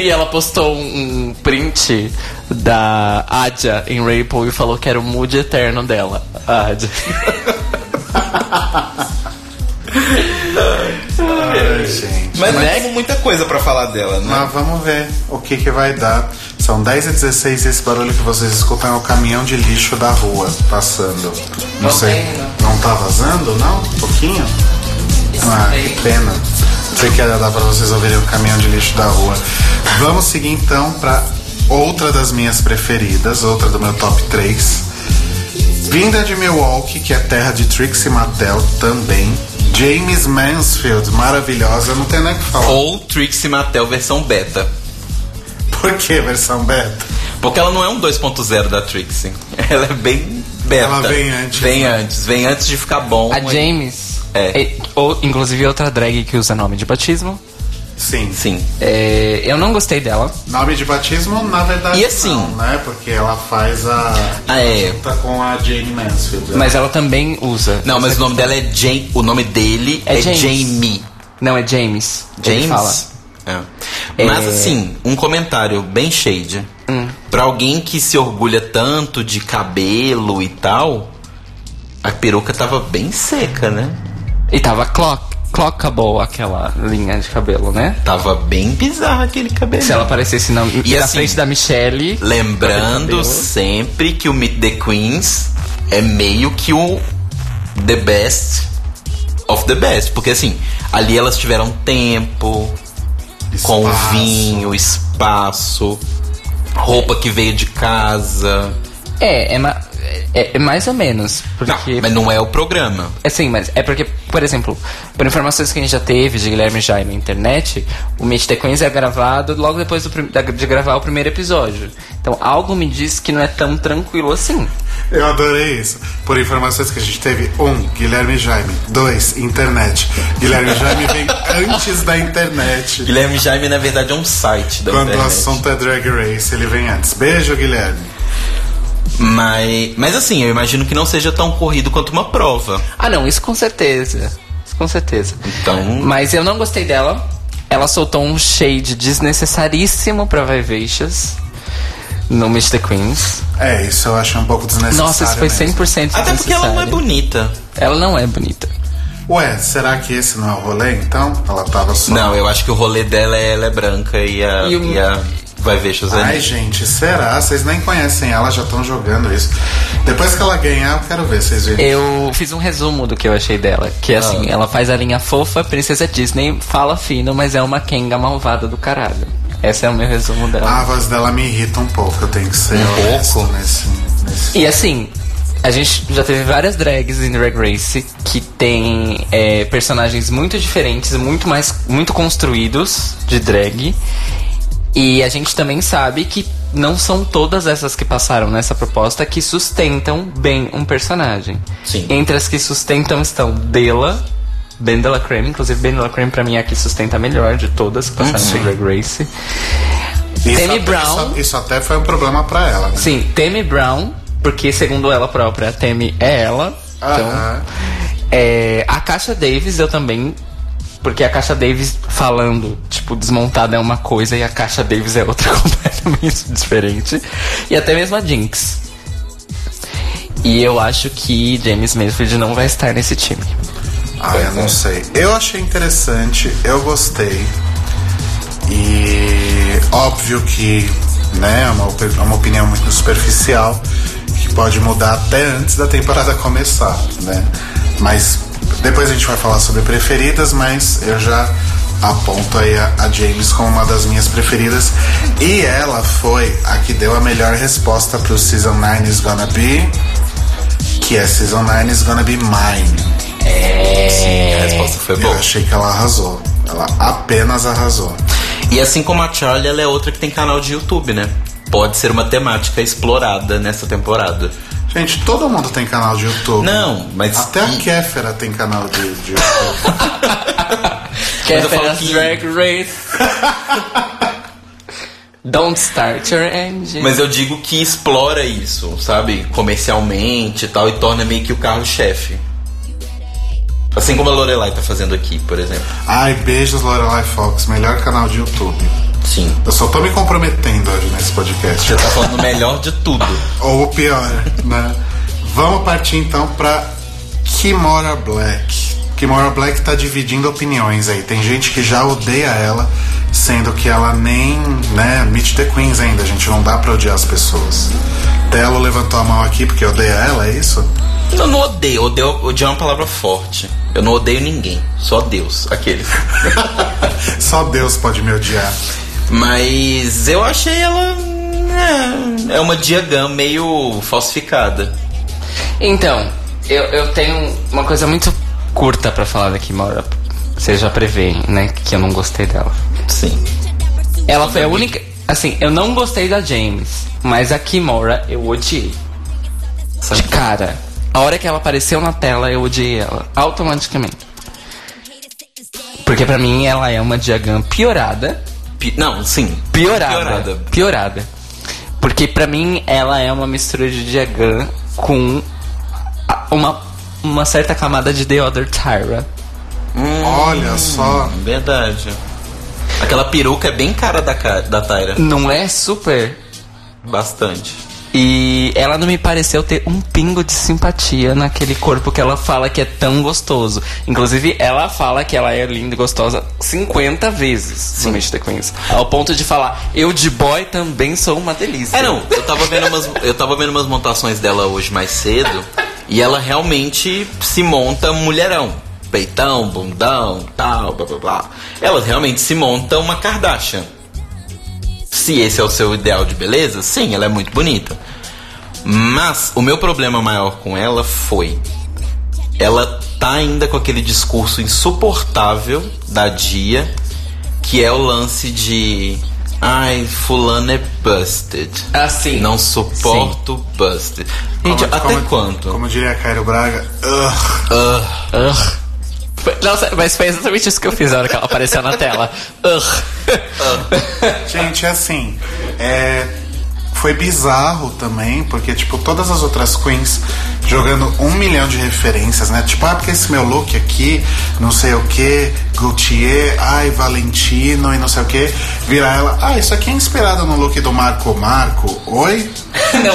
S3: E ela postou um, um print da Adja em Rapel e falou que era o mood eterno dela, a Adja.
S1: Ai, gente.
S2: Mas não temos muita coisa pra falar dela, né?
S1: Mas vamos ver o que, que vai dar. São 10 e 16 e esse barulho que vocês escutam é o caminhão de lixo da rua passando. Não,
S3: Não
S1: sei.
S3: tem, não.
S1: Não tá vazando, não? Um pouquinho? Ah, que pena. Sei que ia dar pra vocês ouvirem o caminhão de lixo da rua. Vamos seguir então pra outra das minhas preferidas, outra do meu top 3. Vinda de Milwaukee, que é terra de Trixie Mattel também. James Mansfield, maravilhosa, não tem nem o que falar.
S2: Ou Trixie Mattel versão beta.
S1: Por que versão beta?
S2: Porque ela não é um 2.0 da Trixie. Ela é bem beta.
S1: Ela vem antes,
S2: Vem
S1: né?
S2: antes. Vem antes de ficar bom.
S3: A James,
S2: É.
S3: ou, inclusive outra drag que usa nome de batismo.
S1: Sim.
S2: Sim.
S3: É, eu não gostei dela.
S1: Nome de batismo, na verdade,
S2: E assim-
S1: não, né? Porque ela faz a.
S2: Ah, é.
S1: Junta com a Jane Mansfield. né?
S3: Mas ela também usa.
S2: Não, mas o nome dela é Jane. O nome dele
S3: É
S2: é,
S3: James.
S2: Jamie.
S3: Não, é James. Ele
S2: James?
S3: fala.
S2: É. Mas
S3: É.
S2: assim, um comentário bem shade.
S3: Hum.
S2: Pra alguém que se orgulha tanto de cabelo e tal, a peruca tava bem seca, né?
S3: E tava clock, clockable aquela linha de cabelo, né?
S2: Tava bem bizarro aquele cabelo.
S3: Se ela aparecesse na,
S2: E
S3: na
S2: assim,
S3: frente da Michelle.
S2: Lembrando sempre que o Meet the Queens é meio que o the best of the best. Porque assim, ali elas tiveram tempo, com
S1: Espaço.
S2: vinho, espaço, roupa que veio de casa.
S3: É, é, é- é mais ou menos. Porque.
S2: Não, mas não é o programa.
S3: É sim, mas é porque, por exemplo, por informações que a gente já teve de Guilherme Jaime na internet, o Meet the Queens é gravado logo depois do da- de gravar o primeiro episódio. Então algo me diz que não é tão tranquilo assim.
S1: Eu adorei isso. Por informações que a gente teve: um, Guilherme Jaime. Dois, internet. Guilherme Jaime vem antes da internet.
S2: Guilherme Jaime, na verdade, é um site da
S1: Quando o
S2: internet.
S1: assunto é Drag Race, ele vem antes. Beijo, Guilherme.
S2: Mas, mas assim, eu imagino que não seja tão corrido quanto uma prova.
S3: Ah não, isso com certeza. Isso com certeza.
S2: Então,
S3: Mas eu não gostei dela. Ela soltou um shade desnecessaríssimo pra Vivacious no the Queens.
S1: É, isso eu acho um pouco desnecessário.
S3: Nossa, isso foi
S1: mesmo.
S3: 100%
S2: até porque ela não é bonita.
S3: Ela não é bonita.
S1: Ué, será que esse não é o rolê então? Ela tava só.
S2: Não, eu acho que o rolê dela é ela é branca e a,
S3: E o-
S2: e a vai ver Shazam.
S1: Ai, gente, será? Vocês nem conhecem ela, já estão jogando isso. Depois que ela ganhar, eu quero ver, vocês verem.
S3: Eu fiz um resumo do que eu achei dela. Que é assim,
S2: Ah.
S3: ela faz a linha fofa, princesa Disney, fala fino, mas é uma Kenga malvada do caralho. Esse é o meu resumo dela.
S1: A voz dela me irrita um pouco, eu tenho que ser
S2: Um pouco?
S1: nesse, nesse
S3: E assim, a gente já teve várias drags em Drag Race que tem é, personagens muito diferentes, muito mais muito construídos de drag. E a gente também sabe que não são todas essas que passaram nessa proposta que sustentam bem um personagem.
S2: Sim.
S3: Entre as que sustentam estão Dela, Ben Della Creme, inclusive Ben Della Creme pra mim é a que sustenta melhor de todas que passaram
S2: Uhum.
S3: no Drag Race.
S1: Isso
S3: Tammy
S1: até-
S3: Brown.
S1: Isso, isso até foi um problema pra ela, né?
S3: Sim, Temi Brown, porque segundo ela própria, Temi é ela. Então,
S1: Aham.
S3: é, a Caixa Davis eu também. Porque a Caixa Davis falando, tipo, desmontada é uma coisa e a Caixa Davis é outra completamente diferente. E até mesmo a Jinx. E eu acho que James Mayfield não vai estar nesse time.
S1: Ah, eu não sei. Eu achei interessante, eu gostei. E óbvio que, né, é uma, é uma opinião muito superficial, que pode mudar até antes da temporada começar, né? Mas depois a gente vai falar sobre preferidas, mas eu já aponto aí a, a James como uma das minhas preferidas. E ela foi a que deu a melhor resposta pro Season 9 is Gonna Be, que é Season 9 is Gonna Be Mine.
S2: A resposta foi
S1: Eu
S2: boa.
S1: achei que ela arrasou. Ela apenas arrasou.
S2: E assim como a Charlie, ela é outra que tem canal de YouTube, né? Pode ser uma temática explorada nessa temporada.
S1: Gente, todo mundo tem canal de YouTube.
S2: Não, mas.
S1: Até a Kéfera tem canal de, de YouTube.
S3: Fazer
S2: que-
S3: Drag Race? Don't start your engine.
S2: Mas eu digo que explora isso, sabe? Comercialmente e tal, e torna meio que o carro-chefe. Assim como a Lorelai tá fazendo aqui, por exemplo.
S1: Ai, beijos, Lorelai Fox. Melhor canal de YouTube.
S2: Sim.
S1: Eu só tô me comprometendo hoje nesse podcast.
S2: Você tá falando o melhor de tudo.
S1: Ou o pior, né? Vamos partir então pra Kimora Black. Kimora Black tá dividindo opiniões aí. Tem gente que já odeia ela, sendo que ela nem, né, Meet the Queens ainda. A gente não dá pra odiar as pessoas. Telo levantou a mão aqui porque odeia ela, é isso?
S2: Eu não odeio, odeio, odiar é uma palavra forte. Eu não odeio ninguém, só Deus, aquele.
S1: Só Deus pode me odiar.
S2: Mas eu achei ela. É, é uma Diagram meio falsificada.
S3: Então, eu, eu tenho uma coisa muito curta pra falar da Kimora. Vocês já preveem, né? Que eu não gostei dela.
S2: Sim.
S3: Ela foi a única. Assim, eu não gostei da James, mas a Kimora eu odiei. De cara. A hora que ela apareceu na tela, eu odiei ela. Automaticamente. Porque pra mim ela é uma Diagram piorada.
S2: Pi- não, sim.
S3: Piorada.
S2: Piorada.
S3: Piorada. Porque pra mim ela é uma mistura de Diagram com uma, uma certa camada de The Other Tyra.
S1: Olha só.
S2: Verdade. Aquela peruca é bem cara da, da Tyra.
S3: Não é super?
S2: Bastante.
S3: E ela não me pareceu ter um pingo de simpatia naquele corpo que ela fala que é tão gostoso. Inclusive, ela fala que ela é linda e gostosa 50 vezes no Meet the Queens. Ao ponto de falar, eu de boy também sou uma delícia.
S2: É, não, eu tava vendo umas, eu tava vendo umas montações dela hoje mais cedo e ela realmente se monta mulherão. Peitão, bundão, tal, blá blá blá. Ela realmente se monta uma Kardashian. Se esse é o seu ideal de beleza, sim, ela é muito bonita. Mas o meu problema maior com ela foi. Ela tá ainda com aquele discurso insuportável da Dia, que é o lance de. Ai, fulano é busted.
S3: Assim.
S2: Não suporto busted. Gente,
S1: Como-
S2: até
S1: como-
S2: quanto?
S1: Como diria Cairo Braga, ugh.
S2: Ah,
S3: Ugh. Foi- Nossa, mas foi exatamente isso que eu fiz na hora que ela apareceu na tela. Ugh.
S1: Gente, assim, é, foi bizarro também, porque, tipo, todas as outras queens jogando um milhão de referências, né? Tipo, ah, porque esse meu look aqui, não sei o que, Gaultier, ai, Valentino e não sei o que, vira ela, ah, isso aqui é inspirado no look do Marco Marco. Oi?
S3: Não,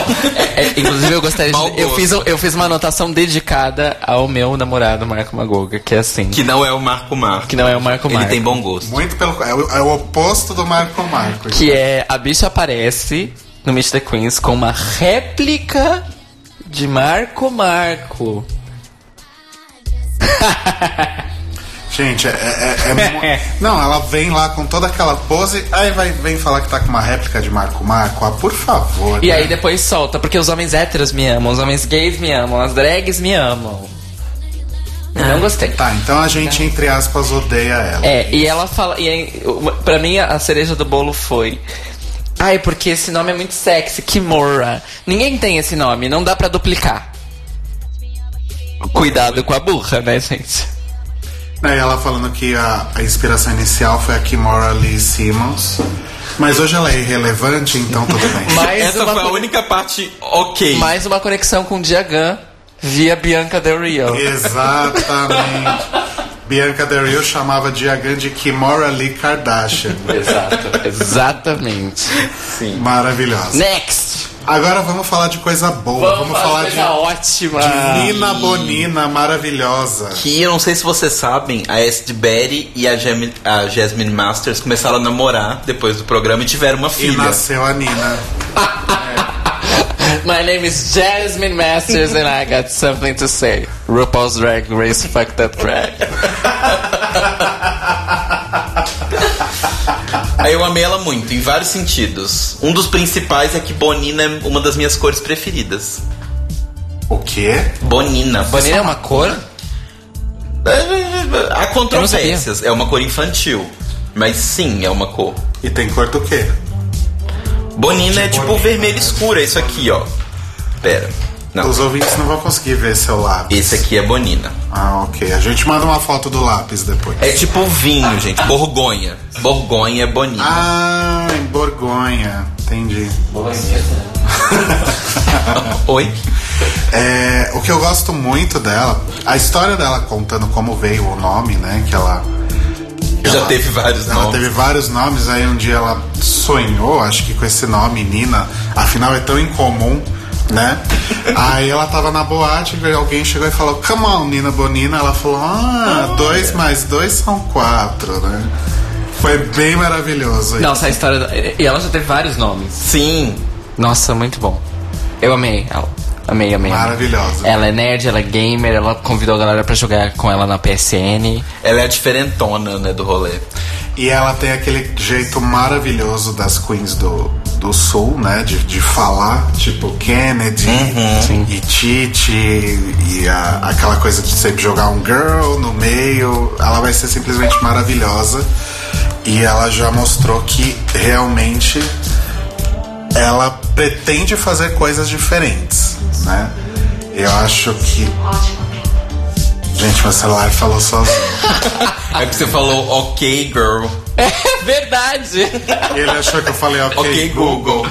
S3: é, é, inclusive eu gostaria de. Eu fiz, eu fiz uma anotação dedicada ao meu namorado Marco Magoga, que é assim.
S2: Que não é o Marco Marco.
S3: Que não é o Marco
S2: Ele
S3: Marco.
S2: tem bom gosto.
S1: Muito pelo. É o, é o oposto do Marco Marco.
S3: Que é a bicha aparece no Meet the Queens com uma réplica de Marco Marco.
S1: Gente, é. é- é não, ela vem lá com toda aquela pose, aí vai, vem falar que tá com uma réplica de Marco Marco. Ah, por favor.
S3: E
S1: né?
S3: aí depois solta, porque os homens héteros me amam, os homens gays me amam, as drags me amam. Eu não gostei.
S1: Tá, então a gente, entre aspas, odeia ela.
S3: É, e ela fala. E aí, pra mim, a cereja do bolo foi. Ai, porque esse nome é muito sexy, Kimora. Ninguém tem esse nome, não dá pra duplicar. Cuidado com a burra, né, gente?
S1: Aí ela falando que a, a inspiração inicial foi a Kimora Lee Simmons. Mas hoje ela é irrelevante, então tudo bem.
S3: Mais
S2: Essa
S3: uma
S2: foi a única parte ok.
S3: Mais uma conexão com Diagan via Bianca Del Rio.
S1: Exatamente. Bianca Del Rio chamava de Kimora Lee Kardashian.
S3: Exato, exatamente. Sim.
S1: Maravilhosa.
S3: Next!
S1: Agora vamos falar de coisa boa. Vamos, falar de,
S3: coisa ótima.
S1: de Nina Bonina, maravilhosa.
S2: Que eu não sei se vocês sabem, a Esther Berry e a, a Jasmine Masters começaram a namorar depois do programa e tiveram uma
S1: E
S2: filha.
S1: nasceu a Nina.
S3: My name is Jasmine Masters and I got something to say. RuPaul's Drag Race fucked that drag.
S2: Aí eu amei ela muito, em vários sentidos. Um dos principais é que Bonina é uma das minhas cores preferidas.
S1: O quê?
S2: Bonina.
S3: Bonina é uma cor?
S2: Há controvérsias. É uma cor infantil. Mas sim, é uma cor.
S1: E tem cor do quê?
S2: Bonina é tipo
S1: Bonina,
S2: vermelho escuro, é isso aqui, ó. Pera. Não.
S1: Os ouvintes não vão conseguir ver seu lápis.
S2: Esse aqui é Bonina.
S1: Ah, ok. A gente manda uma foto do lápis depois.
S2: É tipo vinho, gente. Borgonha. Borgonha é Bonina.
S1: Ah, em Borgonha. Entendi.
S2: Oi?
S1: É, o que eu gosto muito dela, a história dela contando como veio o nome, né? Que ela.
S2: Já
S1: ela-
S2: teve vários
S1: Ela
S2: nomes.
S1: teve vários nomes, aí um dia ela sonhou, acho que com esse nome, Nina, afinal é tão incomum, né? aí ela tava na boate, e alguém chegou e falou, come on, Nina Bonina. Ela falou, ah, dois mais dois são quatro, né? Foi bem maravilhoso.
S3: Nossa, a história. da- E ela já teve vários nomes.
S2: Sim.
S3: Nossa, muito bom. Eu amei ela. Amei, amei.
S1: Maravilhosa.
S3: Ela é nerd, ela é gamer, ela convidou a galera pra jogar com ela na PSN.
S2: Ela é a diferentona, né, do rolê.
S1: E ela tem aquele jeito maravilhoso das queens do, do sul, né? De, de falar, tipo Kennedy e Titi e a- aquela coisa de sempre jogar um girl no meio. Ela vai ser simplesmente maravilhosa. E ela já mostrou que realmente ela pretende fazer coisas diferentes, né? Eu acho que. Gente, meu celular falou sozinho.
S2: É que você falou ok, girl.
S3: É verdade!
S1: Ele achou que eu falei ok,
S2: Ok,
S1: Google.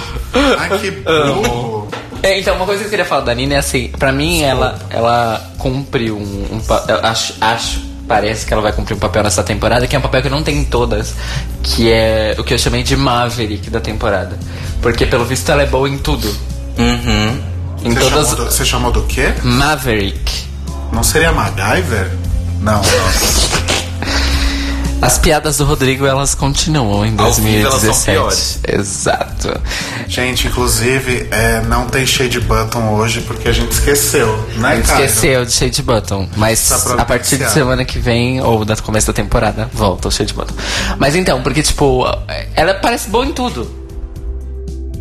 S1: Ai, que burro.
S3: É, então, uma coisa que eu queria falar da Nina é assim, pra mim ela, ela cumpre um, um acho, acho, parece que ela vai cumprir um papel nessa temporada, que é um papel que não tem em todas, que é o que eu chamei de Maverick da temporada. Porque pelo visto ela é boa em tudo.
S2: Uhum.
S3: Em
S1: Você,
S3: todas.
S1: chamou do, você chamou do quê?
S3: Maverick.
S1: Não seria MacGyver? Não, não.
S3: As piadas do Rodrigo, elas continuam em
S2: Ao vivo, elas são
S3: 2017. Exato.
S1: Gente, inclusive, é, não tem shade button hoje porque a gente esqueceu, né,
S3: A gente
S1: cara?
S3: esqueceu de Shade Button, mas a partir de semana que vem, ou da começo da temporada, volta o Shade Button. Mas então, porque tipo, ela parece boa em tudo.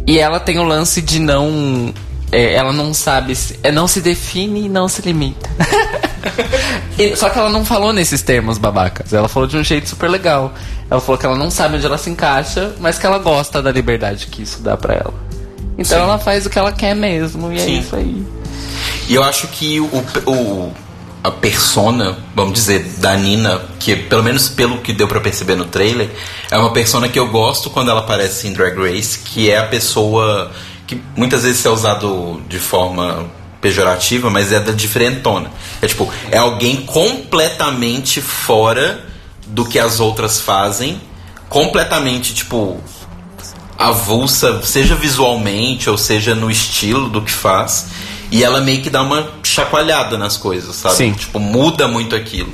S3: E ela tem o lance de não. É, ela não sabe. Se, é, não se define e não se limita. E- só que ela não falou nesses termos babacas. Ela falou de um jeito super legal. Ela falou que ela não sabe onde ela se encaixa, mas que ela gosta da liberdade que isso dá pra ela. Então
S2: Sim.
S3: ela faz o que ela quer mesmo, e é
S2: Sim.
S3: isso aí.
S2: E eu acho que o, o- a persona, vamos dizer, da Nina, que pelo menos pelo que deu pra perceber no trailer, é uma persona que eu gosto quando ela aparece em Drag Race, que é a pessoa que muitas vezes é usado de forma pejorativa, mas é da diferentona. É tipo, é alguém completamente fora do que as outras fazem, completamente, tipo, avulsa, seja visualmente ou seja no estilo do que faz. E ela meio que dá uma chacoalhada nas coisas, sabe?
S3: Sim.
S2: Tipo, muda muito aquilo.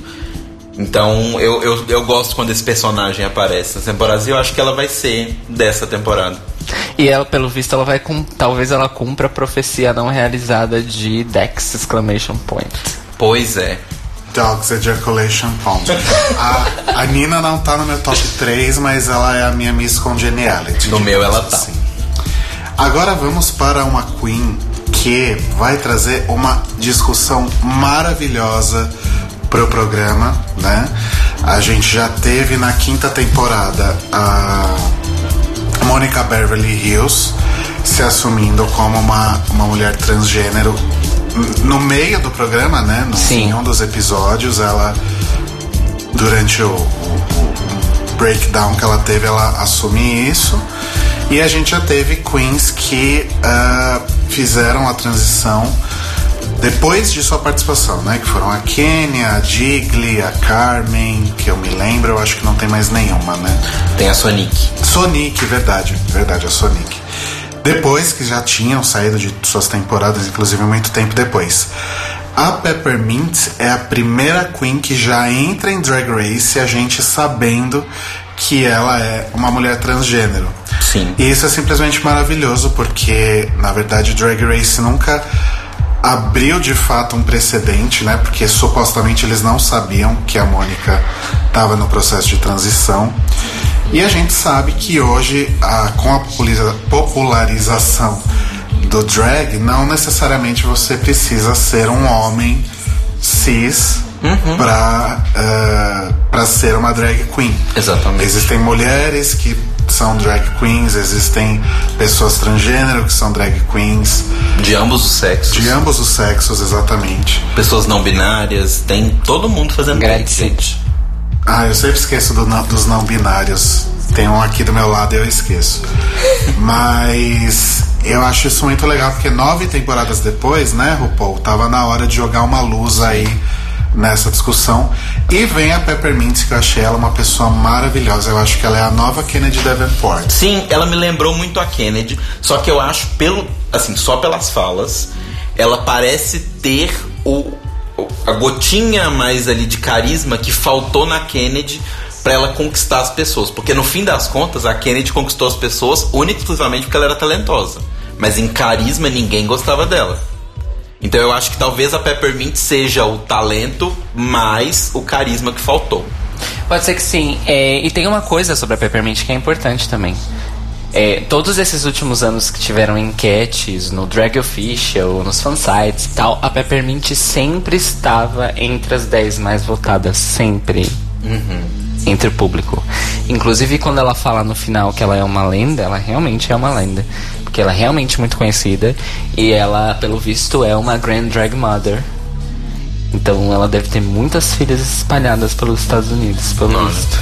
S2: Então eu, eu, eu gosto quando esse personagem aparece nas temporadas e eu acho que ela vai ser dessa temporada.
S3: E ela, pelo visto, ela vai com. Talvez ela cumpra a profecia não realizada de Dex exclamation point.
S2: Pois é.
S1: Dogs Ejaculation Pond. A, a Nina não tá no meu top 3, mas ela é a minha Miss Congeniality.
S2: No meu ela
S1: digamos
S2: tá.
S1: assim. Agora vamos para uma Queen que vai trazer uma discussão maravilhosa pro programa, né? A gente já teve na quinta temporada a Mônica Beverly Hills se assumindo como uma, uma mulher transgênero no meio do programa, né? No,
S3: Sim.
S1: Em um dos episódios, ela durante o, o- o breakdown que ela teve, ela assume isso. E a gente já teve queens que ah, fizeram a transição depois de sua participação, né? Que foram a Kenya, a Digli, a Carmen, que eu me lembro, eu acho que não tem mais nenhuma, né?
S2: Tem a Sonic.
S1: Sonic, verdade, verdade, a Sonic. Depois que já tinham saído de suas temporadas, inclusive muito tempo depois. A Peppermint é a primeira Queen que já entra em Drag Race, a gente sabendo que ela é uma mulher transgênero.
S2: Sim.
S1: E isso é simplesmente maravilhoso, porque na verdade Drag Race nunca abriu de fato um precedente, né? Porque supostamente eles não sabiam que a Mônica estava no processo de transição. E a gente sabe que hoje, a- com a populariza- popularização do drag, não necessariamente você precisa ser um homem cis pra, eh, pra ser uma drag queen.
S2: Exatamente.
S1: Existem mulheres que são drag queens, existem pessoas transgênero que são drag queens,
S2: De ambos os sexos.
S1: de ambos os sexos, exatamente.
S2: Pessoas não binárias. Tem todo mundo fazendo drag,
S3: Grande
S2: gente.
S1: Ah, eu sempre esqueço do não- dos não binários. Tem um aqui do meu lado e eu esqueço. Mas eu acho isso muito legal porque nove temporadas depois, né, RuPaul, tava na hora de jogar uma luz aí nessa discussão. E vem a Peppermint, que eu achei ela uma pessoa maravilhosa. Eu acho que ela é a nova Kennedy Davenport.
S2: Sim, ela me lembrou muito a Kennedy, só que eu acho pelo, assim, só pelas falas, ela parece ter o, a gotinha mais ali de carisma que faltou na Kennedy pra ela conquistar as pessoas, porque no fim das contas a Kennedy conquistou as pessoas única e exclusivamente porque ela era talentosa, mas em carisma ninguém gostava dela. Então eu acho que talvez a Peppermint seja o talento mais o carisma que faltou.
S3: Pode ser que sim. É, e tem uma coisa sobre a Peppermint que é importante também. É, todos esses últimos anos que tiveram enquetes no Drag Official, nos fansites e tal, a Peppermint sempre estava entre as 10 mais votadas. Sempre. Entre o público. Inclusive, quando ela fala no final que ela é uma lenda, ela realmente é uma lenda. Porque ela é realmente muito conhecida. E ela, pelo visto, é uma Grand Drag Mother. Então ela deve ter muitas filhas espalhadas pelos Estados Unidos, pelo
S2: Nossa.
S3: visto.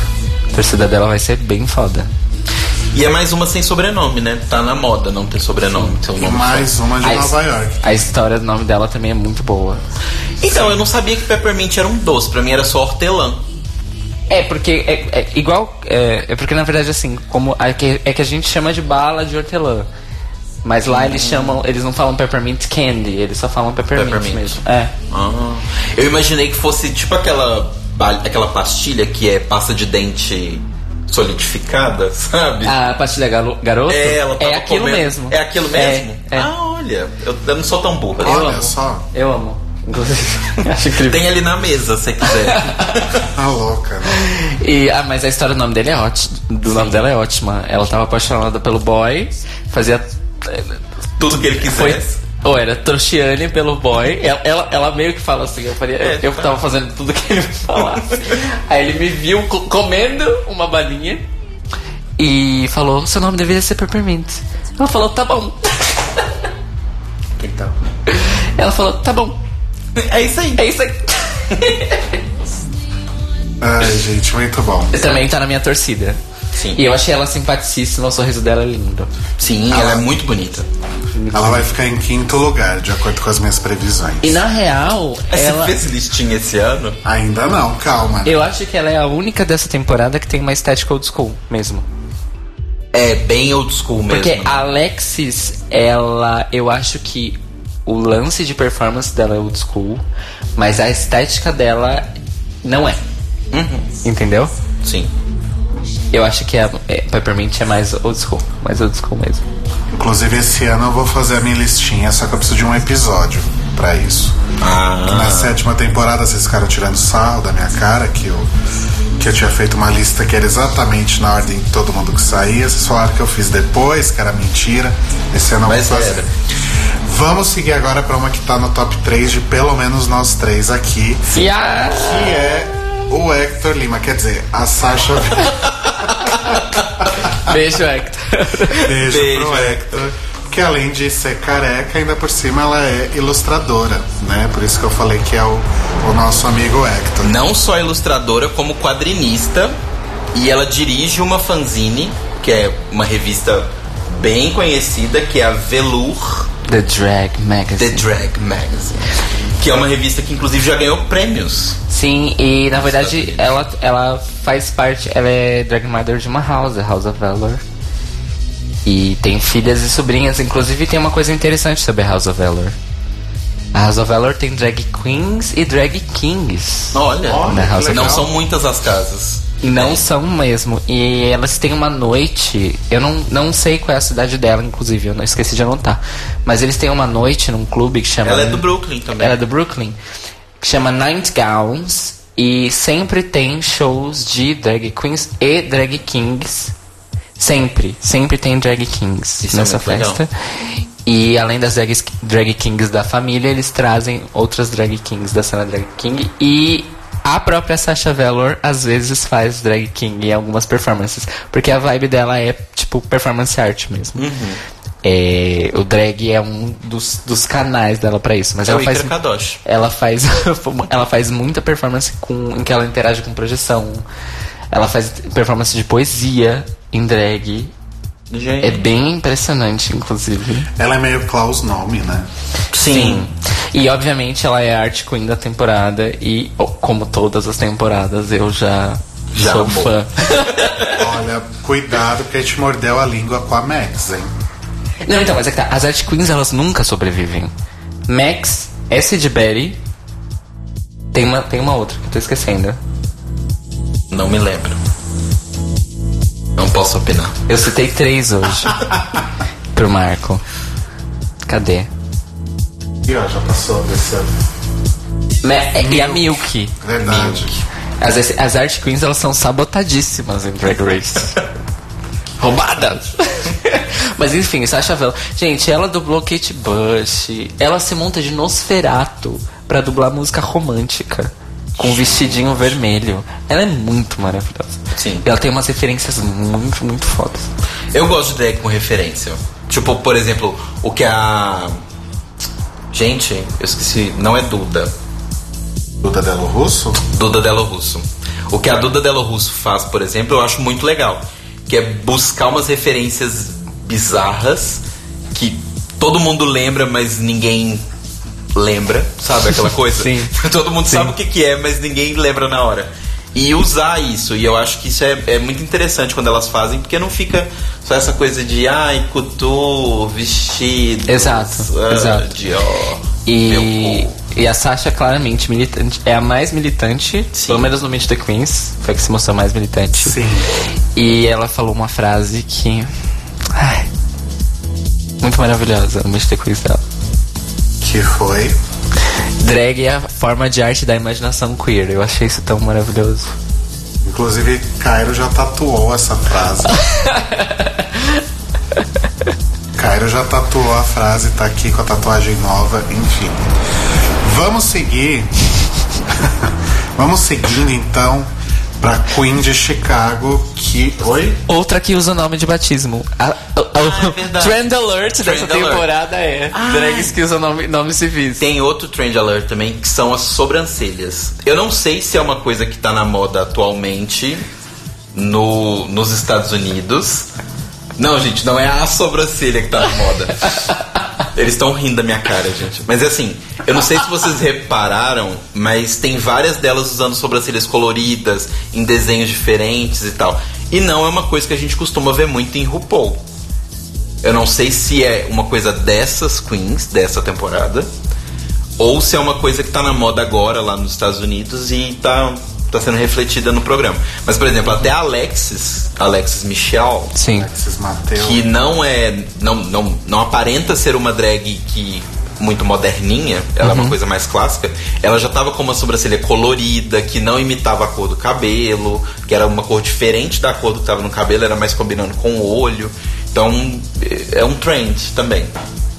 S3: A torcida dela vai ser bem foda.
S2: E é mais uma sem sobrenome, né? Tá na moda não ter sobrenome. Seu
S1: E
S2: nome
S1: mais uma de
S3: A
S1: Nova York.
S3: A história do nome dela também é muito boa.
S2: Então, eu não sabia que peppermint era um doce, pra mim era só hortelã.
S3: É, porque é, é igual. É, é porque na verdade assim, como é que, é que a gente chama de bala de hortelã. Mas lá eles chamam. Eles não falam peppermint candy, eles só falam peppermint,
S2: Peppermint.
S3: mesmo. É.
S2: Ah, eu imaginei que fosse tipo aquela, aquela pastilha que é pasta de dente solidificada, sabe?
S3: A pastilha galo- garoto
S2: é, ela tava
S3: é aquilo
S2: comendo-
S3: mesmo.
S2: É aquilo mesmo?
S3: É, é.
S2: Ah, olha, eu, eu não sou tão burra.
S3: Eu
S1: Olha
S3: amo.
S1: só,
S3: Eu amo.
S2: Tem ali na mesa, se quiser.
S1: tá louca, né?
S3: E, ah, mas a história do nome dele é ótima. Do nome dela é ótima. Ela tava apaixonada pelo boy, fazia.
S2: Tudo que ele
S3: Foi.
S2: quisesse.
S3: Ou era Torchiane pelo boy. Ela, ela, ela meio que fala assim, eu, faria,
S2: É,
S3: eu
S2: tá.
S3: tava fazendo tudo que ele me falasse. Aí ele me viu co- comendo uma balinha e falou, seu nome deveria ser Peppermint. Ela falou, tá bom.
S2: Então.
S3: Ela falou, tá bom.
S2: É isso aí.
S3: É isso aí.
S1: Ai, gente, muito bom.
S3: Também tá na minha torcida.
S2: Sim.
S3: E eu achei ela simpaticíssima, o sorriso dela é lindo.
S2: Sim, ela é muito bonita.
S1: Ela vai ficar em quinto lugar, de acordo com as minhas previsões.
S3: E na real, ela.
S2: Você fez listinha esse ano?
S1: Ainda não, calma.
S3: Eu acho que ela é a única dessa temporada que tem uma estética old school mesmo.
S2: É bem old school mesmo.
S3: Porque a Alexis, ela. Eu acho que o lance de performance dela é old school, mas a estética dela não é.
S2: Uhum.
S3: Entendeu?
S2: Sim.
S3: Eu acho que a é, Peppermint é mais old school, mais old school mesmo.
S1: Inclusive, esse ano eu vou fazer a minha listinha, só que eu preciso de um episódio pra isso.
S2: Ah.
S1: Na sétima temporada, vocês ficaram tirando sarro da minha cara, que eu, que eu tinha feito uma lista que era exatamente na ordem de todo mundo que saía. Vocês falaram que eu fiz depois, que era mentira. Esse ano eu
S2: Mas
S1: vou fazer.
S2: era.
S1: Vamos seguir agora pra uma que tá no top 3 de pelo menos nós três aqui,
S3: E a.
S1: que é o Hector Lima. Quer dizer, a Sasha.
S3: Beijo, Hector.
S1: Beijo,
S2: Beijo,
S1: pro Hector. Que além de ser careca, ainda por cima ela é ilustradora, né? Por isso que eu falei que é o, o nosso amigo Hector.
S2: Não só ilustradora, como quadrinista. E ela dirige uma fanzine, que é uma revista bem conhecida, que é a Velour
S3: The Drag Magazine.
S2: The Drag Magazine. Que é uma revista que inclusive já ganhou prêmios.
S3: Sim, e na verdade ela, ela faz parte, ela é drag mother de uma house, a House of Valor. E tem filhas e sobrinhas, inclusive tem uma coisa interessante sobre a House of Valor. A House of Valor tem drag queens e drag kings.
S2: Olha,
S1: Olha,
S2: não são muitas as casas.
S3: E não são mesmo. E elas têm uma noite. Eu não, não sei qual é a cidade dela, inclusive, eu não esqueci de anotar. Mas eles têm uma noite num clube que chama.
S2: Ela é do Brooklyn também.
S3: Ela é do Brooklyn. Que chama Night Gowns. E sempre tem shows de drag queens e drag kings. Sempre. Sempre tem drag kings
S2: Isso é
S3: nessa
S2: legal.
S3: festa. E além das drag, drag kings da família, eles trazem outras drag kings da cena drag king. E a própria Sasha Velour às vezes faz drag king em algumas performances. Porque a vibe dela é tipo performance art mesmo.
S2: Uhum.
S3: É, o drag é um dos, dos canais dela pra isso. Mas
S2: É
S3: ela faz, ela faz ela faz muita performance com, em que ela interage com projeção. Ela faz performance de poesia em drag.
S2: Gente.
S3: É bem impressionante, inclusive.
S1: Ela é meio Klaus Nome, né?
S2: Sim.
S3: E obviamente ela é a art queen da temporada e oh, como todas as temporadas eu já,
S2: Já
S3: sou
S2: amou.
S3: fã.
S1: Olha, cuidado porque te mordeu a língua com a Max, hein?
S3: Não, então, mas é que tá. As art queens elas nunca sobrevivem. Max, S de Betty. Tem uma, tem uma outra que eu tô esquecendo.
S2: Não me lembro. Não posso opinar.
S3: Eu citei três hoje. pro Marco. Cadê?
S1: E ó, já passou desse ano.
S3: Me- e a Milk.
S1: Verdade.
S3: As, as art queens elas são sabotadíssimas em Drag Race. Roubadas! Mas enfim, Sasha Velour. Gente, ela dublou Kate Bush. Ela se monta de Nosferato pra dublar música romântica. Com um vestidinho vermelho. Ela é muito maravilhosa.
S2: Sim.
S3: E ela tem umas referências muito, muito fodas.
S2: Eu gosto de drag com referência. Tipo, por exemplo, o que a. Gente, eu esqueci. Não é Duda.
S1: Duda Delo Russo?
S2: Duda Delo Russo. O que a Duda Delo Russo faz, por exemplo, eu acho muito legal. Que é buscar umas referências bizarras que todo mundo lembra, mas ninguém lembra, sabe aquela coisa?
S3: Sim.
S2: todo mundo
S3: Sim.
S2: sabe o que, que é, mas ninguém lembra na hora. E usar isso, e eu acho que isso é, é muito interessante quando elas fazem, porque não fica só essa coisa de ai, couture, vestido.
S3: Exato, exato.
S2: Dior,
S3: E, e a Sasha, claramente, militante, é a mais militante,
S2: Sim.
S3: pelo menos no Meet the Queens, foi a que se mostrou mais militante.
S1: Sim.
S3: E ela falou uma frase que. Ai, muito maravilhosa no Meet the Queens dela.
S1: Que foi.
S3: Drag é a forma de arte da imaginação queer. Eu achei isso tão maravilhoso.
S1: Inclusive, Cairo já tatuou essa frase. Cairo já tatuou a frase, tá aqui com a tatuagem nova, enfim. Vamos seguir. Vamos seguindo então pra Queen de Chicago, que. Oi?
S3: Outra que usa o nome de batismo. A, o- o-
S2: é verdade.
S3: trend alert
S2: Trend
S3: dessa
S2: alert.
S3: temporada é drags que usam nome, nomes civis.
S2: Tem outro trend alert também, que são as sobrancelhas. Eu não sei se é uma coisa que tá na moda atualmente no, nos Estados Unidos. Não, gente, não é a sobrancelha que tá na moda. Eles estão rindo da minha cara, gente. Mas assim, eu não sei se vocês repararam, mas tem várias delas usando sobrancelhas coloridas, em desenhos diferentes e tal. E não é uma coisa que a gente costuma ver muito em RuPaul. Eu não sei se é uma coisa dessas queens, dessa temporada, ou se é uma coisa que tá na moda agora lá nos Estados Unidos e tá, tá sendo refletida no programa. Mas, por exemplo, até a Alexis, Alexis Michelle,
S3: Sim.
S1: Alexis Mateu.
S2: que não é. Não, não, não aparenta ser uma drag que. Muito moderninha, ela é uma coisa mais clássica. Ela já tava com uma sobrancelha colorida, que não imitava a cor do cabelo, que era uma cor diferente da cor do que tava no cabelo, era mais combinando com o olho. Então, é um trend também.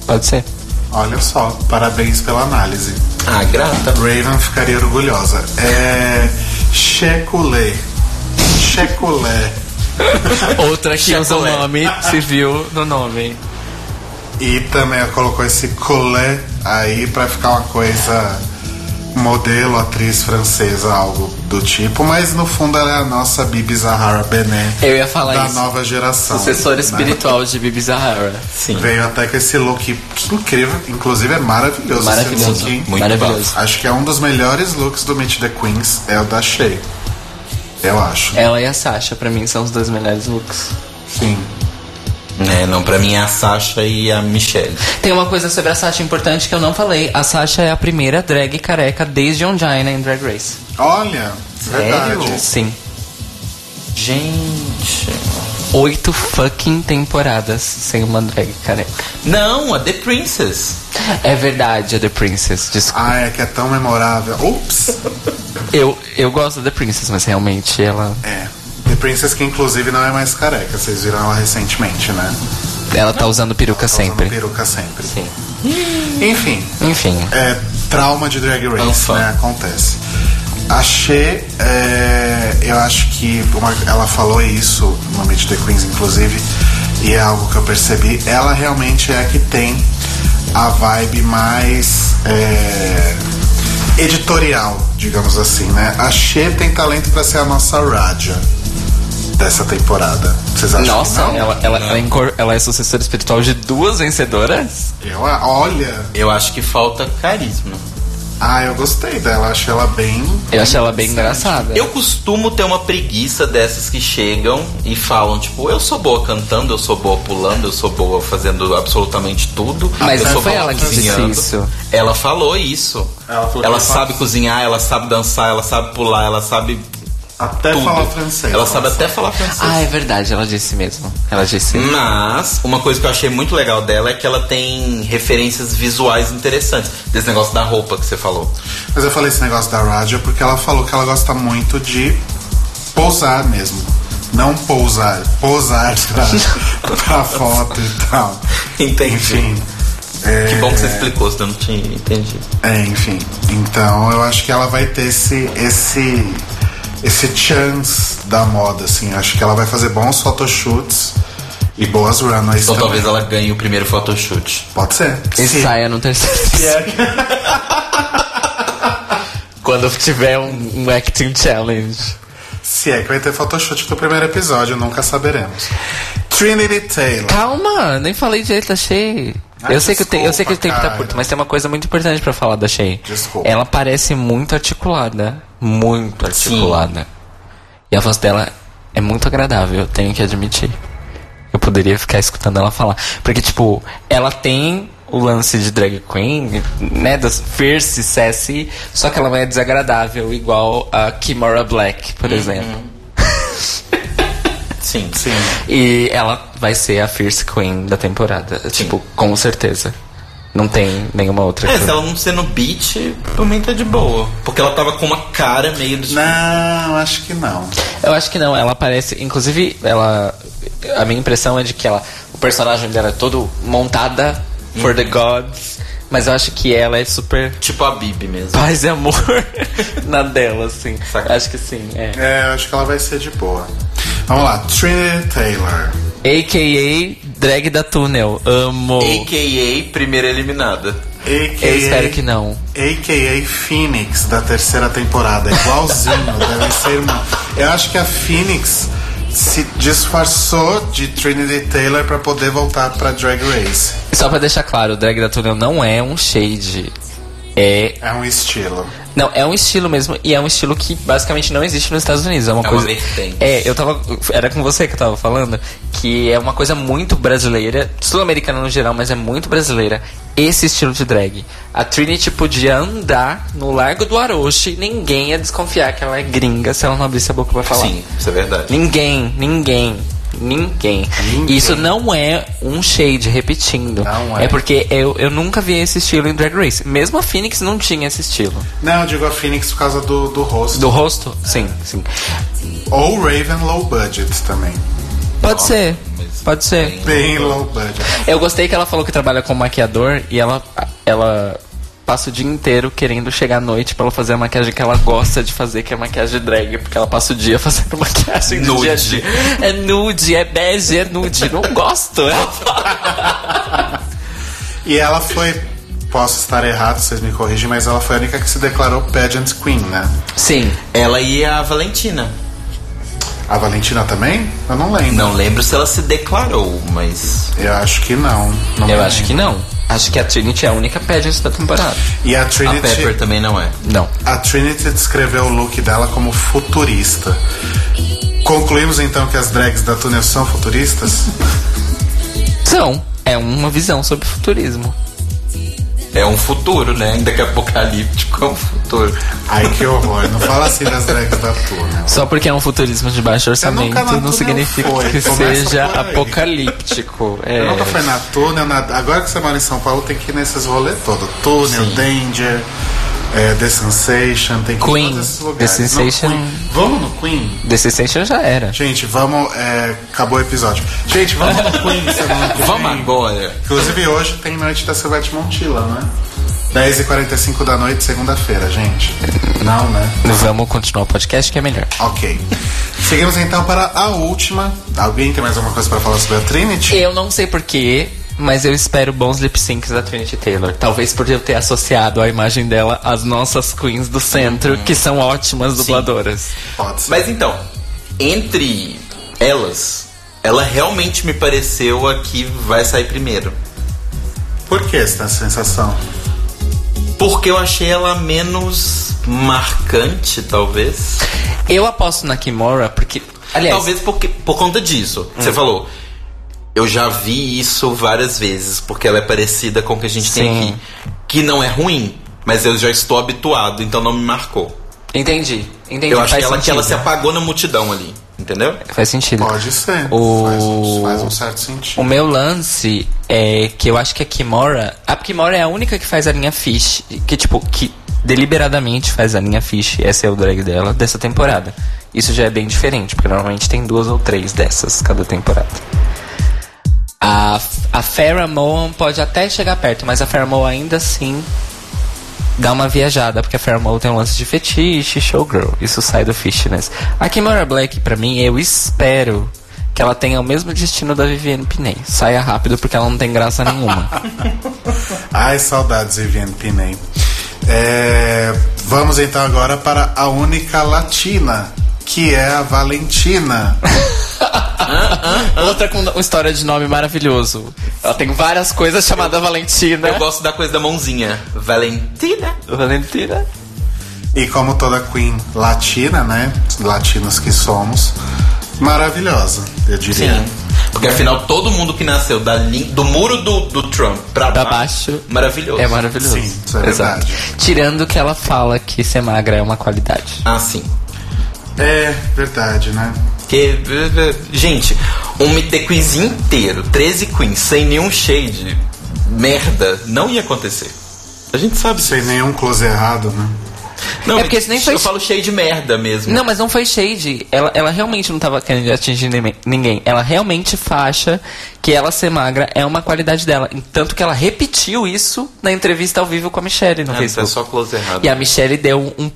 S3: Pode ser.
S1: Olha só, parabéns pela análise.
S2: Ah, grata.
S1: Raven ficaria orgulhosa. É. Checulé. Checulé.
S3: Outra que usa o nome se viu no nome.
S1: E também colocou esse colé aí pra ficar uma coisa modelo, atriz francesa, algo do tipo, mas no fundo ela é a nossa Bibi Zahara Benet
S3: Eu ia falar
S1: da
S3: isso.
S1: nova geração.
S3: Sucessora
S1: né?
S3: espiritual de Bibi Zahara.
S2: Sim.
S1: Veio até com esse look incrível, inclusive é maravilhoso.
S3: Maravilhoso.
S1: Esse look, hein?
S2: Muito
S3: Maravilhoso.
S1: Acho que é um dos melhores looks do Meet the Queens, é o da Shea. Eu acho.
S3: Ela e a Sasha, pra mim, são os dois melhores looks.
S1: Sim.
S2: É, não, pra mim é a Sasha e a Michelle.
S3: Tem uma coisa sobre a Sasha importante que eu não falei. A Sasha é a primeira drag careca desde Ongina em Drag Race.
S1: Olha, verdade.
S3: Sim.
S2: Gente.
S3: Oito fucking temporadas sem uma drag careca.
S2: Não, a The Princess.
S3: É verdade, a The Princess. Desculpa.
S1: Ah, é que é tão memorável. Ups!
S3: Eu, eu gosto da The Princess, mas realmente ela,
S1: É. The Princess, que inclusive não é mais careca, vocês viram ela recentemente, né?
S3: ela tá usando peruca
S1: Tá usando
S3: sempre.
S1: peruca sempre.
S3: Sim.
S1: Enfim,
S3: Enfim.
S1: é trauma de Drag Race,
S2: Ufa.
S1: né? Acontece. A She, é, eu acho que uma- ela falou isso no Meet the Queens, inclusive, e é algo que eu percebi. Ela realmente é a que tem a vibe mais é, editorial, digamos assim, né? A She tem talento pra ser a nossa Raja dessa temporada. Vocês acham
S3: Nossa,
S1: que não?
S3: ela, ela, ela, incor- ela é sucessora espiritual de duas vencedoras?
S1: Eu, olha,
S2: Eu acho que falta carisma.
S1: ah, eu gostei dela, achei ela bem.
S3: Eu achei ela bem engraçada.
S2: Eu costumo ter uma preguiça dessas que chegam e falam, tipo, eu sou boa cantando, eu sou boa pulando, eu sou boa fazendo absolutamente tudo.
S3: Mas
S2: eu
S3: não
S2: sou
S3: foi
S2: boa
S3: ela que disse
S2: cozinhando."
S3: isso.
S2: Ela falou isso.
S1: Ela falou
S2: ela sabe
S1: faz.
S2: cozinhar, ela sabe dançar, ela sabe pular, ela sabe
S1: Até
S2: tudo.
S1: falar francês.
S2: Ela sabe até falar francês.
S3: Ah, é verdade, ela disse mesmo. Ela disse.
S2: Mas, uma coisa que eu achei muito legal dela é que ela tem referências visuais interessantes. Desse negócio da roupa que você falou.
S1: Mas eu falei esse negócio da Raja porque ela falou que ela gosta muito de pousar mesmo. Não pousar, posar pra, pra foto e tal.
S2: Entendi.
S1: Enfim. é,
S2: Que bom que você explicou, senão eu não tinha entendido.
S1: É, enfim. Então eu acho que ela vai ter esse. esse. Esse chance da moda, assim. Acho que ela vai fazer bons photoshoots e boas runways
S2: Então
S1: também.
S2: talvez ela ganhe o primeiro photoshoot.
S1: Pode ser.
S3: E
S1: Se-
S3: saia no terceiro. Quando tiver um, um acting challenge.
S1: Se é que vai ter photoshoot do primeiro episódio, nunca saberemos. Trinity Taylor.
S3: Calma, nem falei direito da Shay.
S1: Ah,
S3: eu, sei que o te- eu sei que o tempo tá curto, mas tem uma coisa muito importante pra falar da Shay.
S1: Desculpa.
S3: Ela parece muito articulada. Muito articulada. E a voz dela é muito agradável, eu tenho que admitir. Eu poderia ficar escutando ela falar. Porque, tipo, ela tem o lance de drag queen, né? Das fierce, sassy, só que ela não é desagradável, igual a Kimora Black, por
S1: Uhum.
S3: exemplo.
S2: Sim.
S1: Sim.
S3: E ela vai ser a Fierce Queen da temporada. Tipo, com certeza. Não tem nenhuma outra
S2: É,
S3: coisa.
S2: se ela não ser no beat, por mim tá de boa. Porque ela tava com uma cara meio do.
S1: Não, acho que não.
S3: Eu acho que não, ela parece. Inclusive, ela. A minha impressão é de que ela. O personagem dela é todo montada for the gods. Mas eu acho que ela é super
S2: Tipo a Bibi mesmo.
S3: paz e amor na dela, assim.
S2: Saca.
S3: Acho que sim, é.
S1: É, eu acho que ela vai ser de boa. Vamos lá, Trinity Taylor.
S3: AKA Drag da Tunnel. Amo.
S2: AKA primeira eliminada.
S1: AKA,
S3: Eu espero que não.
S1: AKA Phoenix da terceira temporada. É igualzinho, deve ser irmão. Eu acho que a Phoenix se disfarçou de Trinity Taylor pra poder voltar pra Drag Race.
S3: Só pra deixar claro, o drag da Tunnel não é um shade. É.
S1: É um estilo.
S3: Não, é um estilo mesmo, e é um estilo que basicamente não existe nos Estados Unidos. É uma
S2: É uma
S3: coisa.
S2: vertente.
S3: é, eu tava. Era com você que eu tava falando, que é uma coisa muito brasileira, sul-americana no geral, mas é muito brasileira. Esse estilo de drag. A Trinity podia andar no Largo do Aroche e ninguém ia desconfiar que ela é gringa se ela não abrisse a boca pra falar.
S2: Sim, isso é verdade.
S3: Ninguém, ninguém, ninguém.
S1: Ninguém.
S3: Isso não é um shade, repetindo.
S1: Não é.
S3: É porque eu, eu nunca vi esse estilo em Drag Race. Mesmo a Phoenix não tinha esse estilo.
S1: Não, eu digo a Phoenix por causa do, do rosto.
S3: Do rosto? Sim, sim.
S1: Ou Raven Low Budget também.
S3: Pode ser, pode ser.
S2: bem-
S1: Bem low budget.
S3: Eu gostei que ela falou que trabalha como maquiador e ela, ela passa o dia inteiro querendo chegar à noite pra ela fazer a maquiagem que ela gosta de fazer, que é maquiagem drag, porque ela passa o dia fazendo maquiagem
S2: Nude.
S3: dia a dia. É nude, é bege, é nude. Não gosto. Ela fala.
S1: E ela foi, posso estar errado, vocês me corrigem, mas ela foi a única que se declarou pageant queen, né?
S3: Sim.
S2: Ela e a Valentina.
S1: A Valentina também? Eu não lembro.
S2: Não lembro se ela se declarou, mas.
S1: Eu acho que não. não
S3: Eu
S1: me
S3: acho que
S1: lembro.
S3: não. Acho que a Trinity é a única pageant da temporada.
S1: E a
S2: A
S1: Trinity,
S2: Pepper também não é.
S3: Não.
S1: a Trinity descreveu o look dela como futurista. Concluímos então que as drags da Tunnel são futuristas?
S3: São. É uma visão sobre futurismo.
S2: É um futuro, né? Ainda que apocalíptico é um futuro.
S1: Ai, que horror. Não fala assim das drags da Tunnel.
S3: Só porque é um futurismo de baixo orçamento não significa
S1: foi.
S3: que
S1: Começa
S3: seja apocalíptico. É.
S1: Eu nunca fui na Tunnel, na... agora que você mora em São Paulo, tem que ir nesses rolês todos. Tunnel, Danger, é, The Sensation, tem
S3: Queen.
S1: todos esses lugares.
S3: The
S1: No
S3: Sensation-
S1: Queen. Vamos no Queen?
S3: The Sensation já era.
S1: Gente, vamos. é, acabou o episódio. Gente, vamos no Queen semana que
S2: Vamos
S1: vem.
S2: agora.
S1: Inclusive hoje tem noite da Silvete Montilla, né? 10h45 da noite, segunda-feira, gente. Não, né?
S3: Vamos continuar o podcast que é melhor.
S1: Ok. Seguimos então para a última. Alguém tem mais alguma coisa para falar sobre a Trinity?
S3: Eu não sei porquê, mas eu espero bons lip syncs da Trinity Taylor. Talvez por eu ter associado a imagem dela às nossas queens do centro, que são ótimas dubladoras.
S1: Pode ser.
S2: Mas então, entre elas, ela realmente me pareceu a que vai sair primeiro.
S1: Por que essa sensação?
S2: Porque eu achei ela menos marcante, talvez.
S3: Eu aposto na Kimora porque. Aliás,
S2: Talvez porque, por conta disso.
S3: Hum.
S2: Você falou. Eu já vi isso várias vezes, porque ela é parecida com o que a gente tem
S3: Sim.
S2: aqui. Que não é ruim, mas eu já estou habituado, então não me marcou.
S3: entendi. Entendi.
S2: eu acho que ela, que ela se apagou na multidão ali, entendeu?
S3: Faz sentido.
S1: Pode ser.
S3: O-
S1: Faz, um, faz um certo sentido.
S3: O meu lance é que eu acho que a Kimora. A Kimora é a única que faz a linha Fish. Que, tipo, que deliberadamente faz a linha Fish. Essa é o drag dela dessa temporada. Isso já é bem diferente, porque normalmente tem duas ou três dessas cada temporada. A, a Moan pode até chegar perto, mas a Moan ainda assim dá uma viajada, porque a Moan tem um lance de fetiche, showgirl. Isso sai do Fishness. A Kimora Black, pra mim, eu espero que ela tenha o mesmo destino da Vivienne Pinay. Saia rápido, porque ela não tem graça nenhuma.
S1: Ai, saudades, Viviane Pinay. É, vamos então agora para a única latina, que é a Valentina.
S3: Outra com uma história de nome maravilhoso. Ela tem várias coisas chamadas Valentina.
S2: Eu gosto da coisa da mãozinha. Valentina.
S3: Valentina.
S1: E como toda queen latina, né? Latinos que somos, maravilhosa, eu diria.
S2: Sim. Porque afinal todo mundo que nasceu da do muro do, do Trump pra
S3: Pra
S2: baixo,
S3: baixo.
S2: maravilhoso.
S3: É maravilhoso.
S1: Sim, isso é
S3: Exato.
S1: verdade.
S3: Tirando que ela fala que ser magra é uma qualidade.
S2: Ah, sim.
S1: É verdade, né?
S2: Que, gente, um MT Quiz inteiro, 13 queens, sem nenhum shade, merda, não ia acontecer. A gente sabe
S1: Sem
S2: disso.
S1: nenhum close errado, né?
S2: Não,
S3: É porque isso nem foi-
S2: Eu falo shade merda mesmo.
S3: Não, mas não foi shade. Ela, ela realmente não tava querendo atingir ninguém. Ela realmente acha que ela ser magra é uma qualidade dela. Tanto que ela repetiu isso na entrevista ao vivo com a Michelle no
S2: Ah,
S3: Facebook.
S2: é só close errado.
S3: E a Michelle deu um.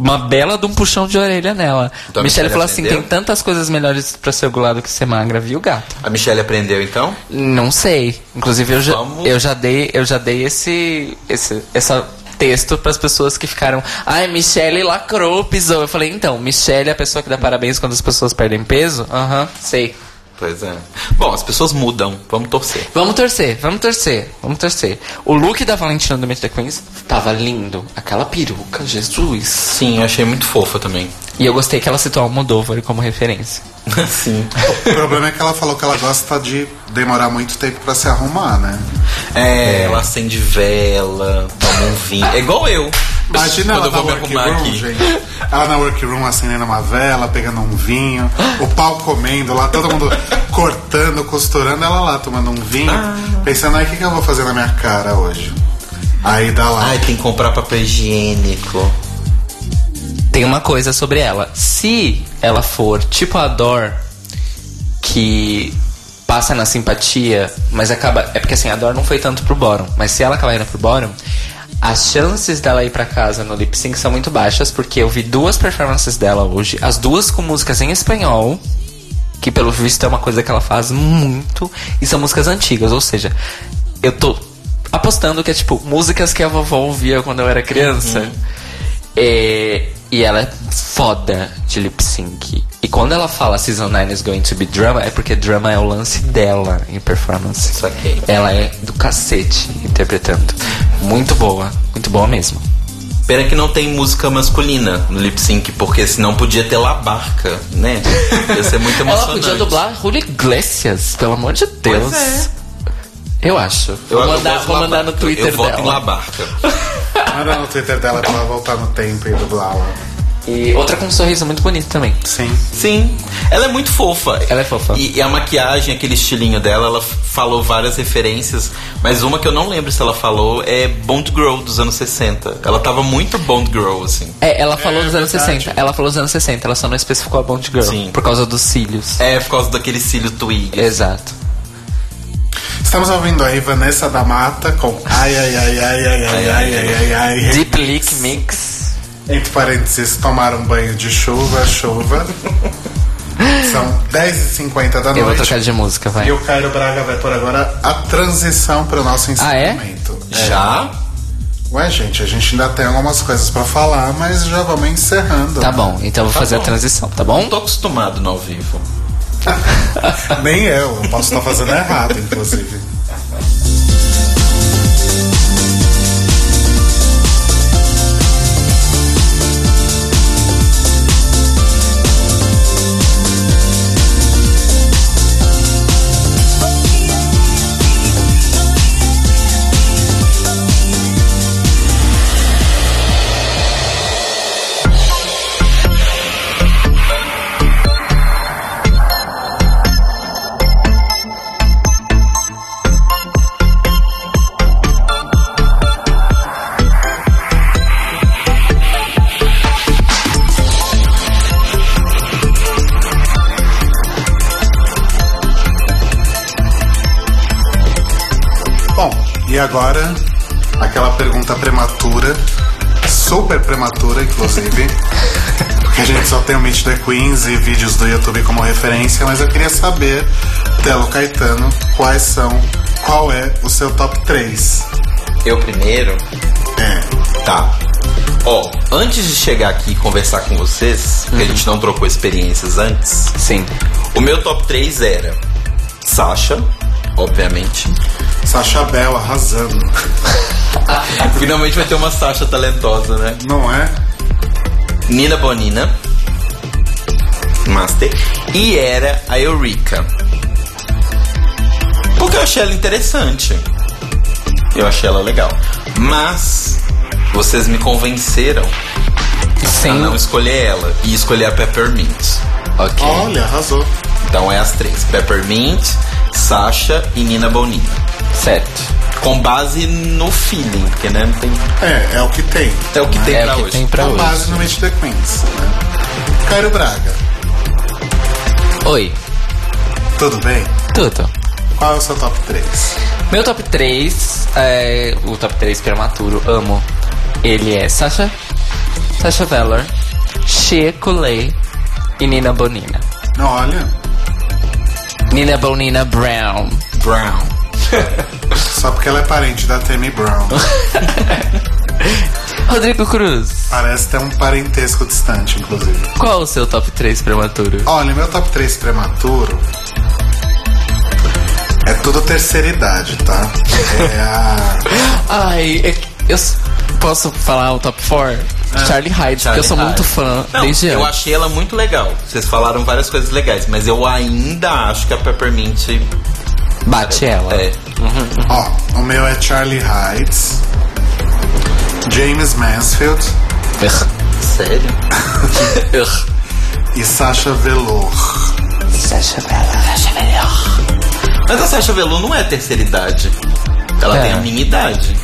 S3: Uma bela de um puxão de orelha nela.
S2: Então a
S3: Michelle
S2: Michelle
S3: falou assim:
S2: aprendeu?
S3: tem tantas coisas melhores pra ser do que ser magra, viu, gato?
S2: A Michelle aprendeu então?
S3: Não sei. Inclusive eu já,
S2: Vamos-
S3: eu já dei, eu já dei esse, esse essa texto pras pessoas que ficaram. Ai, Michelle lacrou, pisou. Eu falei, então, Michelle é a pessoa que dá parabéns quando as pessoas perdem peso? Aham, sei.
S2: Pois é. Bom, as pessoas mudam. Vamos torcer.
S3: Vamos torcer, vamos torcer, vamos torcer. O look da Valentina do Meet the Queens tava lindo. Aquela peruca, Jesus.
S2: Sim, eu achei muito fofa também.
S3: E eu gostei que ela citou Almodóvar como referência.
S2: Sim.
S1: O problema é que ela falou que ela gosta de demorar muito tempo pra se arrumar, né?
S2: É, ela acende vela, toma um vinho. É igual eu.
S1: Imagina
S2: quando
S1: ela
S2: eu
S1: na
S2: vou me arrumar
S1: workroom,
S2: aqui.
S1: gente. Ela na workroom acendendo uma vela, pegando um vinho, o pau comendo lá, todo mundo cortando, costurando, ela lá tomando um vinho,
S2: Ah.
S1: pensando, ai, o que, que eu vou fazer na minha cara hoje? Aí dá lá.
S2: Ai, tem que comprar papel higiênico.
S3: Tem uma coisa sobre ela. Se ela for tipo a Dor, que passa na simpatia, mas acaba. É porque assim, a Dor não foi tanto pro Bottom, mas se ela acabar indo pro Bottom, as chances dela ir pra casa no lip sync são muito baixas, porque eu vi duas performances dela hoje, as duas com músicas em espanhol, que pelo visto é uma coisa que ela faz muito, e são músicas antigas, ou seja, eu tô apostando que é tipo músicas que a vovó ouvia quando eu era criança. É, e ela é foda de lip sync. E quando ela fala Season 9 is going to be drama, é porque drama é o lance dela em performance.
S2: Saquei.
S3: Ela é do cacete interpretando. Muito boa, muito boa mesmo.
S2: Pena que não tem música masculina no lip sync, porque senão podia ter La-Barca, né? Ia ser muito
S3: Ela
S2: emocionante.
S3: podia dublar Julio Iglesias, pelo amor de Deus.
S2: é.
S3: Eu acho.
S2: Eu,
S3: vou
S2: eu
S3: mandar,
S2: de
S3: vou mandar no. Twitter
S2: Eu voto em
S3: dela.
S2: La-Barca.
S1: Manda no Twitter dela pra ela voltar no tempo e dublar lá.
S3: E outra com um sorriso muito bonito também.
S1: Sim.
S2: Sim, ela é muito fofa.
S3: Ela é fofa.
S2: E, e a maquiagem, aquele estilinho dela, ela falou várias referências, mas uma que eu não lembro se ela falou é Bond Girl dos anos 60. Ela tava muito Bond Girl, assim.
S3: É, ela falou
S1: É
S3: dos anos
S1: verdade.
S3: 60. Ela falou dos anos 60, ela só não especificou a Bond Girl.
S2: Sim.
S3: Por causa dos cílios.
S2: É, por causa daquele cílio twig.
S3: Exato.
S1: Estamos ouvindo aí Vanessa da Mata com ai ai ai ai ai ai ai ai ai ai
S3: Deep Lick Mix.
S1: Entre parênteses, tomar um banho de chuva, chuva. São 10h50 da
S3: Eu vou
S1: noite.
S3: trocar de música, vai.
S1: E o Cairo Braga vai por agora a transição para o nosso
S3: Ah, é?
S1: encerramento.
S2: Já?
S1: Ué, gente, a gente ainda tem algumas coisas pra falar, mas já vamos encerrando.
S3: Tá bom, então eu vou
S2: Tá
S3: fazer
S2: bom.
S3: a transição, tá bom?
S2: Não tô acostumado no ao vivo.
S1: Nem eu, eu posso estar fazendo errado, inclusive. Agora aquela pergunta prematura, super prematura, inclusive. Porque a gente só tem o Meet the Queens e vídeos do YouTube como referência, mas eu queria saber, Telo Caetano, quais são, qual é o seu top 3?
S2: Eu primeiro?
S1: É.
S2: Tá. Ó, antes de chegar aqui e conversar com vocês, porque a gente não trocou experiências antes,
S3: Sim.
S2: o meu top 3 era Sasha, obviamente.
S1: Sasha Bell arrasando.
S2: Finalmente vai ter uma Sasha talentosa, né?
S1: Não é?
S2: Nina Bonina, Master, e era a Eureka. Porque eu achei ela interessante. Eu achei ela legal. Mas vocês me convenceram a
S3: Sem.
S2: não escolher ela e escolher a Peppermint.
S3: Ok.
S1: Olha, arrasou.
S2: Então é as três: Peppermint, Sasha e Nina Bonina.
S3: Certo.
S2: Com base no feeling, porque né, não tem.
S1: É, é o que tem.
S2: É o que tem
S3: é
S2: pra
S3: o que
S2: hoje.
S3: tem pra
S1: Com
S3: hoje.
S1: base no Meet the Queens. Né? Cairo Braga,
S3: Oi.
S1: tudo bem?
S3: Tudo.
S1: Qual é o seu top 3?
S3: Meu top 3 é. O top 3 prematuro, amo. Ele é Sasha. Sasha Veller, Shea Coulee e Nina Bonina.
S1: Olha,
S3: Nina Bonina Brown.
S2: Brown.
S1: Só porque ela é parente da Tammy Brown.
S3: Rodrigo Cruz,
S1: Parece ter um parentesco distante, inclusive.
S3: qual o seu top 3 prematuro?
S1: Olha, meu top 3 prematuro é tudo terceira idade, tá? É a.
S3: Ai, é que eu posso falar o top 4? Charlie Hyde, porque eu sou
S2: Charlie
S3: muito
S2: Hyde.
S3: fã
S2: Não,
S3: desde
S2: eu
S3: antes.
S2: achei ela muito legal. Vocês falaram várias coisas legais, mas eu ainda acho que a Peppermint
S3: Bate ela.
S2: é.
S1: Ó, o meu é Charlie Heights, James Mansfield.
S2: Sério?
S1: E Sasha Velour.
S3: Sasha Bella. Sasha Bella.
S2: Mas a Sasha Velour não é terceira idade. Ela
S3: É.
S2: tem a minha idade.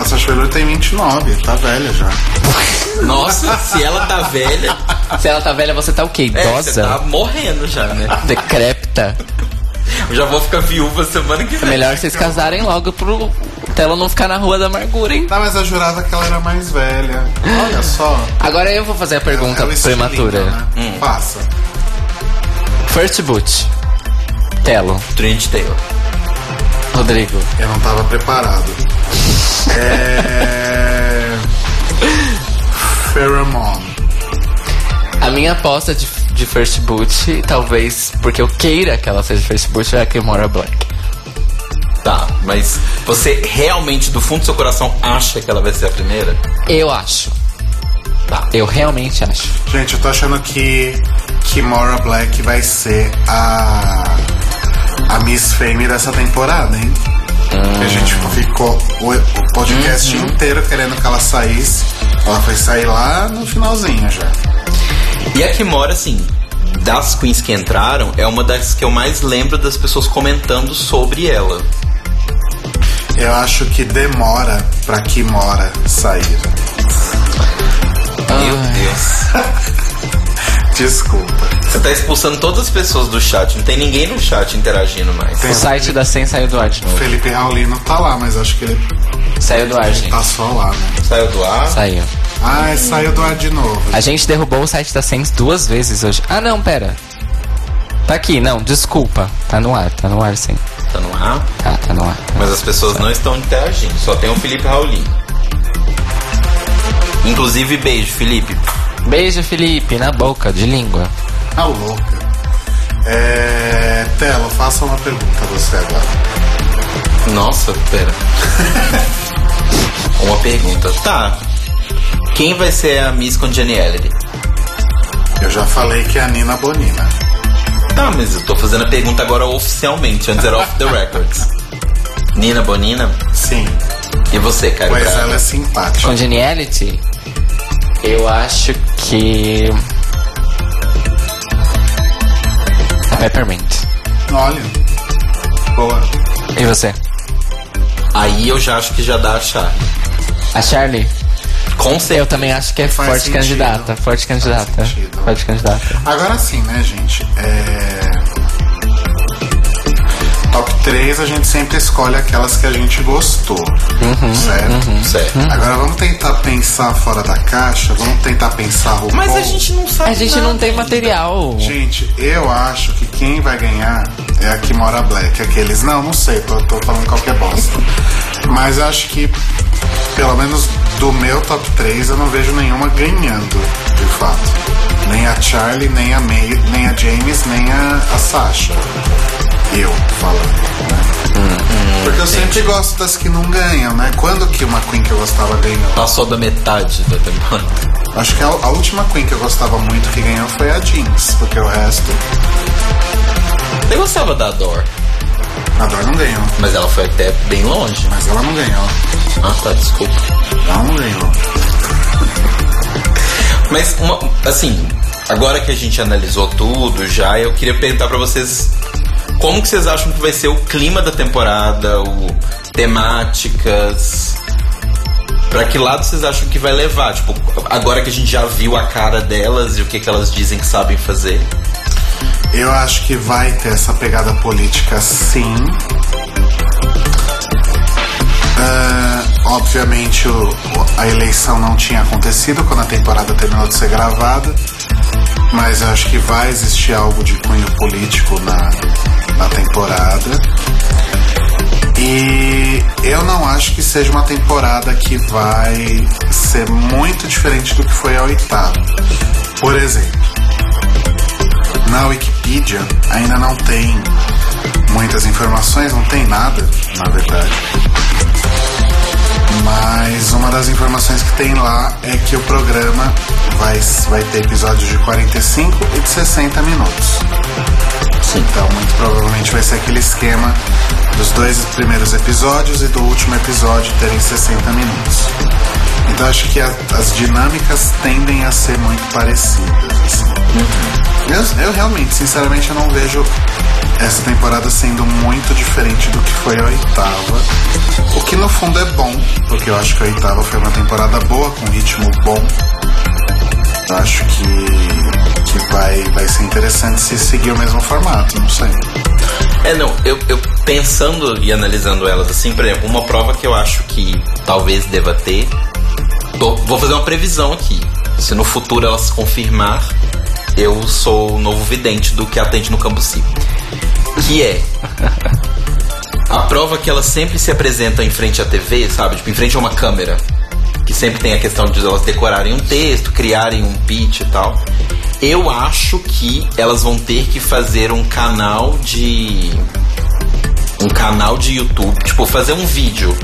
S1: A Sasha Velour tem 29, tá velha já.
S2: Nossa, se ela tá velha,
S3: Se ela tá velha, você tá o quê?
S2: é, você
S3: Idosa?
S2: tá morrendo já, né?
S3: Decrépita?
S2: Eu já vou ficar viúva semana que
S3: É
S2: vem.
S3: melhor vocês casarem logo pro Tela não ficar na rua da amargura, hein?
S1: Tá, mas eu jurava que ela era mais velha. Olha só.
S3: Agora eu vou fazer a pergunta
S1: É estilinho,
S3: prematura.
S1: Né?
S2: Hum.
S1: Passa.
S3: First boot. Telo.
S2: Trinity Taylor.
S3: Rodrigo.
S1: Eu não tava preparado. É. Pheromone.
S3: A minha aposta de, de first boot, talvez porque eu queira que ela seja first boot, é a Kimora Black.
S2: Tá, mas você realmente, do fundo do seu coração, acha que ela vai ser a primeira?
S3: Eu acho.
S2: Tá.
S3: Eu realmente acho.
S1: Gente, eu tô achando que Kimora Black vai ser a. a Miss Fame dessa temporada, hein? A gente ficou o, o podcast inteiro querendo que ela saísse. Ela foi sair lá no finalzinho já.
S2: E a Kimora, assim, das queens que entraram, é uma das que eu mais lembro das pessoas comentando sobre ela.
S1: Eu acho que demora pra Kimora sair.
S2: Meu Deus.
S1: Desculpa.
S2: Você tá expulsando todas as pessoas do chat, não tem ninguém no chat interagindo mais.
S1: Tem-
S3: O site da Sen saiu do ar de novo.
S1: Felipe Raulino tá lá, mas acho que ele
S3: Saiu do ar, gente.
S1: tá só lá, né?
S2: Saiu do ar?
S3: Saiu.
S1: Ah, saiu do ar de novo.
S3: A gente derrubou o site da Sens duas vezes hoje. Ah, não, pera. Tá aqui, não, desculpa. Tá no ar, tá no ar sim.
S2: Tá no ar?
S3: Tá, tá no ar.
S2: Mas as pessoas não estão interagindo, só tem o Felipe Raulino. Inclusive, beijo, Felipe.
S3: Beijo, Felipe, na boca, de língua.
S1: Ah, louca. É... Telo, faça uma pergunta a você agora.
S2: Nossa, pera. Uma pergunta. Tá. Quem vai ser a Miss Congeniality?
S1: Eu já falei que é a Nina Bonina.
S2: Tá, mas eu tô fazendo a pergunta agora oficialmente, antes era off the records. Nina Bonina?
S1: Sim,
S2: E você,
S1: pois
S2: Braga?
S1: ela é simpática.
S3: Congeniality, eu acho que. Peppermint.
S1: Olha. Boa.
S3: E você?
S2: Aí eu já acho que já dá a chave.
S3: A Charlie?
S2: Com certeza.
S3: Eu também acho que é
S1: Faz
S3: forte
S1: sentido.
S3: candidata. Forte candidata.
S1: sentido.
S3: Forte candidata.
S1: Agora sim, né, gente? É... Top 3 a gente sempre escolhe aquelas que a gente gostou.
S3: Uhum,
S1: certo?
S2: Certo.
S1: Agora vamos tentar pensar fora da caixa, vamos tentar pensar o
S2: Mas a gente não sabe.
S3: A gente não tem material.
S1: Gente, eu acho que quem vai ganhar é a Kimora Black. Aqueles, não, não sei, tô, tô falando qualquer bosta. Mas eu acho que, pelo menos do meu top 3, eu não vejo nenhuma ganhando, de fato. Nem a Charlie, nem a May, nem a James, nem a, a Sasha. Eu falando, né? Porque eu sempre gosto das que não ganham, né? Quando que uma Queen que eu gostava ganhou?
S2: Passou da metade da temporada.
S1: Acho que a, a última Queen que eu gostava muito que ganhou foi a Jinx, porque o resto.
S2: Eu gostava da Dor,
S1: A não ganhou,
S2: mas ela foi até bem longe.
S1: mas ela não ganhou.
S2: Ah, tá, desculpa.
S1: Ela não ganhou.
S2: Mas, uma, assim, agora que a gente analisou tudo já, eu queria perguntar pra vocês como que vocês acham que vai ser o clima da temporada, o temáticas. Pra que lado vocês acham que vai levar? Tipo, agora que a gente já viu a cara delas e o que, que elas dizem que sabem fazer.
S1: Eu acho que vai ter essa pegada política sim. Ah, obviamente o- a eleição não tinha acontecido quando a temporada terminou de ser gravada. Mas eu acho que vai existir algo de cunho político na, na temporada. E eu não acho que seja uma temporada que vai ser muito diferente do que foi a oitava. Por exemplo, na Wikipedia ainda não tem muitas informações, não tem nada, na verdade. Mas uma das informações que tem lá é que o programa vai, vai ter episódios de 45 e de 60 minutos.
S2: Sim.
S1: Então, muito provavelmente vai ser aquele esquema dos dois primeiros episódios e do último episódio terem 60 minutos. Então, acho que a, as dinâmicas tendem a ser muito parecidas. Assim. Eu, eu realmente, sinceramente, eu não vejo essa temporada sendo muito diferente do que foi a oitava. O que no fundo é bom, porque eu acho que a oitava foi uma temporada boa, com ritmo bom. Eu acho que, que vai, vai ser interessante se seguir o mesmo formato, não sei.
S2: É, não, eu, eu pensando e analisando elas assim, por exemplo, uma prova que eu acho que talvez deva ter. Tô- vou fazer uma previsão aqui. Se no futuro ela se confirmar, eu sou o novo vidente do que atende no Campo Civo. Que é. A prova que elas sempre se apresentam em frente à TV, sabe? Tipo, em frente a uma câmera. Que sempre tem a questão de elas decorarem um texto, criarem um pitch e tal. Eu acho que elas vão ter que fazer um canal de. Um canal de YouTube. Tipo, fazer um vídeo.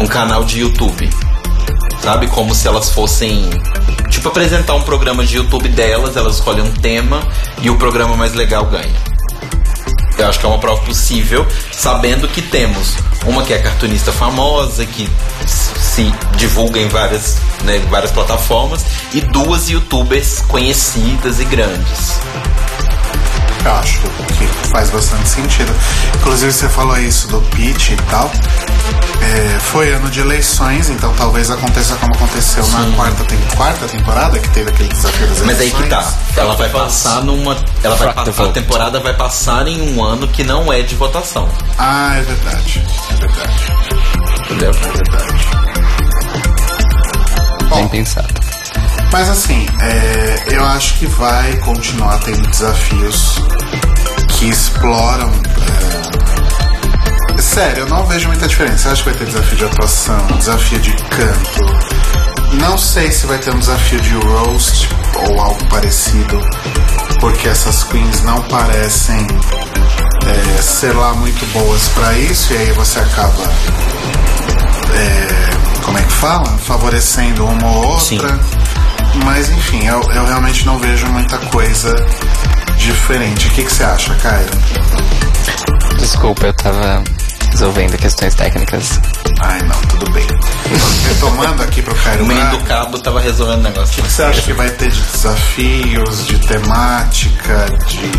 S2: Um canal de YouTube. Sabe? Como se elas fossem. Tipo, apresentar um programa de YouTube delas, elas escolhem um tema e o programa mais legal ganha. Eu acho que é uma prova possível, sabendo que temos uma que é cartunista famosa, que se divulga em várias, né, várias plataformas, e duas youtubers conhecidas e grandes.
S1: Eu acho que faz bastante sentido. Inclusive, você falou isso do pitch e tal. É, foi ano de eleições, então talvez aconteça como aconteceu na quarta, tem, quarta temporada, que teve aquele desafio das
S2: Mas aí
S1: eleições.
S2: que tá. Ela vai passar numa. Ela vai passar, a temporada vai passar em um ano que não é de votação.
S1: Ah, é verdade. É verdade.
S2: Entendeu?
S1: É verdade.
S3: Bem
S1: Bom,
S3: pensado.
S1: Mas assim, é, eu acho que vai continuar tendo desafios que exploram. é, Sério, eu não vejo muita diferença. Eu acho que vai ter desafio de atuação, desafio de canto. Não sei se vai ter um desafio de roast ou algo parecido, porque essas queens não parecem é, ser lá muito boas pra isso, e aí você acaba. é, como é que fala? Favorecendo uma ou outra.
S2: Sim.
S1: Mas enfim, eu, eu realmente não vejo muita coisa diferente. O que, que você acha, Caio?
S3: Desculpa, eu tava resolvendo questões técnicas.
S1: Ai, não, tudo bem. Retomando aqui pro Caio
S2: O menino do cabo tava resolvendo o negócio.
S1: o que você acha que vai ter de desafios, de temática, de.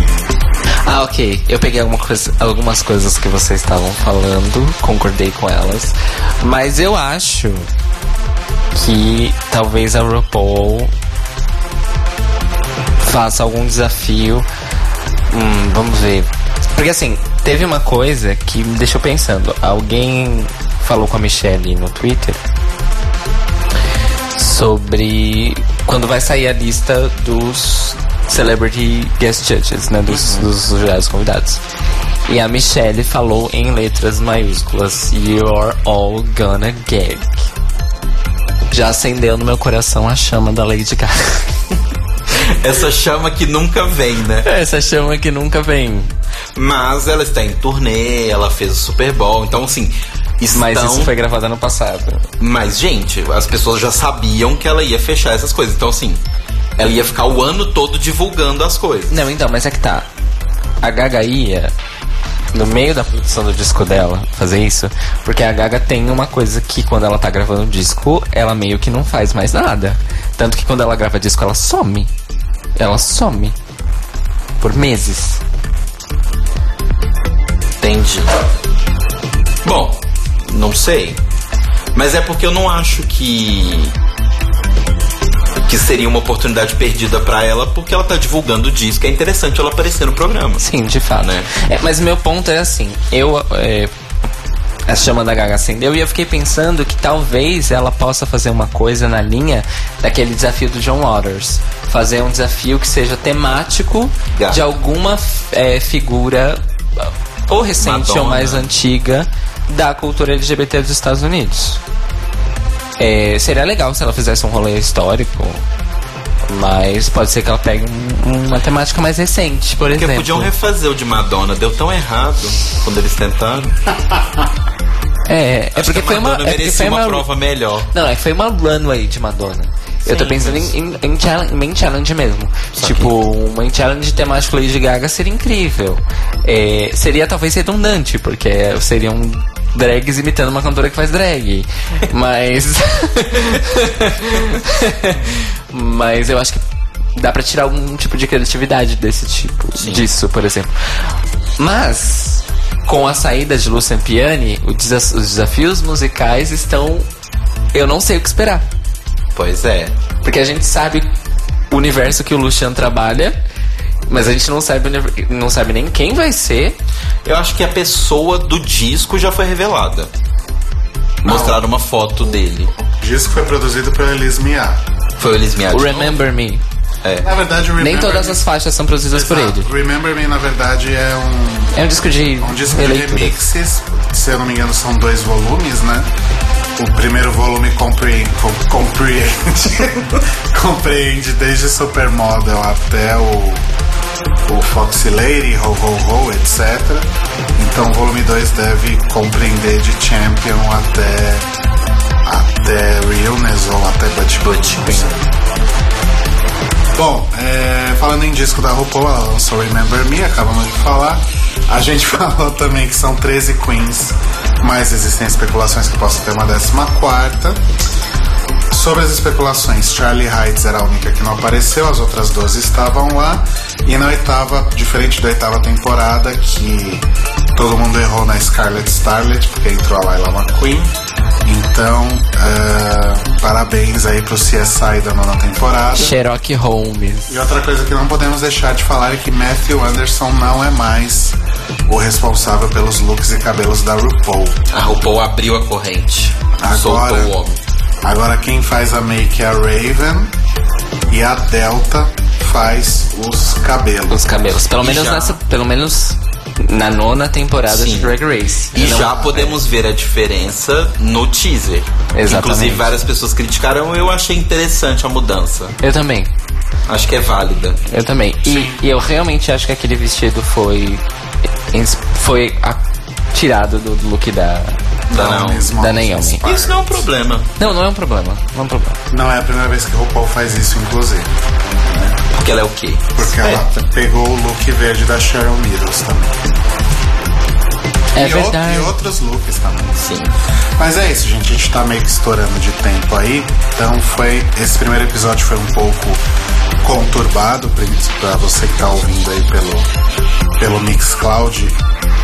S3: Ah, ok. Eu peguei alguma coisa, algumas coisas que vocês estavam falando, concordei com elas. Mas eu acho que talvez a RuPaul faça algum desafio. Hum, vamos ver. Porque assim, teve uma coisa que me deixou pensando. Alguém falou com a Michelle no Twitter sobre quando vai sair a lista dos Celebrity Guest Judges, né? Dos, dos jurados convidados. E a Michelle falou em letras maiúsculas: You're all gonna gag. Já acendeu no meu coração a chama da Lady Gaga.
S2: Essa chama que nunca vem, né?
S3: Essa chama que nunca vem.
S2: Mas ela está em turnê, ela fez o Super Bowl, então assim. Estão...
S3: Mas isso foi gravado ano passado.
S2: Mas, gente, as pessoas já sabiam que ela ia fechar essas coisas. Então, assim, ela ia ficar o ano todo divulgando as coisas.
S3: Não, então, mas é que tá. A Gaga ia, no meio da produção do disco dela, fazer isso, porque a Gaga tem uma coisa que quando ela tá gravando o disco, ela meio que não faz mais nada. Tanto que quando ela grava disco, ela some. Ela some. Por meses.
S2: Entendi. Bom, não sei. Mas é porque eu não acho que. Que seria uma oportunidade perdida pra ela, porque ela tá divulgando o disco. É interessante ela aparecer no programa.
S3: Sim, de fato.
S2: Né?
S3: É, mas meu ponto é assim, eu. É, a chama da Gaga acendeu e eu fiquei pensando que talvez ela possa fazer uma coisa na linha daquele desafio do John Waters. Fazer um desafio que seja temático
S2: Gaga.
S3: de alguma é, figura ou recente
S2: Madonna.
S3: ou mais antiga da cultura LGBT dos Estados Unidos. É, seria legal se ela fizesse um rolê histórico, mas pode ser que ela pegue um- uma temática mais recente, por
S2: Porque
S3: exemplo.
S2: podiam refazer o de Madonna, deu tão errado quando eles tentaram.
S3: É, é porque
S2: que
S3: foi uma, é porque foi
S2: uma,
S3: uma
S2: prova melhor.
S3: Não, é que foi uma runway de Madonna. eu tô
S2: Sim,
S3: pensando
S2: mas-
S3: em, em, em challenge, main challenge mesmo. tipo, uma main challenge temático Lady Gaga seria incrível. É, seria talvez redundante, porque seriam drags imitando uma cantora que faz drag. Mas. Mas eu acho que dá pra tirar algum tipo de criatividade desse tipo. Disso, por exemplo. Mas, com a saída de Lucian Piani, os desafios musicais estão. Eu não sei o que esperar.
S2: Pois é.
S3: Porque a gente sabe o universo que o Lucian trabalha, mas a gente não sabe, não sabe nem quem vai ser.
S2: Eu acho que a pessoa do disco já foi revelada. Mostraram uma foto dele.
S1: O disco foi produzido pela Elis Mia.
S2: Foi o Elis Mia
S3: O
S2: de
S3: Remember Me.
S1: Na verdade, o Remember
S3: Nem todas
S1: Me-
S3: as faixas são produzidas por
S1: Exato.
S3: ele.
S1: Remember Me, na verdade, é um,
S3: É um disco de
S1: um disco de
S3: releitura.
S1: remixes. Se eu não me engano, são dois volumes, né? O primeiro volume compreende, com- compreende, compreende desde Supermodel até o, o Foxy Lady, Ho Ho Ho, etc. Então o volume 2 deve compreender de Champion até, até Realness ou até Butch Butch. Bom, é, falando em disco da RuPaul, ela lançou Remember Me, acabamos de falar. A gente falou também que são 13 queens, mas existem especulações que possa ter uma 14 quarta. Sobre as especulações, Charlie Heights era a única que não apareceu, as outras 12 estavam lá. E na oitava, diferente da oitava temporada, que todo mundo errou na Scarlet Starlet, porque entrou a Laila McQueen. Então, é, parabéns aí pro CSI da nona temporada.
S3: Sherlock Holmes.
S1: E outra coisa que não podemos deixar de falar é que Matthew Anderson não é mais o responsável pelos looks e cabelos da RuPaul.
S2: A RuPaul abriu a corrente. Soltou
S1: Agora,
S2: o homem.
S1: Agora quem faz a make é a Raven e a Delta faz os cabelos.
S3: Os cabelos. Pelo
S2: E
S3: menos
S2: já-
S3: nessa. Pelo menos na nona temporada
S2: Sim.
S3: de Drag Race.
S2: E
S3: Não-
S2: já podemos ver a diferença no teaser.
S3: Exatamente.
S2: Inclusive, várias pessoas criticaram. Eu achei interessante a mudança.
S3: Eu também.
S2: Acho que é válida.
S3: Eu também. E, e eu realmente acho que aquele vestido foi. Foi a- tirado do look da.
S2: Da Naomi.
S3: Da Naomi.
S2: Isso não é um problema.
S3: Não, não é um problema. Não é um problema.
S1: Não é a primeira vez que a RuPaul faz isso, inclusive.
S2: Porque ela é o quê?
S1: Porque ela pegou o look verde da Cheryl Meadows também.
S3: É
S1: e, o-
S3: verdade.
S1: e outros looks também.
S2: Sim.
S1: Mas é isso, gente. A gente tá meio que estourando de tempo aí. Então foi. Esse primeiro episódio foi um pouco conturbado pra você que tá ouvindo aí pelo, pelo Mixcloud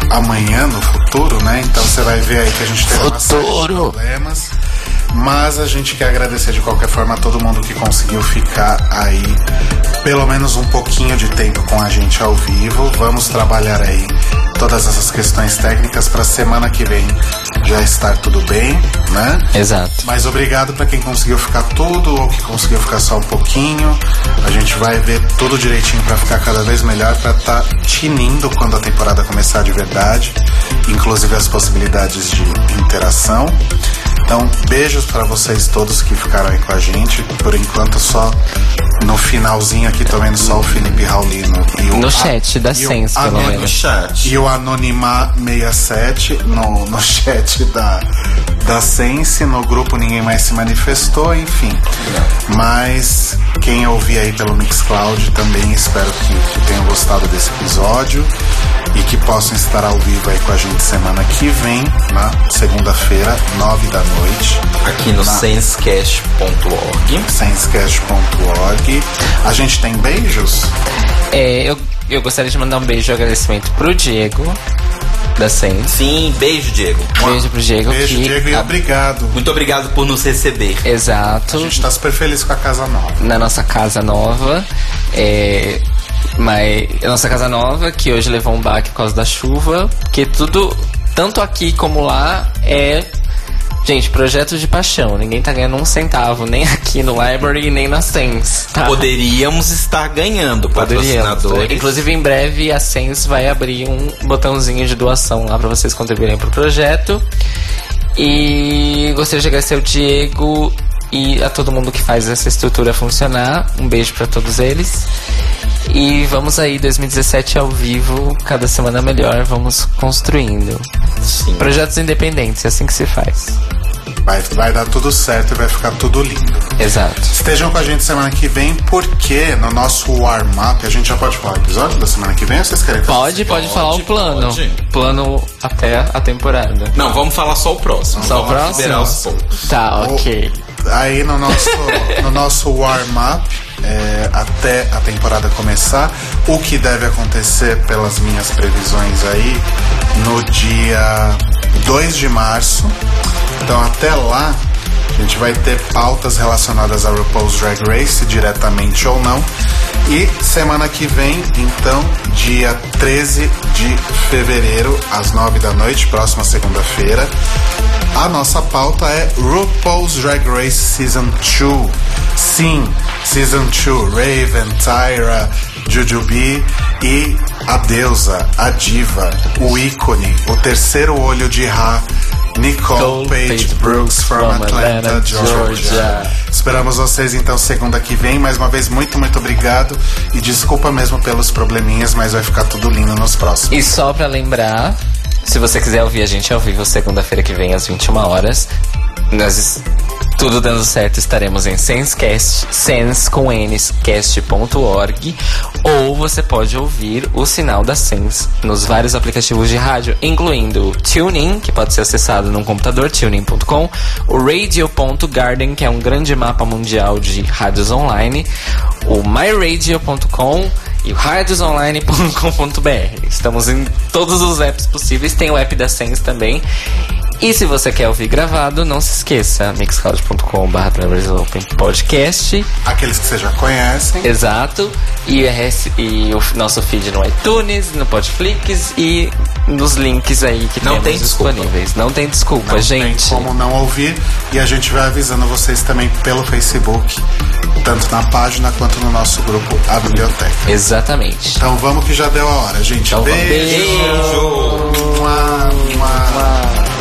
S1: amanhã, no futuro, né? Então você vai ver aí que a gente de
S3: Futuro.
S1: problemas. Mas a gente quer agradecer de qualquer forma a todo mundo que conseguiu ficar aí pelo menos um pouquinho de tempo com a gente ao vivo. Vamos trabalhar aí todas essas questões técnicas para semana que vem já estar tudo bem, né?
S3: Exato.
S1: Mas obrigado para quem conseguiu ficar tudo ou que conseguiu ficar só um pouquinho. A gente vai ver tudo direitinho para ficar cada vez melhor para estar tinindo quando a temporada começar de verdade, inclusive as possibilidades de interação. Então, beijos para vocês todos que ficaram aí com a gente. Por enquanto, só no finalzinho aqui, tô vendo só o Felipe Raulino e o
S3: No chat da
S1: o
S3: Sense, pelo menos.
S2: chat.
S1: e o Anonimar67 no, no chat da, da Sense, no grupo ninguém mais se manifestou, enfim. Mas quem ouvir aí pelo Mixcloud também espero que, que tenham gostado desse episódio e que possam estar ao vivo aí com a gente semana que vem, na segunda-feira, nove da noite,
S2: Aqui no
S1: Na-
S2: sensecast.org.
S1: sensecast.org. A gente tem beijos?
S3: É, eu, eu gostaria de mandar um beijo e agradecimento pro Diego, da Sense.
S2: Sim, beijo, Diego.
S3: Beijo pro Diego.
S1: Beijo,
S3: que
S1: Diego, e
S3: a-
S1: obrigado.
S2: Muito obrigado por nos receber.
S3: Exato.
S1: A gente tá super feliz com a casa nova.
S3: na nossa casa nova. É, mas a nossa casa nova, que hoje levou um baque por causa da chuva, porque tudo, tanto aqui como lá, é Gente, projeto de paixão. Ninguém tá ganhando um centavo, nem aqui no Library, nem na Sense. Tá?
S2: Poderíamos estar ganhando patrocinadores.
S3: Inclusive, em breve, a Sense vai abrir um botãozinho de doação lá pra vocês contribuírem pro projeto. E gostaria de agradecer ao Diego e a todo mundo que faz essa estrutura funcionar. Um beijo pra todos eles. E vamos aí, 2017 ao vivo, cada semana melhor, vamos construindo.
S2: Sim.
S3: Projetos independentes, é assim que se faz.
S1: Vai, vai dar tudo certo e vai ficar tudo lindo.
S3: Exato.
S1: Estejam com a gente semana que vem, porque no nosso warm-up, a gente já pode falar o episódio da semana que vem ou vocês querem falar?
S3: Pode, pode,
S2: Pode,
S3: falar o plano.
S2: pode.
S3: Plano até a temporada.
S2: Não, vamos falar só o próximo.
S3: Só o
S2: Vamos
S3: próximo?
S2: liberar os poucos.
S3: Tá, ok.
S1: Aí no nosso, no nosso warm-up, é, até a temporada começar, o que deve acontecer pelas minhas previsões aí, no dia 2 de março. Então até lá, a gente vai ter pautas relacionadas a RuPaul's Drag Race, diretamente ou não. E semana que vem, então, dia 13 de fevereiro, às 9 da noite, próxima segunda-feira, a nossa pauta é RuPaul's Drag Race Season 2. Sim, Season 2. Raven, Tyra, Jujubee e a deusa, a diva, o ícone, o terceiro olho de Ra, Nicole Page Brooks from Atlanta. Georgia. Esperamos vocês então segunda que vem. Mais uma vez, muito, muito obrigado. E desculpa mesmo pelos probleminhas, mas vai ficar tudo lindo nos próximos.
S3: E só pra lembrar, se você quiser ouvir a gente ao vivo segunda-feira que vem às 21 horas, nós tudo dando certo, estaremos em Sensecast, sense com N's, cast.org, ou você pode ouvir o sinal da Sense nos vários aplicativos de rádio, incluindo o TuneIn, que pode ser acessado num computador, tunein.com, o Radio.garden, que é um grande mapa mundial de rádios online, o myradio.com e o radiosonline.com.br. Estamos em todos os apps possíveis, tem o app da Sense também. E se você quer ouvir gravado, não se esqueça, mixcloud.com.br podcast.
S1: Aqueles que você já conhecem.
S3: Exato. E, RS e o nosso feed no iTunes, no Podflix e nos links aí que
S2: Não
S3: temos
S2: tem desculpa.
S3: disponíveis. Não tem desculpa,
S1: Não
S3: gente.
S1: tem como não ouvir. E a gente vai avisando vocês também pelo Facebook, tanto na página quanto no nosso grupo A Biblioteca.
S3: Exatamente.
S1: Então vamos que já deu a hora, gente.
S3: Então.
S1: Beijo.
S2: Beijo.
S1: Mua, mua.
S3: Mua.